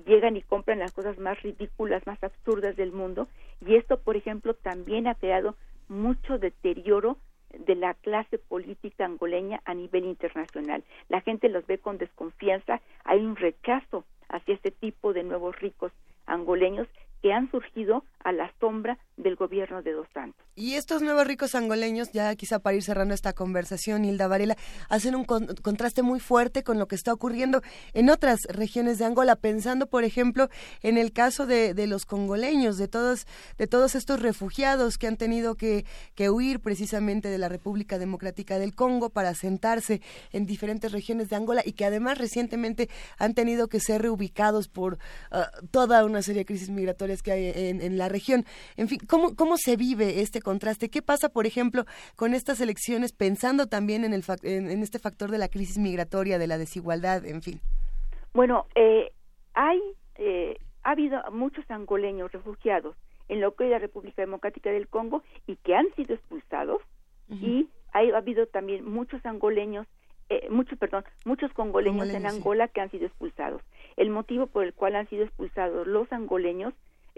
llegan y compran las cosas más ridículas, más absurdas del mundo, y esto, por ejemplo, también ha creado mucho deterioro de la clase política angoleña a nivel internacional. La gente los ve con desconfianza, hay un rechazo hacia este tipo de nuevos ricos angoleños que han surgido a la sombra del gobierno de Dos Santos. Y estos nuevos ricos angoleños, ya quizá para ir cerrando esta conversación, Hilda Varela, hacen un contraste muy fuerte con lo que está ocurriendo en otras regiones de Angola, pensando, por ejemplo, en el caso de, los congoleños, de todos, de todos estos refugiados que han tenido que, que huir precisamente de la República Democrática del Congo para asentarse en diferentes regiones de Angola y que además recientemente han tenido que ser reubicados por ah, toda una serie de crisis migratorias que hay en, la región. En fin, ¿cómo, ¿cómo se vive este contraste? ¿Qué pasa, por ejemplo, con estas elecciones, pensando también en, el, en, este factor de la crisis migratoria, de la desigualdad, en fin? Bueno, eh, hay, eh, ha habido muchos angoleños refugiados en lo que es la República Democrática del Congo y que han sido expulsados y ha habido también muchos angoleños eh, muchos, perdón, muchos congoleños, en Angola que han sido expulsados. El motivo por el cual han sido expulsados los angoleños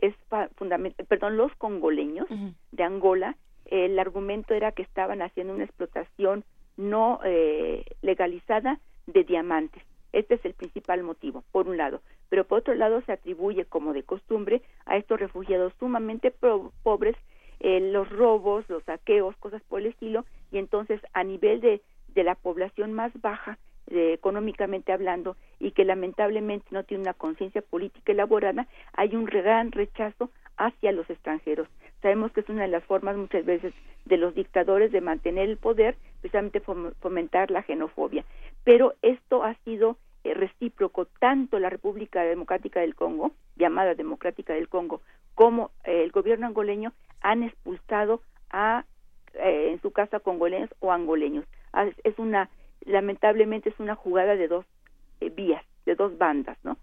es fundamental, perdón, los congoleños de Angola, el argumento era que estaban haciendo una explotación no eh, legalizada de diamantes. Este es el principal motivo, por un lado. Pero por otro lado se atribuye, como de costumbre, a estos refugiados sumamente pobres eh, los robos, los saqueos, cosas por el estilo, y entonces a nivel de, de la población más baja económicamente hablando y que lamentablemente no tiene una conciencia política elaborada, hay un gran rechazo hacia los extranjeros. Sabemos que es una de las formas muchas veces de los dictadores de mantener el poder, precisamente fomentar la xenofobia. Pero esto ha sido eh, recíproco tanto la República Democrática del Congo, llamada Democrática del Congo, como eh, el gobierno angoleño han expulsado a eh, en su casa congoleños o angoleños. Ah, es una lamentablemente es una jugada de dos eh, vías, de dos bandas, ¿no?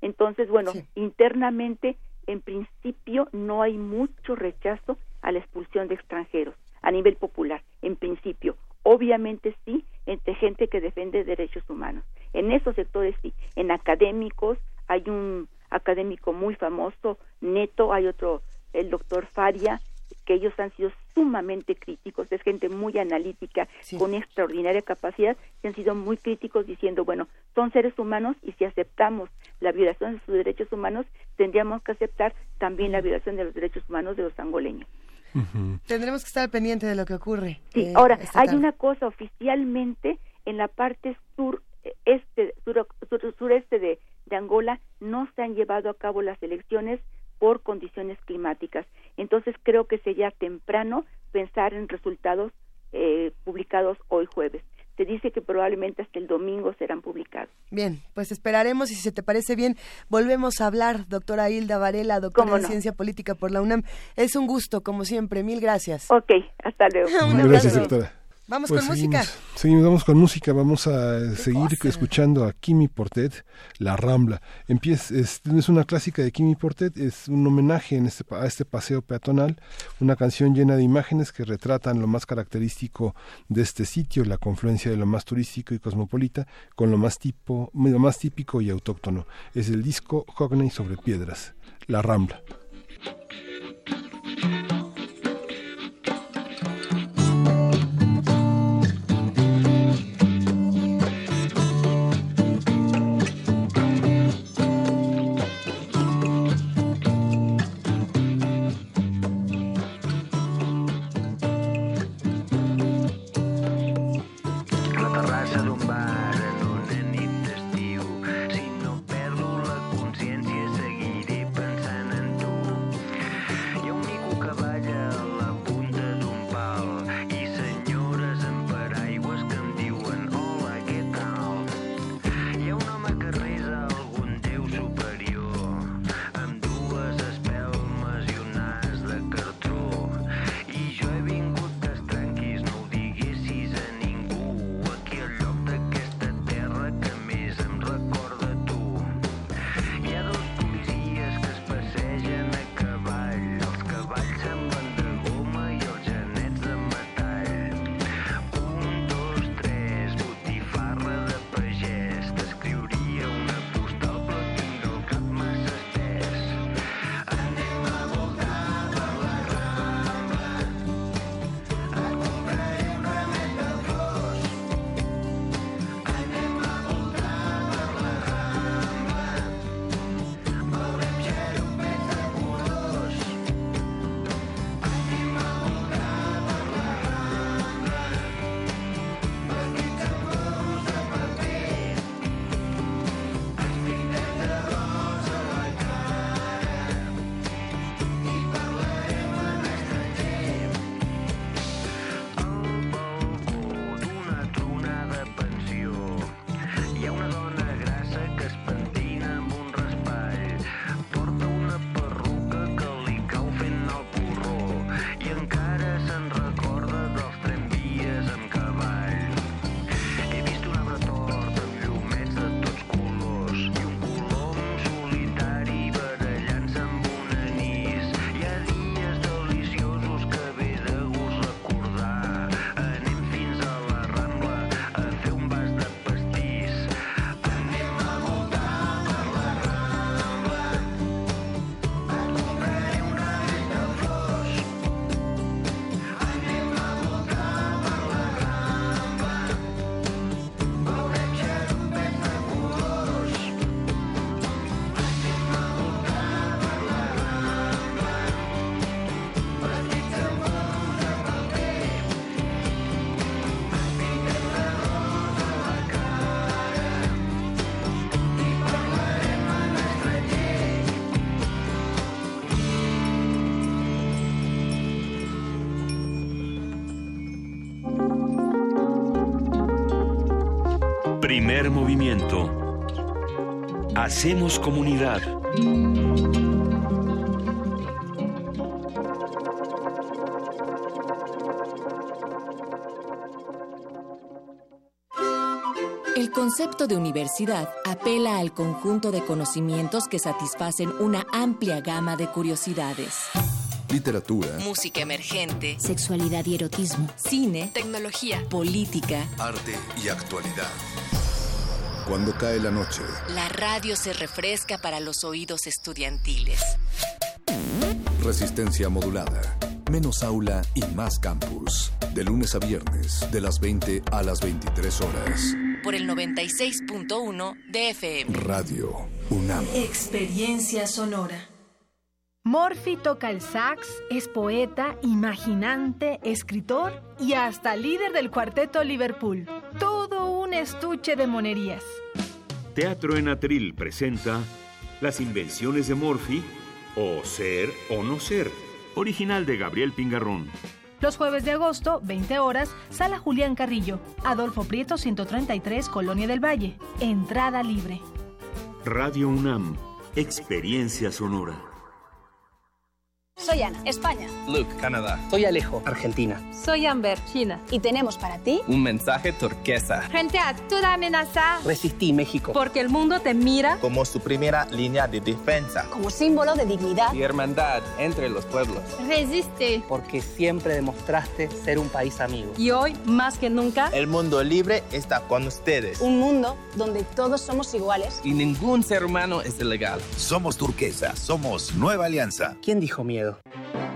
Entonces, bueno, internamente, en principio, no hay mucho rechazo a la expulsión de extranjeros a nivel popular, en principio. Obviamente sí, entre gente que defiende derechos humanos. En esos sectores sí, en académicos, hay un académico muy famoso, Neto, hay otro, el doctor Faria, que ellos han sido sumamente críticos, es gente muy analítica, con extraordinaria capacidad, que han sido muy críticos diciendo, bueno, son seres humanos y si aceptamos la violación de sus derechos humanos, tendríamos que aceptar también la violación de los derechos humanos de los angoleños. Tendremos que estar pendientes de lo que ocurre. Sí, eh, ahora, hay una cosa oficialmente en la parte sur este sur, sureste de, de Angola no se han llevado a cabo las elecciones por condiciones climáticas. Entonces creo que sería temprano pensar en resultados eh, publicados hoy jueves se dice que probablemente hasta el domingo serán publicados. Bien, pues esperaremos y si se te parece bien, volvemos a hablar, doctora Hilda Varela, doctora en Ciencia Política por la UNAM. Es un gusto, como siempre, mil gracias. Ok, hasta luego. gracias, doctora. Vamos pues con música. Seguimos, vamos con música. Vamos a seguir escuchando a Kimi Portet, La Rambla. Empieza, es, es, una clásica de Kimi Portet, es un homenaje en este, a este paseo peatonal, una canción llena de imágenes que retratan lo más característico de este sitio, la confluencia de lo más turístico y cosmopolita con lo más, tipo, lo más típico y autóctono. Es el disco Hogney sobre piedras, La Rambla. Movimiento. Hacemos comunidad. El concepto de universidad apela al conjunto de conocimientos que satisfacen una amplia gama de curiosidades. Literatura, música emergente, sexualidad y erotismo, cine, tecnología, política, arte y actualidad. Cuando cae la noche, la radio se refresca para los oídos estudiantiles. Resistencia modulada. Menos aula y más campus. De lunes a viernes, de las 20 a las 23 horas. Por el 96.1 de FM. Radio UNAM. Experiencia sonora. Morphy toca el sax, es poeta, imaginante, escritor y hasta líder del cuarteto Liverpool. Todo un estuche de monerías. Teatro en Atril presenta Las invenciones de Morphy o Ser o No Ser, original de Gabriel Pingarrón. Los jueves de agosto, 20 horas, Sala Julián Carrillo, Adolfo Prieto 133, Colonia del Valle. Entrada libre. Radio UNAM, Experiencia Sonora. Soy Ana, España. Luke, Canadá. Soy Alejo, Argentina. Soy Amber, China. Y tenemos para ti un mensaje turquesa. Frente a toda amenaza. Resistí México. Porque el mundo te mira como su primera línea de defensa. Como símbolo de dignidad y hermandad entre los pueblos. Resiste. Porque siempre demostraste ser un país amigo. Y hoy, más que nunca, el mundo libre está con ustedes. Un mundo donde todos somos iguales. Y ningún ser humano es ilegal. Somos turquesa, somos Nueva Alianza. ¿Quién dijo miedo? miedo.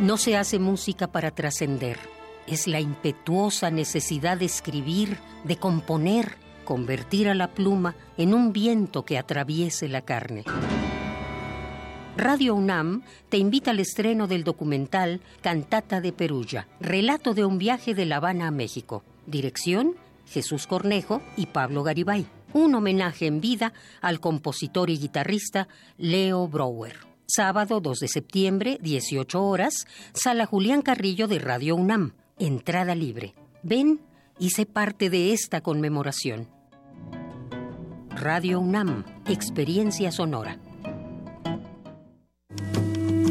No se hace música para trascender. Es la impetuosa necesidad de escribir, de componer, convertir a la pluma en un viento que atraviese la carne. Radio UNAM te invita al estreno del documental Cantata de Perulla, relato de un viaje de La Habana a México. Dirección, Jesús Cornejo y Pablo Garibay. Un homenaje en vida al compositor y guitarrista Leo Brower. Sábado 2 de septiembre, 18 horas, Sala Julián Carrillo de Radio UNAM. Entrada libre. Ven y sé parte de esta conmemoración. Radio UNAM, Experiencia Sonora.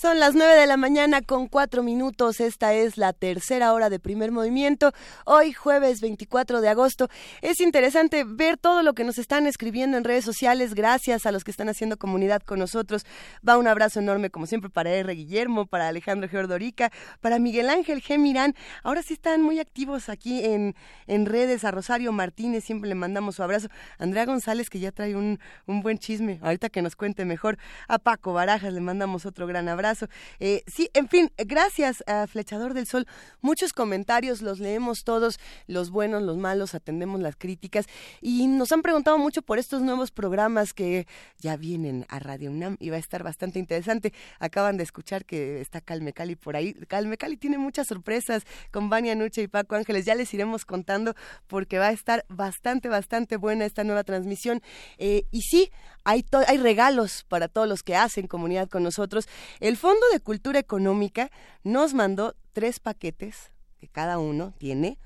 Son las 9 de la mañana con 4 minutos. Esta es la tercera hora de primer movimiento. Hoy, jueves 24 de agosto. Es interesante ver todo lo que nos están escribiendo en redes sociales. Gracias a los que están haciendo comunidad con nosotros. Va un abrazo enorme, como siempre, para R. Guillermo, para Alejandro Geordorica, para Miguel Ángel G. Mirán. Ahora sí están muy activos aquí en, en redes. A Rosario Martínez siempre le mandamos su abrazo. Andrea González, que ya trae un, un buen chisme. Ahorita que nos cuente mejor. A Paco Barajas le mandamos otro gran abrazo. Eh, sí, en fin, gracias a Flechador del Sol. Muchos comentarios, los leemos todos, los buenos, los malos, atendemos las críticas y nos han preguntado mucho por estos nuevos programas que ya vienen a Radio UNAM y va a estar bastante interesante. Acaban de escuchar que está Calme Cali por ahí. Calme Cali tiene muchas sorpresas con Vania Nuche y Paco Ángeles. Ya les iremos contando porque va a estar bastante, bastante buena esta nueva transmisión. Eh, y sí, hay, hay regalos para todos los que hacen comunidad con nosotros. El Fondo de Cultura Económica nos mandó tres paquetes, que cada uno tiene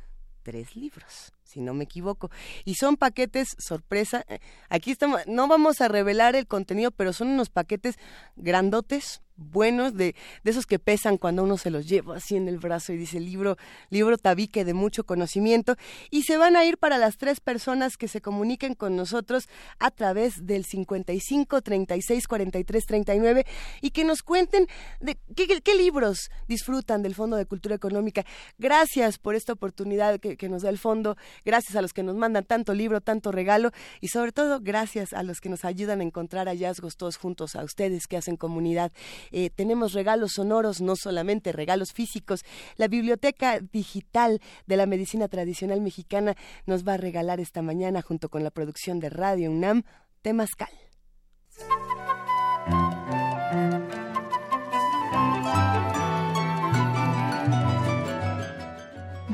tres libros si no me equivoco. Y son paquetes sorpresa. Aquí estamos, no vamos a revelar el contenido, pero son unos paquetes grandotes, buenos, de, de esos que pesan cuando uno se los lleva así en el brazo y dice libro, libro tabique de mucho conocimiento. Y se van a ir para las tres personas que se comuniquen con nosotros a través del 55 36 43 39 y que nos cuenten de qué, libros disfrutan del Fondo de Cultura Económica. Gracias por esta oportunidad que, que nos da el fondo, gracias a los que nos mandan tanto libro, tanto regalo y sobre todo gracias a los que nos ayudan a encontrar hallazgos todos juntos, a ustedes que hacen comunidad. Eh, tenemos regalos sonoros, no solamente regalos físicos. La Biblioteca Digital de la Medicina Tradicional Mexicana nos va a regalar esta mañana, junto con la producción de Radio UNAM, Temascal.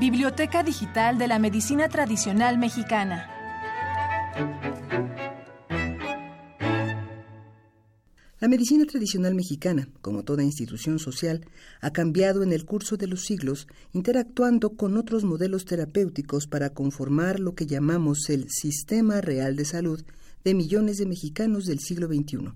Biblioteca Digital de la Medicina Tradicional Mexicana. La medicina tradicional mexicana, como toda institución social, ha cambiado en el curso de los siglos, interactuando con otros modelos terapéuticos para conformar lo que llamamos el sistema real de salud de millones de mexicanos del siglo XXI.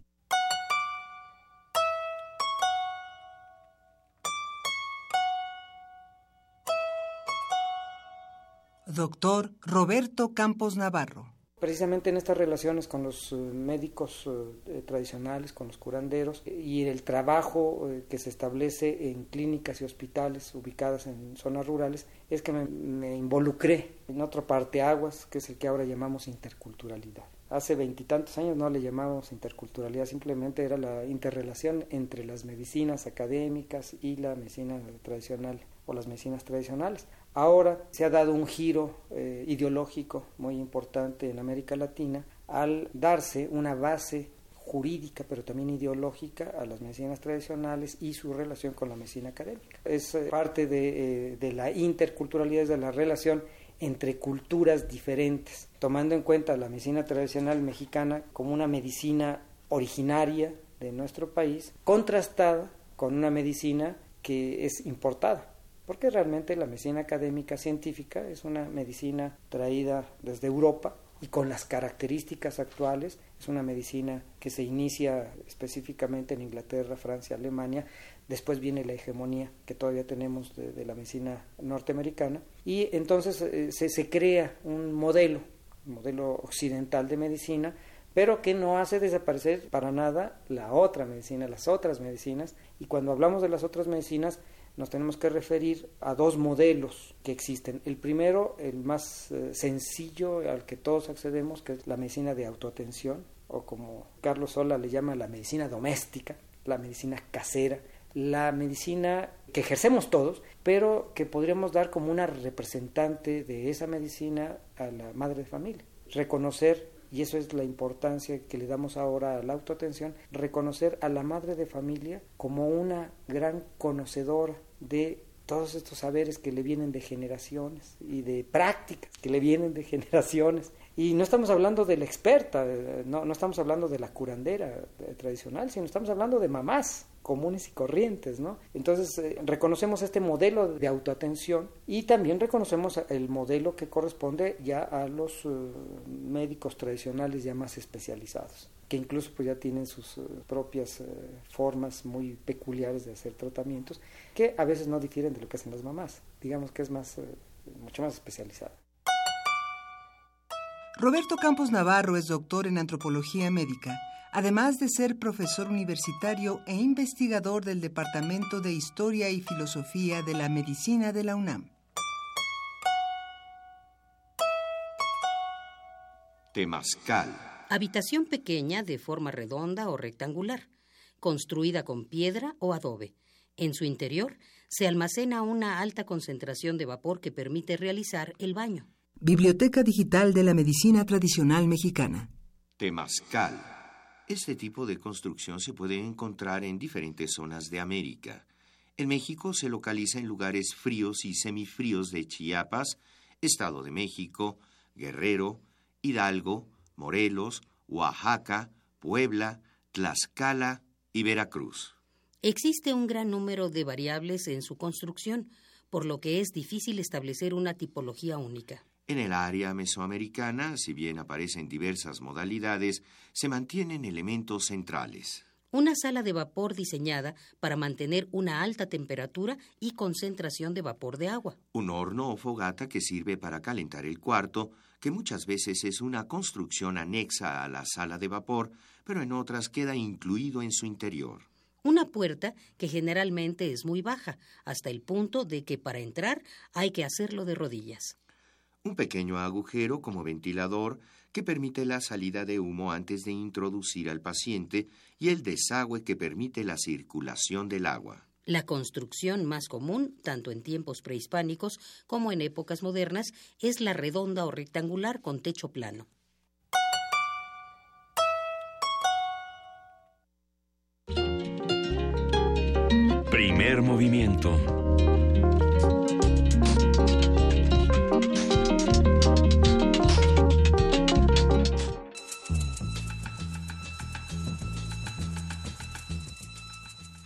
Doctor Roberto Campos Navarro precisamente en estas relaciones con los eh, médicos eh, tradicionales, con los curanderos y el trabajo eh, que se establece en clínicas y hospitales ubicadas en zonas rurales, es que me, involucré en otra parte aguas, que es el que ahora llamamos interculturalidad. Hace veintitantos años no le llamábamos interculturalidad, simplemente era la interrelación entre las medicinas académicas y la medicina tradicional o las medicinas tradicionales. Ahora se ha dado un giro eh, ideológico muy importante en América Latina al darse una base jurídica pero también ideológica a las medicinas tradicionales y su relación con la medicina académica. Es eh, parte de, eh, de la interculturalidad, de la relación entre culturas diferentes, tomando en cuenta la medicina tradicional mexicana como una medicina originaria de nuestro país, contrastada con una medicina que es importada porque realmente la medicina académica científica es una medicina traída desde Europa y con las características actuales, es una medicina que se inicia específicamente en Inglaterra, Francia, Alemania, después viene la hegemonía que todavía tenemos de, la medicina norteamericana, y entonces eh, se, se crea un modelo, un modelo occidental de medicina, pero que no hace desaparecer para nada la otra medicina, las otras medicinas, y cuando hablamos de las otras medicinas, nos tenemos que referir a dos modelos que existen. El primero, el más eh, sencillo al que todos accedemos, que es la medicina de autoatención, o como Carlos Sola le llama la medicina doméstica, la medicina casera, la medicina que ejercemos todos, pero que podríamos dar como una representante de esa medicina a la madre de familia. Reconocer y eso es la importancia que le damos ahora a la autoatención, reconocer a la madre de familia como una gran conocedora de todos estos saberes que le vienen de generaciones y de prácticas que le vienen de *laughs* generaciones. Y no estamos hablando de la experta, eh, no, no estamos hablando de la curandera eh, tradicional, sino estamos hablando de mamás comunes y corrientes, ¿no? Entonces eh, reconocemos este modelo de autoatención y también reconocemos el modelo que corresponde ya a los eh, médicos tradicionales ya más especializados, que incluso pues ya tienen sus eh, propias formas muy peculiares de hacer tratamientos que a veces no difieren de lo que hacen las mamás, digamos que es más mucho más especializado. Roberto Campos Navarro es doctor en antropología médica además de ser profesor universitario e investigador del Departamento de Historia y Filosofía de la Medicina de la UNAM. Temascal. Habitación pequeña de forma redonda o rectangular, construida con piedra o adobe. En su interior se almacena una alta concentración de vapor que permite realizar el baño. Biblioteca Digital de la Medicina Tradicional Mexicana. Temascal. Este tipo de construcción se puede encontrar en diferentes zonas de América. En México se localiza en lugares fríos y semifríos de Chiapas, Estado de México, Guerrero, Hidalgo, Morelos, Oaxaca, Puebla, Tlaxcala y Veracruz. Existe un gran número de variables en su construcción, por lo que es difícil establecer una tipología única. En el área mesoamericana, si bien aparecen diversas modalidades, se mantienen elementos centrales. Una sala de vapor diseñada para mantener una alta temperatura y concentración de vapor de agua. Un horno o fogata que sirve para calentar el cuarto, que muchas veces es una construcción anexa a la sala de vapor, pero en otras queda incluido en su interior. Una puerta que generalmente es muy baja, hasta el punto de que para entrar hay que hacerlo de rodillas un pequeño agujero como ventilador que permite la salida de humo antes de introducir al paciente y el desagüe que permite la circulación del agua. La construcción más común, tanto en tiempos prehispánicos como en épocas modernas, es la redonda o rectangular con techo plano. Primer movimiento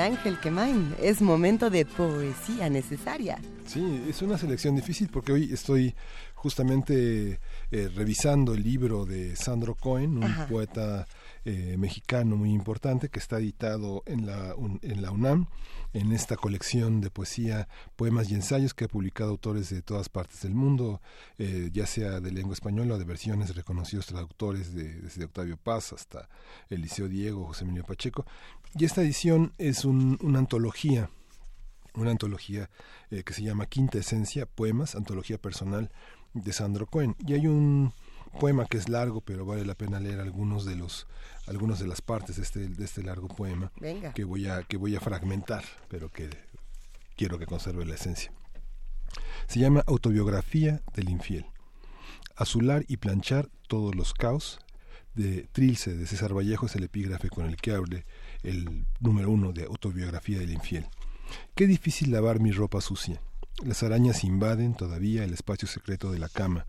Miguel Ángel Quemain, es momento de poesía necesaria. Sí, es una selección difícil porque hoy estoy justamente eh, revisando el libro de Sandro Cohen, un poeta eh, mexicano muy importante que está editado en la, en la UNAM en esta colección de poesía, poemas y ensayos que ha publicado autores de todas partes del mundo, eh, ya sea de lengua española o de versiones reconocidos traductores de, desde Octavio Paz hasta Eliseo Diego, José Emilio Pacheco. Y esta edición es una antología, una antología eh, que se llama Quinta Esencia, Poemas, antología personal de Sandro Cohen. Y hay un poema que es largo, pero vale la pena leer algunos de los algunas de las partes de este, de este largo poema que voy a que voy a fragmentar, pero que quiero que conserve la esencia. Se llama Autobiografía del infiel. Azular y planchar todos los caos de Trilce de César Vallejo es el epígrafe con el que hable el número uno de Autobiografía del infiel. Qué difícil lavar mi ropa sucia. Las arañas invaden todavía el espacio secreto de la cama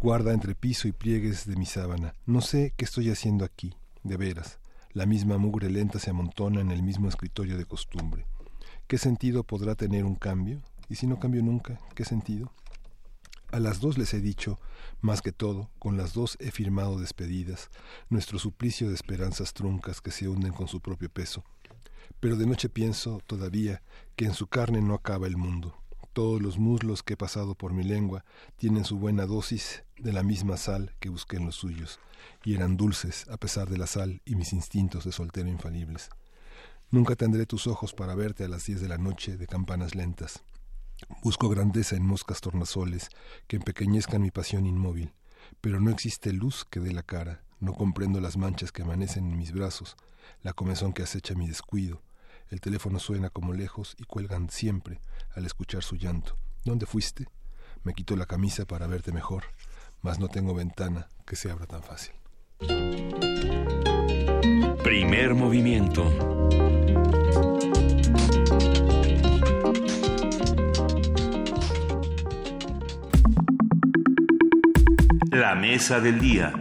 guarda entre piso y pliegues de mi sábana. No sé qué estoy haciendo aquí, de veras. La misma mugre lenta se amontona en el mismo escritorio de costumbre. ¿Qué sentido podrá tener un cambio? ¿Y si no cambio nunca, qué sentido? A las dos les he dicho, más que todo, con las dos he firmado despedidas, nuestro suplicio de esperanzas truncas que se hunden con su propio peso. Pero de noche pienso, todavía, que en su carne no acaba el mundo. Todos los muslos que he pasado por mi lengua tienen su buena dosis de la misma sal que busqué en los suyos, y eran dulces a pesar de la sal y mis instintos de soltero infalibles. Nunca tendré tus ojos para verte a las diez de la noche de campanas lentas. Busco grandeza en moscas tornasoles que empequeñezcan mi pasión inmóvil, pero no existe luz que dé la cara, no comprendo las manchas que amanecen en mis brazos, la comezón que acecha mi descuido. El teléfono suena como lejos y cuelgan siempre al escuchar su llanto. ¿Dónde fuiste? Me quito la camisa para verte mejor mas no tengo ventana que se abra tan fácil. Primer movimiento. La mesa del día.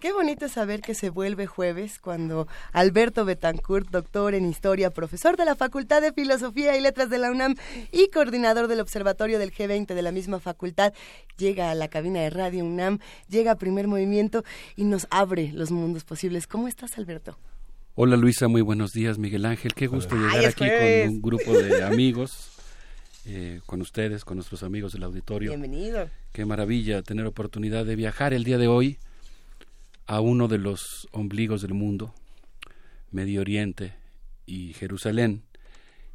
Qué bonito saber que se vuelve jueves cuando Alberto Betancourt, doctor en historia, profesor de la Facultad de Filosofía y Letras de la UNAM y coordinador del Observatorio del G20 de la misma facultad, llega a la cabina de Radio UNAM, llega a primer movimiento y nos abre los mundos posibles. ¿Cómo estás, Alberto? Hola Luisa, muy buenos días, Miguel Ángel. Qué gusto llegar aquí con un grupo de amigos. *laughs* Eh, con ustedes, con nuestros amigos del auditorio. Bienvenido. Qué maravilla tener oportunidad de viajar el día de hoy a uno de los ombligos del mundo, Medio Oriente y Jerusalén.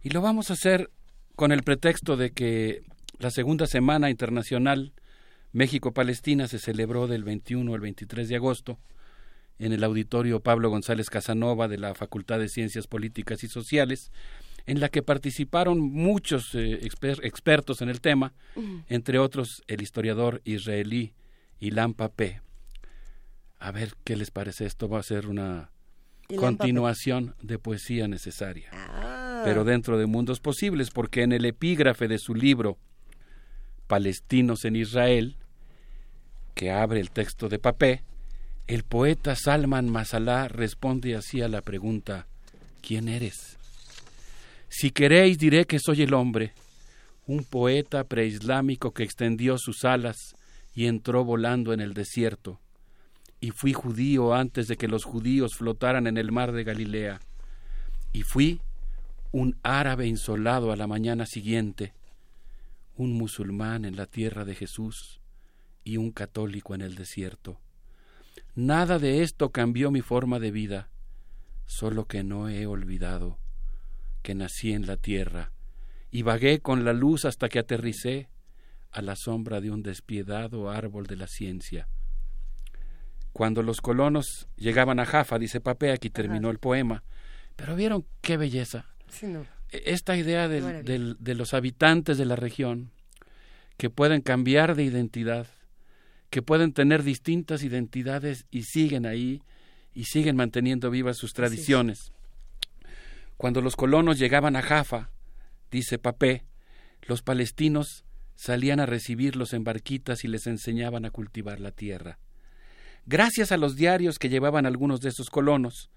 Y lo vamos a hacer con el pretexto de que la segunda semana internacional México-Palestina se celebró del 21 al 23 de agosto en el auditorio Pablo González Casanova de la Facultad de Ciencias Políticas y Sociales, en la que participaron muchos eh, expertos en el tema, entre otros el historiador israelí Ilan Papé. A ver qué les parece. Esto va a ser una continuación de poesía necesaria. Ah. Pero dentro de mundos posibles, porque en el epígrafe de su libro Palestinos en Israel, que abre el texto de Papé, el poeta Salman Masalá responde así a la pregunta ¿Quién eres? Si queréis diré que soy el hombre, un poeta preislámico que extendió sus alas y entró volando en el desierto, y fui judío antes de que los judíos flotaran en el mar de Galilea, y fui un árabe insolado a la mañana siguiente, un musulmán en la tierra de Jesús y un católico en el desierto. Nada de esto cambió mi forma de vida, solo que no he olvidado que nací en la tierra y vagué con la luz hasta que aterricé a la sombra de un despiadado árbol de la ciencia. Cuando los colonos llegaban a Jaffa, dice Papé, aquí terminó el poema, pero vieron qué belleza. E, esta idea de los habitantes de la región que pueden cambiar de identidad, que pueden tener distintas identidades y siguen ahí y siguen manteniendo vivas sus tradiciones. Cuando los colonos llegaban a Jaffa, Dice Papé, los palestinos salían a recibirlos en barquitas y les enseñaban a cultivar la tierra. Gracias a los diarios que llevaban algunos de esos colonos,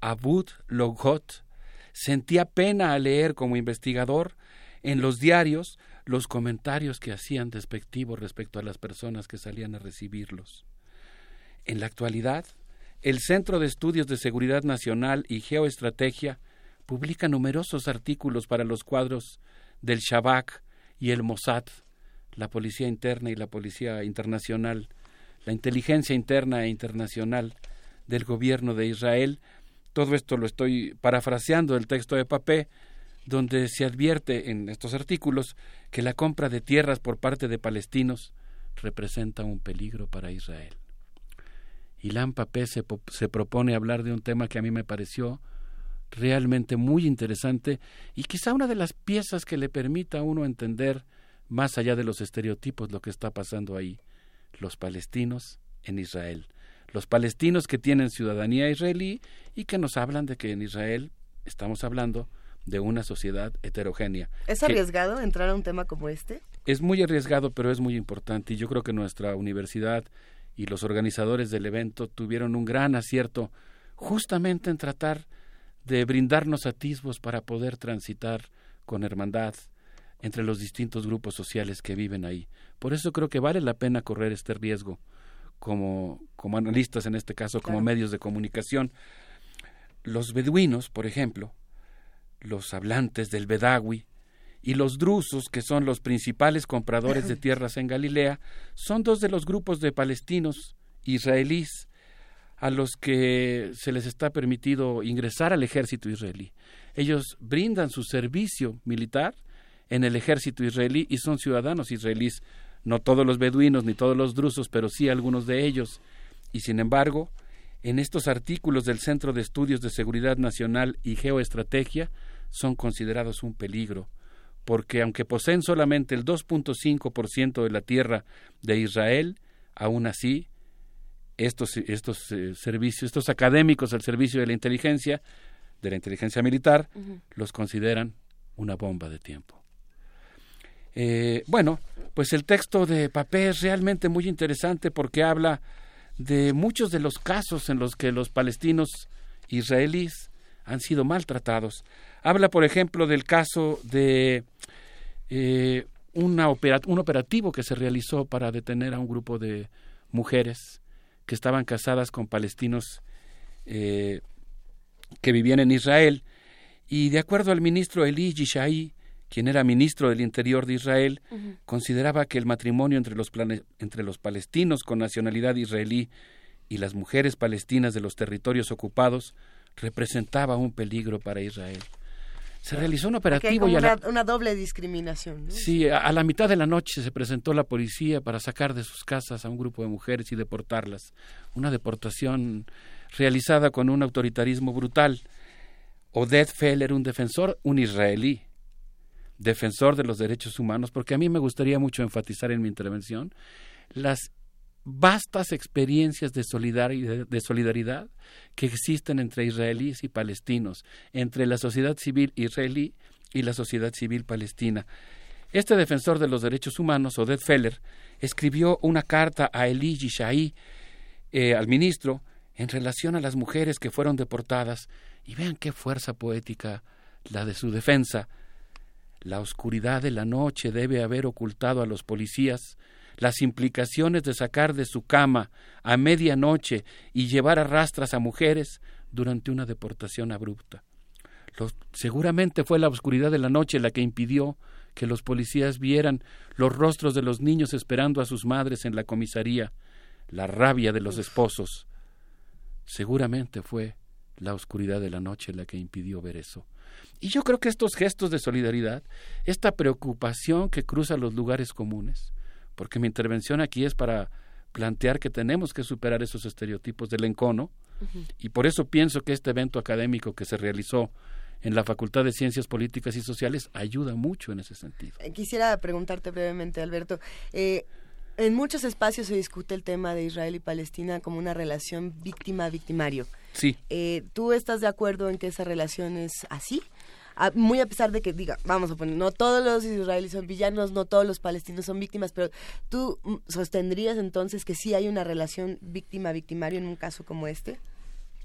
Abud Loghot sentía pena al leer como investigador en los diarios los comentarios que hacían despectivos respecto a las personas que salían a recibirlos. En la actualidad, el Centro de Estudios de Seguridad Nacional y Geoestrategia publica numerosos artículos para los cuadros del Shabak y el Mossad, la Policía Interna y la Policía Internacional, la inteligencia interna e internacional del gobierno de Israel. Todo esto lo estoy parafraseando del texto de Papé, donde se advierte en estos artículos que la compra de tierras por parte de palestinos representa un peligro para Israel. Ilan Papé se, se propone hablar de un tema que a mí me pareció realmente muy interesante y quizá una de las piezas que le permita a uno entender más allá de los estereotipos lo que está pasando ahí, los palestinos en Israel, los palestinos que tienen ciudadanía israelí y que nos hablan de que en Israel estamos hablando de una sociedad heterogénea. ¿Es arriesgado entrar a un tema como este? Es muy arriesgado, pero es muy importante y yo creo que nuestra universidad y los organizadores del evento tuvieron un gran acierto justamente en tratar de brindarnos atisbos para poder transitar con hermandad entre los distintos grupos sociales que viven ahí. Por eso creo que vale la pena correr este riesgo como, como analistas en este caso, como medios de comunicación. Los beduinos, por ejemplo, los hablantes del Bedawi y los drusos, que son los principales compradores de tierras en Galilea, son dos de los grupos de palestinos israelíes a los que se les está permitido ingresar al ejército israelí. Ellos brindan su servicio militar en el ejército israelí y son ciudadanos israelíes, no todos los beduinos ni todos los drusos, pero sí algunos de ellos. Y sin embargo, en estos artículos del Centro de Estudios de Seguridad Nacional y Geoestrategia son considerados un peligro, porque aunque poseen solamente el 2.5% de la tierra de Israel, aún así estos, estos eh, servicios, estos académicos al servicio de la inteligencia, de la inteligencia militar, los consideran una bomba de tiempo. Eh, bueno, pues el texto de Papé es realmente muy interesante porque habla de muchos de los casos en los que los palestinos israelíes han sido maltratados. Habla, por ejemplo, del caso de eh, una un operativo que se realizó para detener a un grupo de mujeres que estaban casadas con palestinos eh, que vivían en Israel. Y de acuerdo al ministro Eli Yishai, quien era ministro del Interior de Israel, consideraba que el matrimonio entre los, entre los palestinos con nacionalidad israelí y las mujeres palestinas de los territorios ocupados representaba un peligro para Israel. Se realizó un operativo y una, doble discriminación. Sí, a, la mitad de la noche se presentó la policía para sacar de sus casas a un grupo de mujeres y deportarlas. Una deportación realizada con un autoritarismo brutal. Oded Feller, un defensor, un israelí, defensor de los derechos humanos, porque a mí me gustaría mucho enfatizar en mi intervención las vastas experiencias de solidaridad, que existen entre israelíes y palestinos, entre la sociedad civil israelí y la sociedad civil palestina. Este defensor de los derechos humanos, Oded Feller, escribió una carta a Eli Yishai, eh, al ministro, en relación a las mujeres que fueron deportadas, y vean qué fuerza poética la de su defensa. La oscuridad de la noche debe haber ocultado a los policías las implicaciones de sacar de su cama a medianoche y llevar a rastras a mujeres durante una deportación abrupta. seguramente fue la oscuridad de la noche la que impidió que los policías vieran los rostros de los niños esperando a sus madres en la comisaría, la rabia de los esposos. Seguramente fue la oscuridad de la noche la que impidió ver eso. Y yo creo que estos gestos de solidaridad, esta preocupación que cruza los lugares comunes, porque mi intervención aquí es para plantear que tenemos que superar esos estereotipos del encono y por eso pienso que este evento académico que se realizó en la Facultad de Ciencias Políticas y Sociales ayuda mucho en ese sentido. Eh, quisiera preguntarte brevemente, Alberto. Eh, en muchos espacios se discute el tema de Israel y Palestina como una relación víctima-victimario. Sí. Eh, ¿Tú estás de acuerdo en que esa relación es así? Muy a pesar de que diga, vamos a poner, no todos los israelíes son villanos, no todos los palestinos son víctimas, pero tú mm, sostendrías entonces que sí hay una relación víctima-victimario en un caso como este?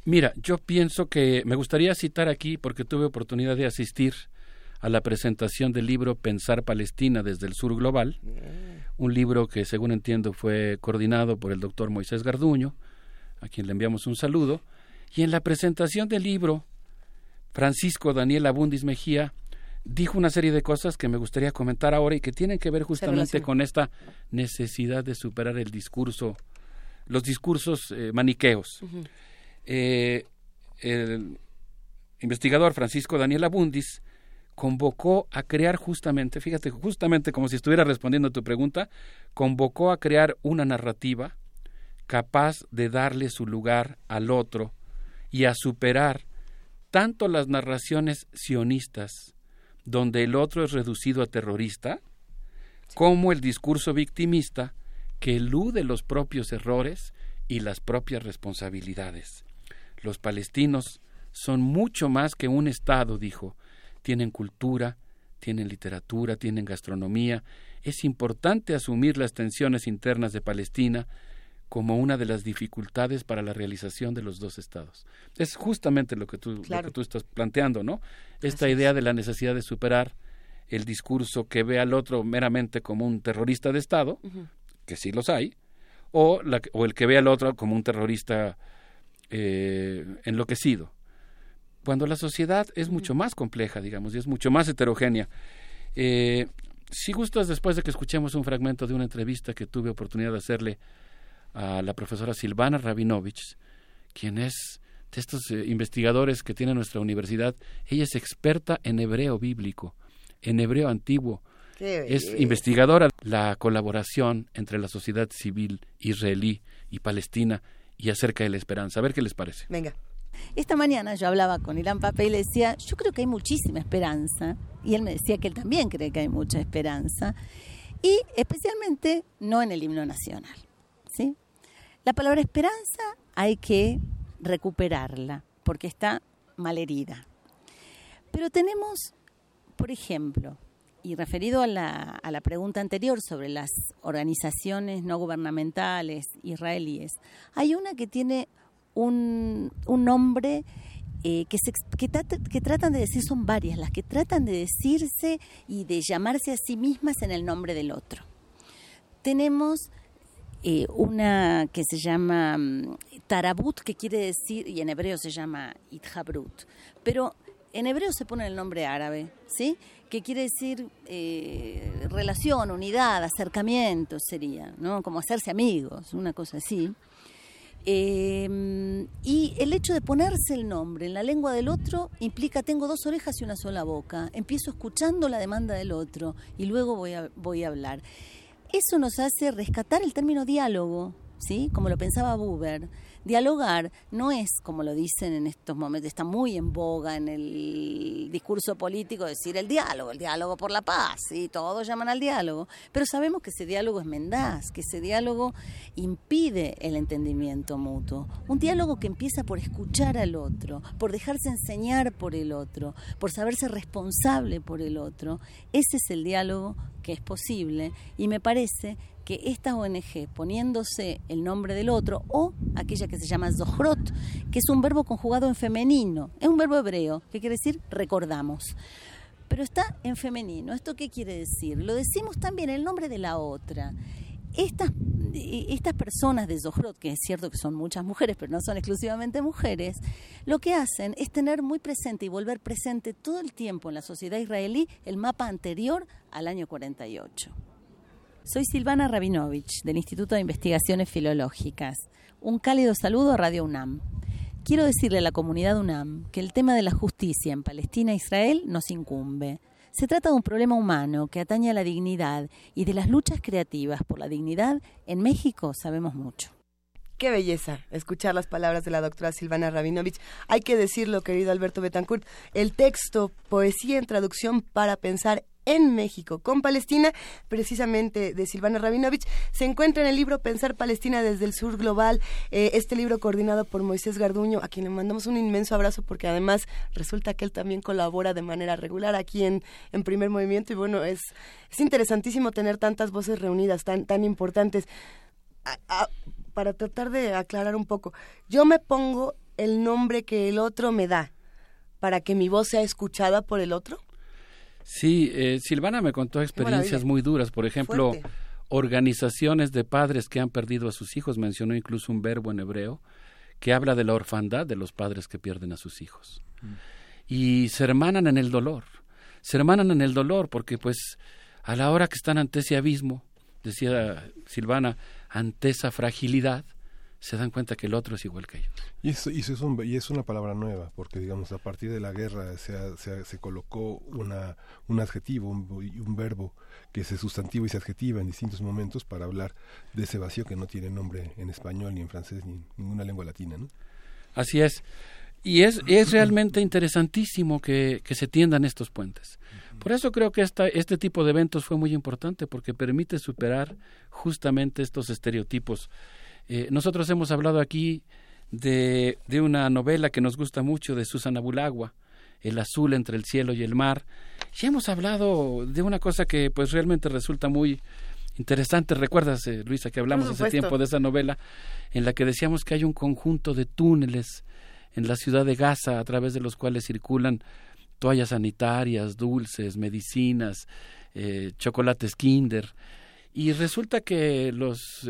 Mira, yo pienso que me gustaría citar aquí, porque tuve oportunidad de asistir a la presentación del libro Pensar Palestina desde el Sur Global, un libro que según entiendo fue coordinado por el doctor Moisés Garduño, a quien le enviamos un saludo, y en la presentación del libro, Francisco Daniel Abundis Mejía dijo una serie de cosas que me gustaría comentar ahora y que tienen que ver justamente con esta necesidad de superar el discurso, los discursos eh, maniqueos. Eh, el investigador Francisco Daniel Abundis convocó a crear justamente, fíjate, justamente como si estuviera respondiendo a tu pregunta, convocó a crear una narrativa capaz de darle su lugar al otro y a superar tanto las narraciones sionistas, donde el otro es reducido a terrorista, como el discurso victimista que elude los propios errores y las propias responsabilidades. Los palestinos son mucho más que un Estado, dijo, tienen cultura, tienen literatura, tienen gastronomía. Es importante asumir las tensiones internas de Palestina como una de las dificultades para la realización de los dos estados. Es justamente lo que tú, lo que tú estás planteando, ¿no? Esta idea de la necesidad de superar el discurso que ve al otro meramente como un terrorista de Estado, que sí los hay, o, la, o el que ve al otro como un terrorista eh, enloquecido cuando la sociedad es mucho más compleja, digamos, y es mucho más heterogénea. Eh, si gustas, después de que escuchemos un fragmento de una entrevista que tuve oportunidad de hacerle a la profesora Silvana Rabinovich, quien es de estos eh, investigadores que tiene nuestra universidad, ella es experta en hebreo bíblico, en hebreo antiguo. Es investigadora la colaboración entre la sociedad civil israelí y palestina y acerca de la esperanza. A ver qué les parece. Venga. Esta mañana yo hablaba con Irán Pape y le decía, yo creo que hay muchísima esperanza. Y él me decía que él también cree que hay mucha esperanza. Y especialmente no en el himno nacional. La palabra esperanza hay que recuperarla porque está malherida. Pero tenemos, por ejemplo, y referido a la, a la pregunta anterior sobre las organizaciones no gubernamentales israelíes, hay una que tiene un, un nombre eh, que, se, que, que, tratan de decir, son varias, las que tratan de decirse y de llamarse a sí mismas en el nombre del otro. Tenemos eh, una que se llama mm, Tarabut, que quiere decir, y en hebreo se llama Ithabrut, pero en hebreo se pone el nombre árabe, ¿sí? Que quiere decir eh, relación, unidad, acercamiento sería, ¿no? Como hacerse amigos, una cosa así. Em, y el hecho de ponerse el nombre en la lengua del otro implica tengo dos orejas y una sola boca. Empiezo escuchando la demanda del otro y luego voy a, voy a hablar. Eso nos hace rescatar el término diálogo, ¿sí? Como lo pensaba Buber Dialogar no es, como lo dicen en estos momentos, está muy en boga en el discurso político decir el diálogo, el diálogo por la paz, y todos llaman al diálogo, pero sabemos que ese diálogo es mendaz, que ese diálogo impide el entendimiento mutuo. Un diálogo que empieza por escuchar al otro, por dejarse enseñar por el otro, por saberse responsable por el otro, ese es el diálogo que es posible y me parece que esta ONG, poniéndose el nombre del otro, o aquella que se llama Zohrot, que es un verbo conjugado en femenino, es un verbo hebreo, que quiere decir recordamos. Pero está en femenino. ¿Esto qué quiere decir? Lo decimos también el nombre de la otra. Estas, estas personas de Zohrot, que es cierto que son muchas mujeres, pero no son exclusivamente mujeres, lo que hacen es tener muy presente y volver presente todo el tiempo en la sociedad israelí el mapa anterior al año 48. Soy Silvana Rabinovich, del Instituto de Investigaciones Filológicas. Un cálido saludo a Radio UNAM. Quiero decirle a la comunidad UNAM que el tema de la justicia en Palestina e Israel nos incumbe. Se trata de un problema humano que atañe a la dignidad y de las luchas creativas por la dignidad en México sabemos mucho. Qué belleza escuchar las palabras de la doctora Silvana Rabinovich. Hay que decirlo, querido Alberto Betancourt, el texto Poesía en traducción para pensar en México con Palestina, precisamente de Silvana Rabinovich. Se encuentra en el libro Pensar Palestina desde el Sur Global, eh, este libro coordinado por Moisés Garduño, a quien le mandamos un inmenso abrazo porque además resulta que él también colabora de manera regular aquí en, en Primer Movimiento y bueno, es, es interesantísimo tener tantas voces reunidas, tan, tan importantes. para tratar de aclarar un poco, yo me pongo el nombre que el otro me da para que mi voz sea escuchada por el otro? Sí, eh, Silvana me contó experiencias muy duras, por ejemplo, organizaciones de padres que han perdido a sus hijos, mencionó incluso un verbo en hebreo que habla de la orfandad de los padres que pierden a sus hijos. Mm. Y se hermanan en el dolor, se hermanan en el dolor porque pues a la hora que están ante ese abismo, decía Silvana, ante esa fragilidad, se dan cuenta que el otro es igual que ellos. Y, eso, y, es, un, y es una palabra nueva, porque digamos, a partir de la guerra se, se, se colocó una, un adjetivo y un, verbo que se sustantiva y se adjetiva en distintos momentos para hablar de ese vacío que no tiene nombre en español, ni en francés, ni en ninguna lengua latina. ¿no? Así es. Y es, es realmente interesantísimo que, que se tiendan estos puentes. Por eso creo que esta, este tipo de eventos fue muy importante, porque permite superar justamente estos estereotipos eh, nosotros hemos hablado aquí de, de, una novela que nos gusta mucho de Susana Bulagua, El azul entre el cielo y el mar. Y hemos hablado de una cosa que pues realmente resulta muy interesante. ¿Recuerdas, eh, Luisa, que hablamos hace tiempo de esa novela en la que decíamos que hay un conjunto de túneles en la ciudad de Gaza a través de los cuales circulan toallas sanitarias, dulces, medicinas, eh, chocolates Kinder. Y resulta que los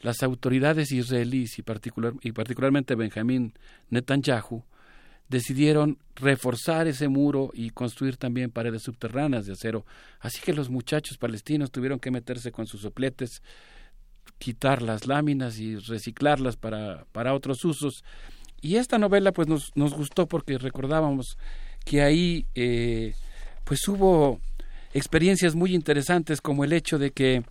las autoridades israelíes y, particular, y particularmente Benjamín Netanyahu decidieron reforzar ese muro y construir también paredes subterráneas de acero. Así que los muchachos palestinos tuvieron que meterse con sus sopletes, quitar las láminas y reciclarlas para, para otros usos. Y esta novela pues nos, nos gustó porque recordábamos que ahí eh, pues hubo experiencias muy interesantes como el hecho de que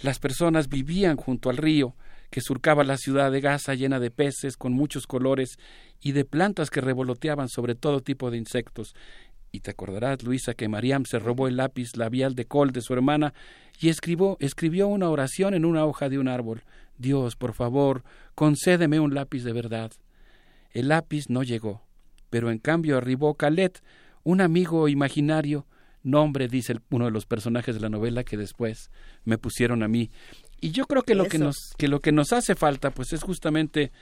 las personas vivían junto al río que surcaba la ciudad de Gaza llena de peces con muchos colores y de plantas que revoloteaban sobre todo tipo de insectos. Y te acordarás, Luisa, que Mariam se robó el lápiz labial de col de su hermana y escribió, escribió una oración en una hoja de un árbol. Dios, por favor, concédeme un lápiz de verdad. El lápiz no llegó, pero en cambio arribó Calet, un amigo imaginario nombre, dice uno de los personajes de la novela, que después me pusieron a mí. Y yo creo que lo que nos, que lo que nos hace falta, pues es justamente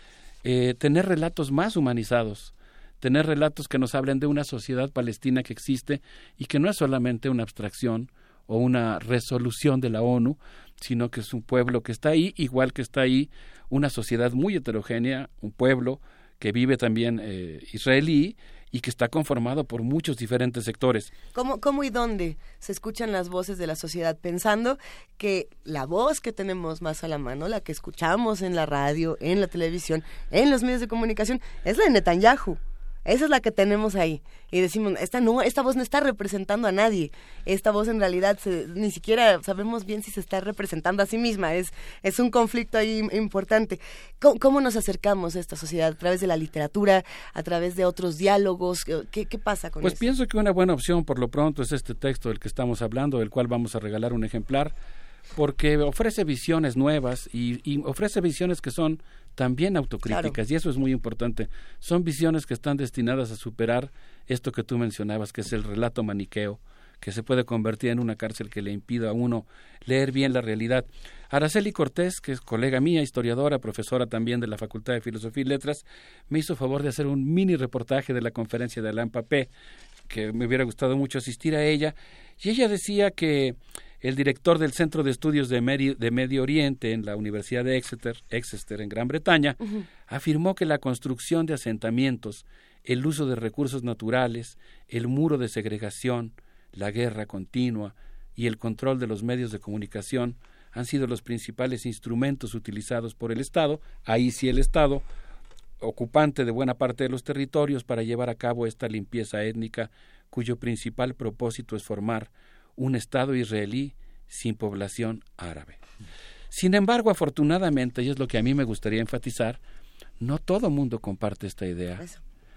eh, tener relatos más humanizados, tener relatos que nos hablen de una sociedad palestina que existe y que no es solamente una abstracción o una resolución de la ONU, sino que es un pueblo que está ahí, igual que está ahí una sociedad muy heterogénea, un pueblo que vive también eh, israelí y que está conformado por muchos diferentes sectores. ¿Cómo, ¿Cómo y dónde se escuchan las voces de la sociedad? Pensando que la voz que tenemos más a la mano, la que escuchamos en la radio, en la televisión, en los medios de comunicación, es la de Netanyahu. Esa es la que tenemos ahí. Y decimos, esta no, esta voz no está representando a nadie. Esta voz en realidad ni siquiera sabemos bien si se está representando a sí misma. Es, es un conflicto ahí importante. ¿Cómo, nos acercamos a esta sociedad? ¿A través de la literatura? ¿A través de otros diálogos? ¿Qué, qué pasa con pues eso? Pues pienso que una buena opción por lo pronto es este texto del que estamos hablando, del cual vamos a regalar un ejemplar porque ofrece visiones nuevas y, ofrece visiones que son también autocríticas y eso es muy importante. Son visiones que están destinadas a superar esto que tú mencionabas, que es el relato maniqueo, que se puede convertir en una cárcel que le impida a uno leer bien la realidad. Araceli Cortés, que es colega mía, historiadora, profesora también de la Facultad de Filosofía y Letras, me hizo favor de hacer un mini reportaje de la conferencia de Alain Papé, que me hubiera gustado mucho asistir a ella, y ella decía que el director del Centro de Estudios de, Medio Oriente en la Universidad de Exeter, Exeter en Gran Bretaña, afirmó que la construcción de asentamientos, el uso de recursos naturales, el muro de segregación, la guerra continua y el control de los medios de comunicación han sido los principales instrumentos utilizados por el Estado, ahí sí el Estado, ocupante de buena parte de los territorios para llevar a cabo esta limpieza étnica cuyo principal propósito es formar un Estado israelí sin población árabe. Sin embargo, afortunadamente, y es lo que a mí me gustaría enfatizar, no todo mundo comparte esta idea.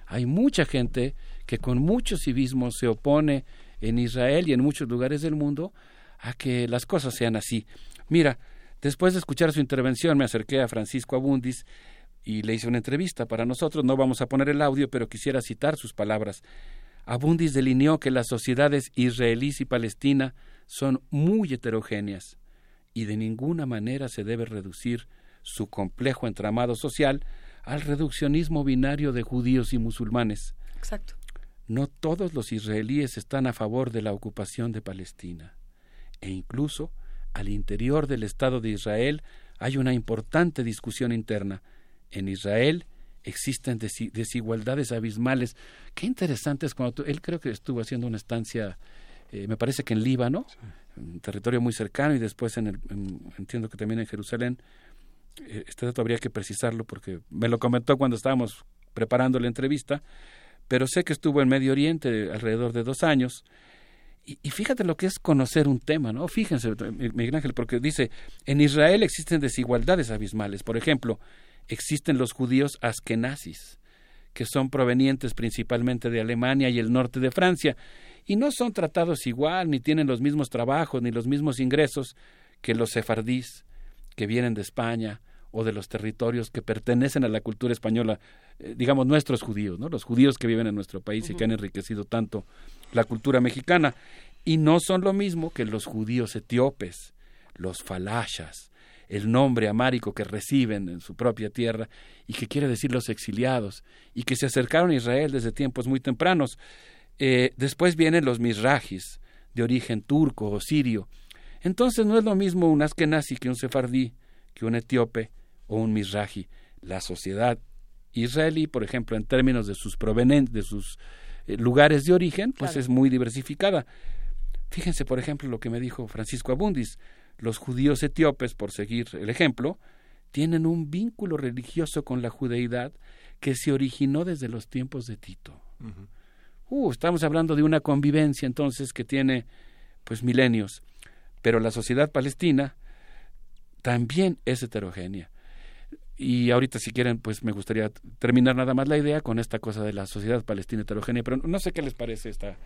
Hay mucha gente que con mucho civismo se opone en Israel y en muchos lugares del mundo a que las cosas sean así. Mira, después de escuchar su intervención me acerqué a Francisco Abundis y le hice una entrevista para nosotros. No vamos a poner el audio, pero quisiera citar sus palabras. Abundis delineó que las sociedades israelíes y palestina son muy heterogéneas y de ninguna manera se debe reducir su complejo entramado social al reduccionismo binario de judíos y musulmanes. Exacto. No todos los israelíes están a favor de la ocupación de Palestina, e incluso al interior del Estado de Israel hay una importante discusión interna. En Israel existen desigualdades abismales. Qué interesante es cuando él creo que estuvo haciendo una estancia, eh, me parece que en Líbano, un territorio muy cercano, y después en el, entiendo que también en Jerusalén. Eh, este dato habría que precisarlo porque me lo comentó cuando estábamos preparando la entrevista, pero sé que estuvo en Medio Oriente alrededor de dos años. Y, y, fíjate lo que es conocer un tema, ¿no? Fíjense, Miguel Ángel, porque dice, en Israel existen desigualdades abismales. Por ejemplo, existen los judíos askenazis, que son provenientes principalmente de Alemania y el norte de Francia, y no son tratados igual, ni tienen los mismos trabajos, ni los mismos ingresos que los sefardís, que vienen de España o de los territorios que pertenecen a la cultura española, eh, digamos nuestros judíos, ¿no? los judíos que viven en nuestro país y que han enriquecido tanto la cultura mexicana, y no son lo mismo que los judíos etíopes, los falashas, el nombre amárico que reciben en su propia tierra y que quiere decir los exiliados y que se acercaron a Israel desde tiempos muy tempranos. Eh, después vienen los misrajis, de origen turco o sirio. Entonces no es lo mismo un askenazi que un sefardí, que un etíope o un misraji. La sociedad israelí, por ejemplo, en términos de sus provenientes, de sus eh, lugares de origen, pues es muy diversificada. Fíjense, por ejemplo, lo que me dijo Francisco Abundis los judíos etíopes, por seguir el ejemplo, tienen un vínculo religioso con la judeidad que se originó desde los tiempos de Tito. uh, estamos hablando de una convivencia entonces que tiene pues milenios, pero la sociedad palestina también es heterogénea. Y ahorita, si quieren, pues me gustaría terminar nada más la idea con esta cosa de la sociedad palestina heterogénea, pero no sé qué les parece esta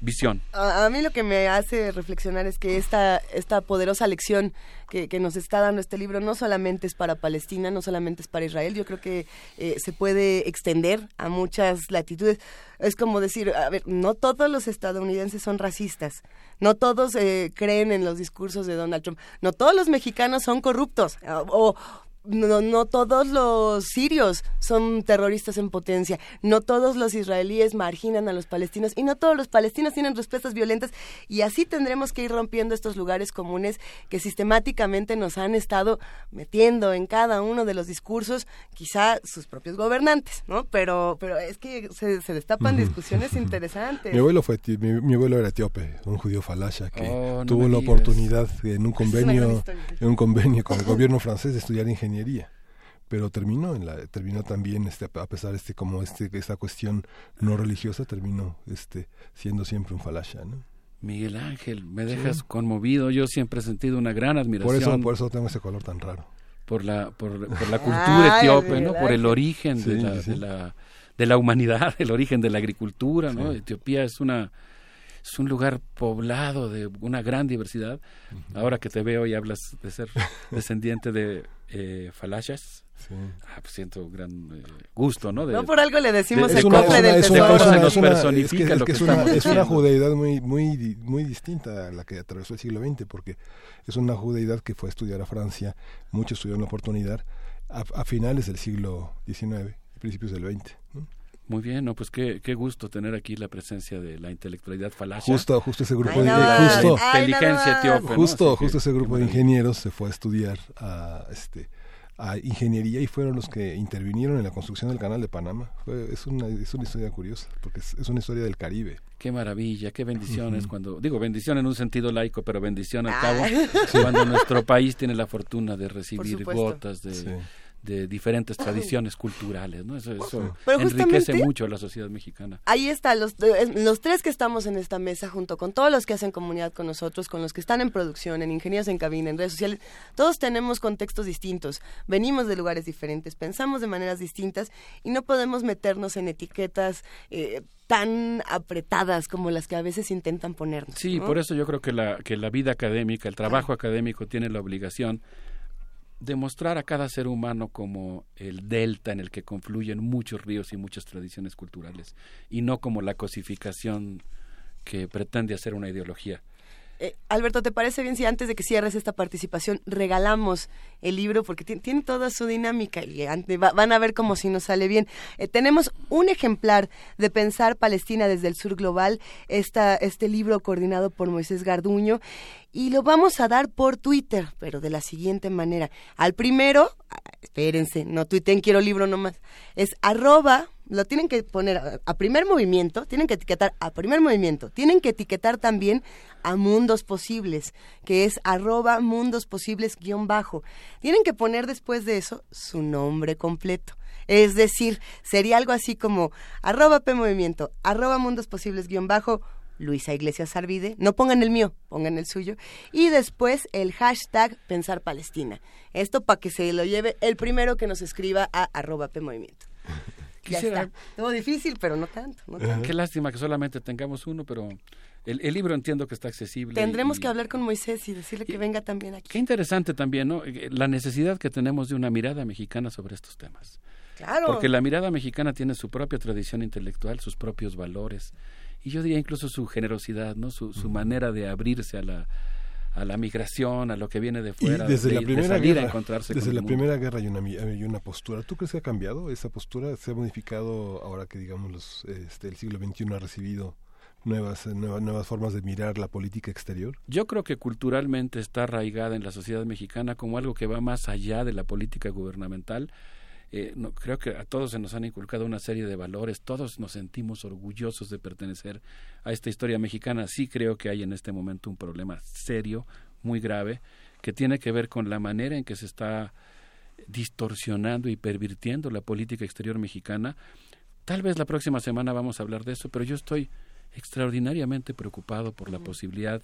visión. A, mí lo que me hace reflexionar es que esta, esta poderosa lección que, que, nos está dando este libro no solamente es para Palestina, no solamente es para Israel, yo creo que eh, se puede extender a muchas latitudes. Es como decir, a ver, no todos los estadounidenses son racistas, no todos eh, creen en los discursos de Donald Trump, no todos los mexicanos son corruptos, o no, no todos los sirios son terroristas en potencia, no todos los israelíes marginan a los palestinos y no todos los palestinos tienen respuestas violentas. Y así tendremos que ir rompiendo estos lugares comunes que sistemáticamente nos han estado metiendo en cada uno de los discursos, quizá sus propios gobernantes, ¿no? Pero, pero es que se, destapan discusiones interesantes. Mi abuelo fue, mi, abuelo era etíope, un judío falasha que oh, tuvo la oportunidad en un convenio, en un convenio con el gobierno francés de estudiar ingeniería pero terminó en la terminó también este a pesar este como este esta cuestión no religiosa terminó este siendo siempre un falasha ¿no? Miguel Ángel me dejas conmovido. Yo siempre he sentido una gran admiración. Por eso por eso tengo ese color tan raro. Por la por, la *laughs* cultura etíope no por el origen de, la, de, la, de la humanidad *laughs* el origen de la agricultura no Etiopía es una es un lugar poblado de una gran diversidad. Ahora que te veo y hablas de ser *laughs* descendiente de eh, falashas, ah, pues siento gran eh, gusto, ¿no? no por algo le decimos el cofre del tesoro. Es una judeidad muy, muy, muy distinta a la que atravesó el siglo XX, porque es una judeidad que fue a estudiar a Francia, muchos tuvieron la oportunidad a, a finales del siglo XIX, principios del XX. Muy bien, no, pues qué, qué gusto tener aquí la presencia de la intelectualidad falacia. Justo, justo ese grupo de justo, inteligencia Justo, justo ese grupo de ingenieros se fue a estudiar a este a ingeniería y fueron los que intervinieron en la construcción del canal de Panamá. es, una, es una historia curiosa, porque es, una historia del Caribe. Qué maravilla, qué bendiciones cuando, digo bendición en un sentido laico, pero bendición al cabo, *laughs* cuando nuestro país tiene la fortuna de recibir gotas de, de diferentes tradiciones culturales, ¿no? Eso, eso enriquece mucho a la sociedad mexicana. Ahí está, los, los tres que estamos en esta mesa, junto con todos los que hacen comunidad con nosotros, con los que están en producción, en ingenieros en cabina, en redes sociales, todos tenemos contextos distintos, venimos de lugares diferentes, pensamos de maneras distintas y no podemos meternos en etiquetas eh, tan apretadas como las que a veces intentan ponernos. Sí, por eso yo creo que la, que la vida académica, el trabajo académico tiene la obligación demostrar a cada ser humano como el delta en el que confluyen muchos ríos y muchas tradiciones culturales y no como la cosificación que pretende hacer una ideología. Eh, Alberto, ¿te parece bien si antes de que cierres esta participación regalamos el libro? Porque tiene toda su dinámica y van a ver cómo si nos sale bien. Eh, tenemos un ejemplar de Pensar Palestina desde el Sur Global, esta, este libro coordinado por Moisés Garduño, y lo vamos a dar por Twitter, pero de la siguiente manera. Al primero, espérense, no tuiten quiero libro nomás, es arroba lo tienen que poner a, primer movimiento, tienen que etiquetar a primer movimiento, tienen que etiquetar también a Mundos Posibles, que es arroba Mundos Posibles guion bajo. Tienen que poner después de eso su nombre completo. Es decir, sería algo así como arroba P Movimiento, arroba Mundos Posibles guion bajo, Luisa Iglesias Arvide, no pongan el mío, pongan el suyo, y después el hashtag Pensar Palestina. Esto para que se lo lleve el primero que nos escriba a arroba P Movimiento. Quisiera... Ya difícil, pero no tanto, Qué lástima que solamente tengamos uno, pero el, libro entiendo que está accesible. Tendremos que hablar con Moisés y decirle que venga también aquí. Qué interesante también, ¿no? Eh, la necesidad que tenemos de una mirada mexicana sobre estos temas. Claro. Porque la mirada mexicana tiene su propia tradición intelectual, sus propios valores, y yo diría incluso su generosidad, ¿no? Su, su manera de abrirse a la, a la migración, a lo que viene de fuera, desde la primera guerra, a encontrarse Desde la primera guerra hay una, hay una postura. ¿Tú crees que ha cambiado esa postura? ¿Se ha modificado ahora que, digamos, los, este, el siglo XXI ha recibido nuevas, nuevas, nuevas formas de mirar la política exterior? Yo creo que culturalmente está arraigada en la sociedad mexicana como algo que va más allá de la política gubernamental eh, no, creo que a todos se nos han inculcado una serie de valores, todos nos sentimos orgullosos de pertenecer a esta historia mexicana. Sí creo que hay en este momento un problema serio, muy grave, que tiene que ver con la manera en que se está distorsionando y pervirtiendo la política exterior mexicana. Tal vez la próxima semana vamos a hablar de eso, pero yo estoy extraordinariamente preocupado por la posibilidad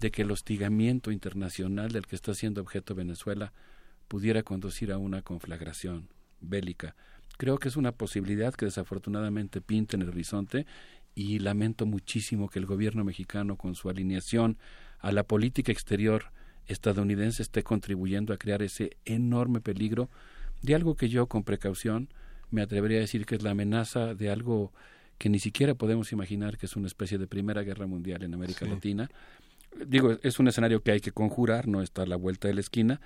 de que el hostigamiento internacional del que está siendo objeto Venezuela pudiera conducir a una conflagración bélica. Creo que es una posibilidad que desafortunadamente pinta en el horizonte y lamento muchísimo que el gobierno mexicano, con su alineación a la política exterior estadounidense, esté contribuyendo a crear ese enorme peligro de algo que yo, con precaución, me atrevería a decir que es la amenaza de algo que ni siquiera podemos imaginar que es una especie de primera guerra mundial en América Latina. Digo, es un escenario que hay que conjurar, no está a la vuelta de la esquina,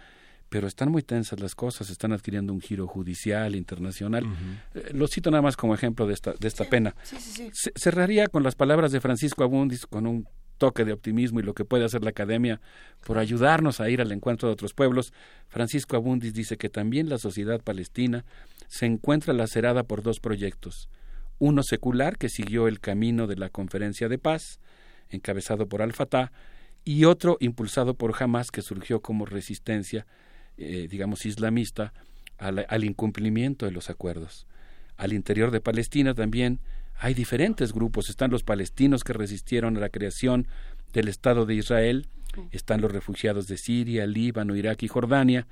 pero están muy tensas las cosas, están adquiriendo un giro judicial, internacional. Eh, lo cito nada más como ejemplo de esta, de esta pena. cerraría con las palabras de Francisco Abundis, con un toque de optimismo y lo que puede hacer la academia por ayudarnos a ir al encuentro de otros pueblos. Francisco Abundis dice que también la sociedad palestina se encuentra lacerada por dos proyectos. Uno secular, que siguió el camino de la conferencia de paz, encabezado por Al-Fatah, y otro impulsado por Hamas, que surgió como resistencia eh, digamos, islamista al, incumplimiento de los acuerdos. Al interior de Palestina también hay diferentes grupos. Están los palestinos que resistieron a la creación del Estado de Israel, están los refugiados de Siria, Líbano, Irak y Jordania,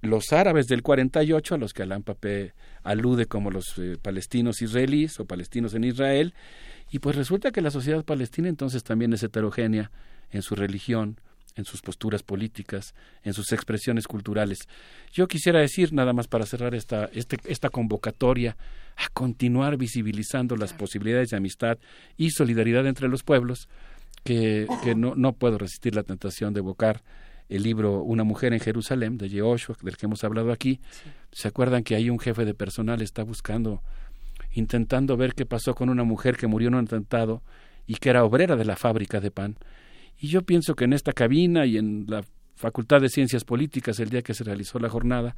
los árabes del 48, a los que Alain Papé alude como los eh, palestinos israelíes o palestinos en Israel, y pues resulta que la sociedad palestina entonces también es heterogénea en su religión, en sus posturas políticas, en sus expresiones culturales. Yo quisiera decir, nada más para cerrar esta, este, esta convocatoria, a continuar visibilizando las posibilidades de amistad y solidaridad entre los pueblos, que, que no, no, puedo resistir la tentación de evocar el libro Una mujer en Jerusalén, de Yehoshua, del que hemos hablado aquí. ¿Se acuerdan que ahí un jefe de personal está buscando, intentando ver qué pasó con una mujer que murió en un atentado y que era obrera de la fábrica de pan? Y yo pienso que en esta cabina y en la Facultad de Ciencias Políticas, el día que se realizó la jornada,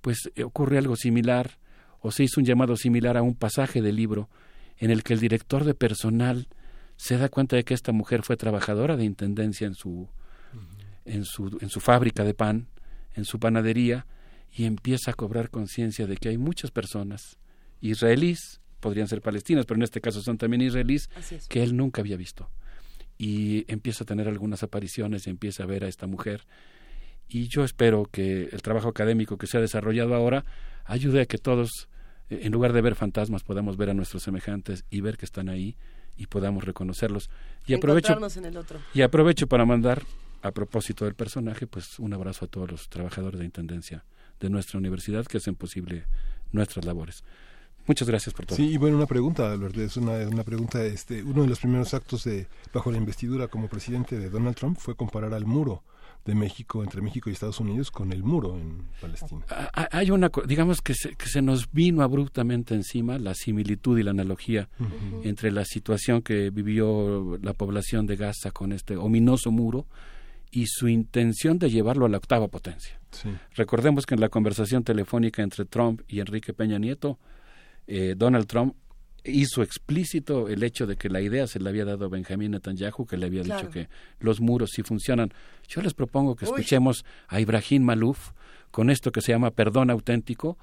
pues eh, ocurre algo similar, o se hizo un llamado similar a un pasaje del libro, en el que el director de personal se da cuenta de que esta mujer fue trabajadora de intendencia en su, en su, en su fábrica de pan, en su panadería, y empieza a cobrar conciencia de que hay muchas personas israelíes, podrían ser palestinas, pero en este caso son también israelíes, que él nunca había visto. Y empieza a tener algunas apariciones y empieza a ver a esta mujer. Y yo espero que el trabajo académico que se ha desarrollado ahora ayude a que todos, eh, en lugar de ver fantasmas, podamos ver a nuestros semejantes y ver que están ahí y podamos reconocerlos. Y aprovecho, en el otro. y aprovecho para mandar, a propósito del personaje, pues un abrazo a todos los trabajadores de Intendencia de nuestra universidad que hacen posible nuestras labores. Muchas gracias por todo. Sí, y bueno, una pregunta, Alberto, es una, una pregunta, este, uno de los primeros actos de bajo la investidura como presidente de Donald Trump fue comparar al muro de México entre México y Estados Unidos con el muro en Palestina. Hay una, digamos que se, que se nos vino abruptamente encima la similitud y la analogía entre la situación que vivió la población de Gaza con este ominoso muro y su intención de llevarlo a la octava potencia. Sí. Recordemos que en la conversación telefónica entre Trump y Enrique Peña Nieto, eh, Donald Trump hizo explícito el hecho de que la idea se le había dado a Benjamín Netanyahu, que le había Claro. dicho que los muros sí funcionan. Yo les propongo que Uy. escuchemos a Ibrahim Malouf con esto que se llama perdón auténtico,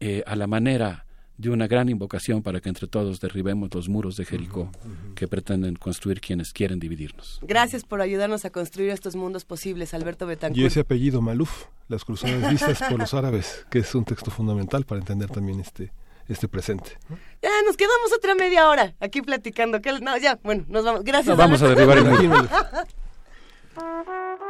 eh, a la manera de una gran invocación para que entre todos derribemos los muros de Jericó que pretenden construir quienes quieren dividirnos. Gracias por ayudarnos a construir estos mundos posibles, Alberto Betancourt. Y ese apellido Maluf, las cruzadas vistas por los árabes, que es un texto fundamental para entender también este este presente. Ya, nos quedamos otra media hora aquí platicando. que No, ya, bueno, nos vamos. Gracias. Nos vamos a Alberto. derribar el *laughs*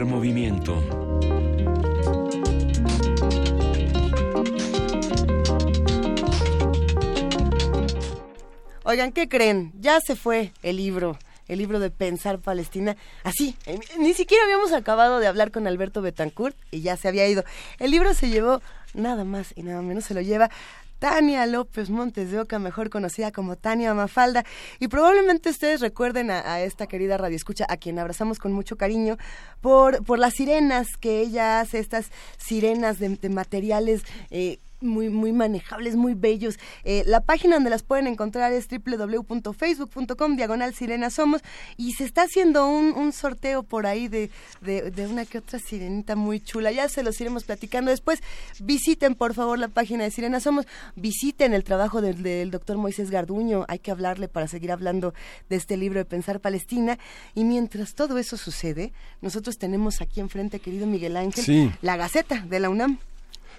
Movimiento. Oigan, ¿qué creen? Ya se fue el libro el libro de Pensar Palestina. Así, eh, ni siquiera habíamos acabado de hablar con Alberto Betancourt y ya se había ido. El libro se llevó nada más y nada menos, se lo lleva Tania López Montes de Oca, mejor conocida como Tania Mafalda. Y probablemente ustedes recuerden a, esta querida radioescucha, a quien abrazamos con mucho cariño, por, por las sirenas que ella hace, estas sirenas de, materiales. Eh, muy, muy manejables, muy bellos. Eh, la página donde las pueden encontrar es www.facebook.com, diagonal Sirena Somos, y se está haciendo un, un sorteo por ahí de, de, una que otra sirenita muy chula. Ya se los iremos platicando después. Visiten, por favor, la página de Sirena Somos, visiten el trabajo del, del doctor Moisés Garduño, hay que hablarle para seguir hablando de este libro de Pensar Palestina, y mientras todo eso sucede, nosotros tenemos aquí enfrente, querido Miguel Ángel, la Gaceta de la UNAM.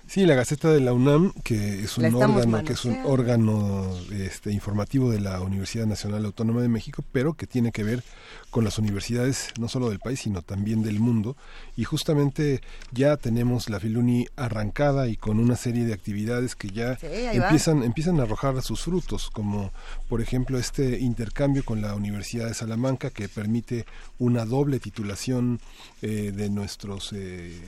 Sí, la Gaceta de la UNAM, que es un órgano, que es un órgano este, informativo de la Universidad Nacional Autónoma de México, pero que tiene que ver con las universidades no solo del país, sino también del mundo. Y justamente ya tenemos la Filuni arrancada y con una serie de actividades que ya empiezan, empiezan a arrojar sus frutos, como por ejemplo este intercambio con la Universidad de Salamanca que permite una doble titulación eh, de nuestros eh,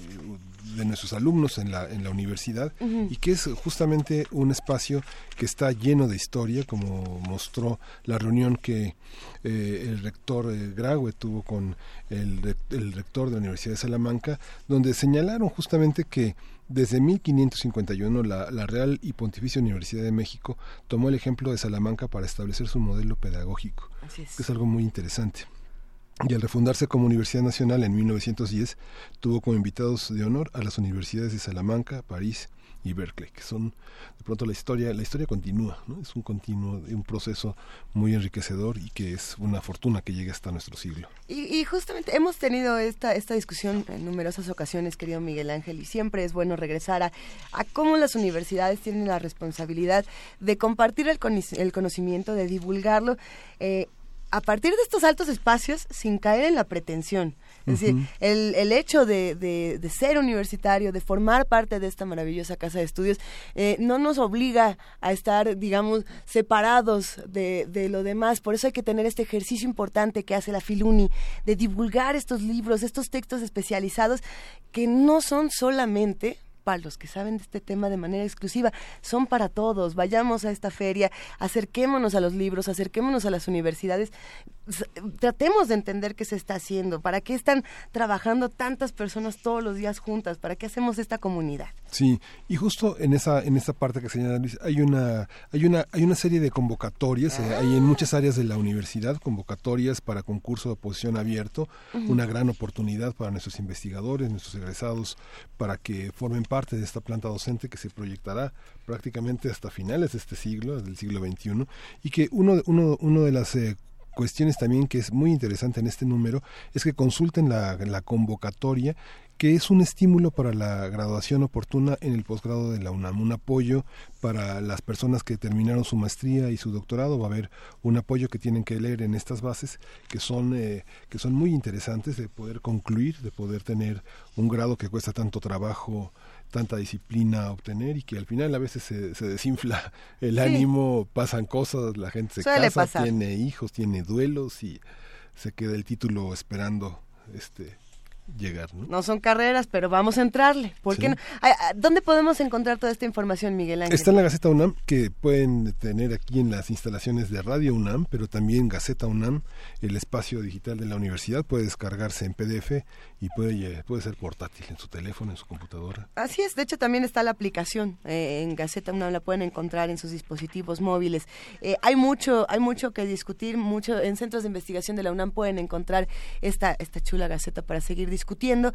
de nuestros alumnos en la en la universidad y que es justamente un espacio que está lleno de historia, como mostró la reunión que eh, el rector eh, Graue tuvo con el, rector de la Universidad de Salamanca, donde señalaron justamente que desde 1551 la, la, Real y Pontificia Universidad de México tomó el ejemplo de Salamanca para establecer su modelo pedagógico, que es algo muy interesante. Y al refundarse como Universidad Nacional en 1910, tuvo como invitados de honor a las universidades de Salamanca, París y Berkeley, que son de pronto la historia, la historia continúa, ¿no? es un continuo, un proceso muy enriquecedor y que es una fortuna que llegue hasta nuestro siglo. Y, justamente hemos tenido esta, esta discusión en numerosas ocasiones, querido Miguel Ángel, y siempre es bueno regresar a, cómo las universidades tienen la responsabilidad de compartir el, el conocimiento, de divulgarlo. Eh, a partir de estos altos espacios sin caer en la pretensión. Es decir, el, el hecho de, de, ser universitario, de formar parte de esta maravillosa casa de estudios, eh, no nos obliga a estar, digamos, separados de, de, lo demás. Por eso hay que tener este ejercicio importante que hace la Filuni, de divulgar estos libros, estos textos especializados que no son solamente para los que saben de este tema de manera exclusiva, son para todos. Vayamos a esta feria, acerquémonos a los libros, acerquémonos a las universidades, tratemos de entender qué se está haciendo, para qué están trabajando tantas personas todos los días juntas, para qué hacemos esta comunidad. Sí, y justo en esa en esa parte que señala Luis, hay una hay una hay una serie de convocatorias, eh, hay en muchas áreas de la universidad convocatorias para concurso de oposición abierto, una gran oportunidad para nuestros investigadores, nuestros egresados para que formen parte de esta planta docente que se proyectará prácticamente hasta finales de este siglo, del siglo XXI, y que uno, uno, uno de las eh, cuestiones también que es muy interesante en este número es que consulten la, la convocatoria que es un estímulo para la graduación oportuna en el posgrado de la UNAM, un apoyo para las personas que terminaron su maestría y su doctorado, va a haber un apoyo que tienen que leer en estas bases que son eh, que son muy interesantes de poder concluir, de poder tener un grado que cuesta tanto trabajo tanta disciplina obtener y que al final a veces se, se desinfla *laughs* el ánimo, pasan cosas, la gente se casa, tiene hijos, tiene duelos y se queda el título esperando este llegar. ¿no? no son carreras, pero vamos a entrarle. ¿Por qué no? ¿Dónde podemos encontrar toda esta información, Miguel Ángel? Está en la Gaceta UNAM, que pueden tener aquí en las instalaciones de Radio UNAM, pero también Gaceta UNAM, el espacio digital de la universidad, puede descargarse en PDF y puede, puede ser portátil en su teléfono, en su computadora. Así es, de hecho también está la aplicación eh, en Gaceta UNAM, la pueden encontrar en sus dispositivos móviles. Eh, hay mucho hay mucho que discutir, mucho en centros de investigación de la UNAM pueden encontrar esta, esta chula Gaceta para seguir discutiendo.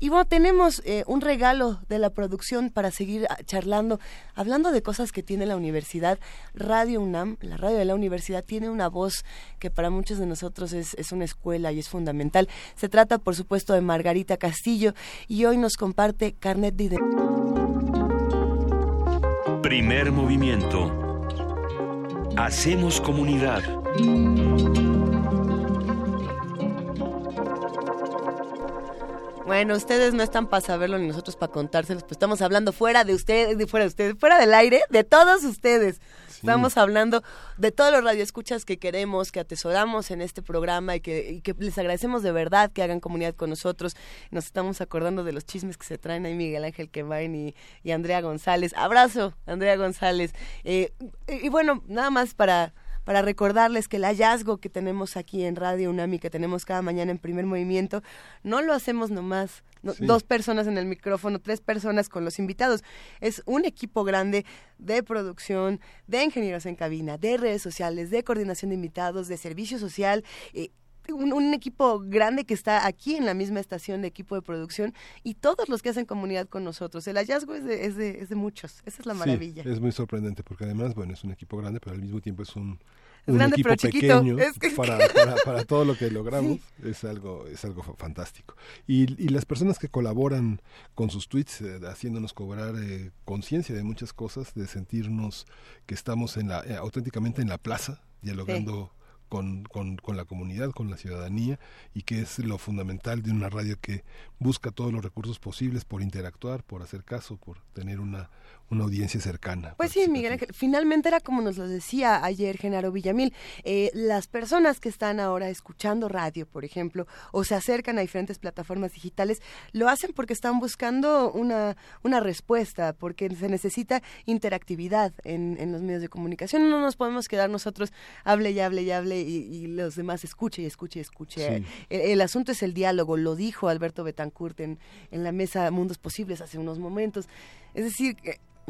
Y bueno, tenemos eh, un regalo de la producción para seguir ah, charlando, hablando de cosas que tiene la universidad. Radio UNAM, la radio de la universidad, tiene una voz que para muchos de nosotros es, es una escuela y es fundamental. Se trata, por supuesto, de Margarita Castillo y hoy nos comparte Carnet de Primer movimiento. Hacemos comunidad. Bueno, ustedes no están para saberlo ni nosotros para contárselos, pues estamos hablando fuera de ustedes, de fuera de ustedes, fuera del aire, de todos ustedes. Estamos hablando de todos los radioescuchas que queremos, que atesoramos en este programa y que, y que les agradecemos de verdad que hagan comunidad con nosotros. Nos estamos acordando de los chismes que se traen ahí Miguel Ángel Quemain y, y Andrea González. Abrazo, Andrea González. Eh, y bueno, nada más para para recordarles que el hallazgo que tenemos aquí en Radio UNAMI, que tenemos cada mañana en primer movimiento, no lo hacemos nomás no, dos personas en el micrófono, tres personas con los invitados. Es un equipo grande de producción, de ingenieros en cabina, de redes sociales, de coordinación de invitados, de servicio social. Eh, un, un, equipo grande que está aquí en la misma estación de equipo de producción y todos los que hacen comunidad con nosotros. El hallazgo es de, es de, es de muchos. Esa es la maravilla. Sí, es muy sorprendente porque además, bueno, es un equipo grande, pero al mismo tiempo es un, grande, equipo pero pequeño es que... para, *laughs* para, para, todo lo que logramos sí. es algo es algo fantástico y, y, las personas que colaboran con sus tweets eh, haciéndonos cobrar eh, conciencia de muchas cosas de sentirnos que estamos en la eh, auténticamente en la plaza dialogando sí. Con, con, con, la comunidad, con la ciudadanía, y que es lo fundamental de una radio que busca todos los recursos posibles por interactuar, por hacer caso, por tener una, una audiencia cercana. Pues sí, Miguel Ángel, finalmente era como nos lo decía ayer Genaro Villamil, eh, las personas que están ahora escuchando radio, por ejemplo, o se acercan a diferentes plataformas digitales, lo hacen porque están buscando una, una respuesta, porque se necesita interactividad en, en los medios de comunicación. No nos podemos quedar nosotros, hable y hable y hable, y, y los demás escuche y escuche y escuche. Sí. El, el, asunto es el diálogo, lo dijo Alberto Betancourt en, en la mesa Mundos Posibles hace unos momentos. Es decir,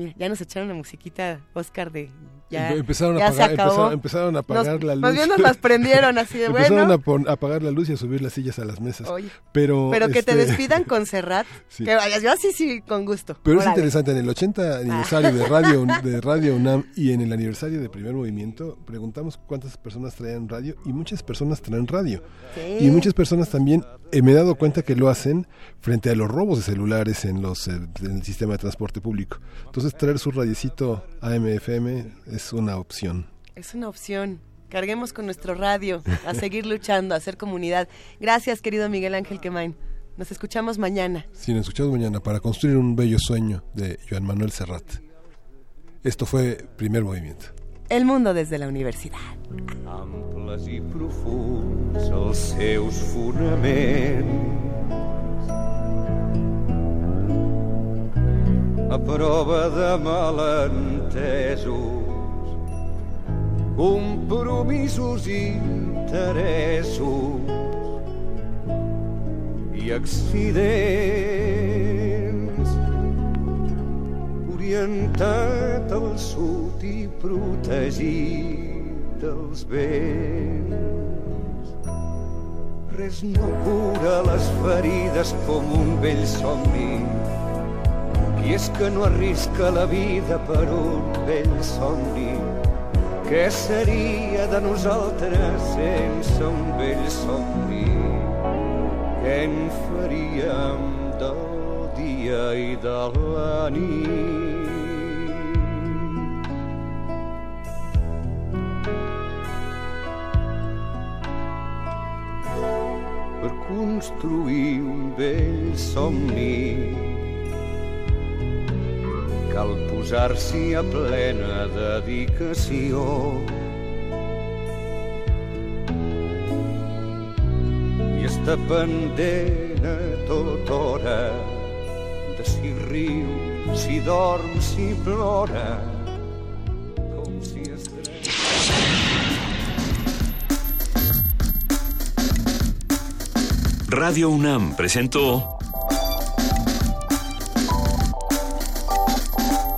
Mira, ya nos echaron la musiquita, Oscar, de ya, empezaron, ya a apagar, se acabó. Empezaron, empezaron, a apagar nos, la luz. Más bien nos las prendieron así de empezaron bueno. a, pon, a, apagar la luz y a subir las sillas a las mesas. Oye, pero pero que este, te despidan con *laughs* Serrat. sí. Que vayas, yo sí, sí, con gusto. Pero Órale. es interesante, en el 80 aniversario de Radio, *laughs* de Radio UNAM y en el aniversario de Primer Movimiento, preguntamos cuántas personas traían radio y muchas personas traen radio. Sí. Y muchas personas también, eh, me he dado cuenta que lo hacen frente a los robos de celulares en, los, eh, en el sistema de transporte público. Entonces traer su radiecito AM-FM es una opción. Es una opción. Carguemos con nuestro radio a seguir luchando, a hacer comunidad. Gracias, querido Miguel Ángel Quemain. Nos escuchamos mañana. Sí, nos escuchamos mañana para construir un bello sueño de Joan Manuel Serrat. Esto fue Primer Movimiento. El mundo desde la universidad. Amples i profuns els seus fonaments a prova de malentesos. Compromisos i interessos. I accidents orientat al sud i protegit dels vents. Res no cura les ferides com un vell somni qui és que no arrisca la vida per un vell somni. Què seria de nosaltres sense un vell somni? Què en faríem del dia i de la nit? Per construir un vell somni cal posar-s'hi a plena dedicació. I està pendent a tota hora de si riu, si dorm, si plora, com si Radio UNAM presentó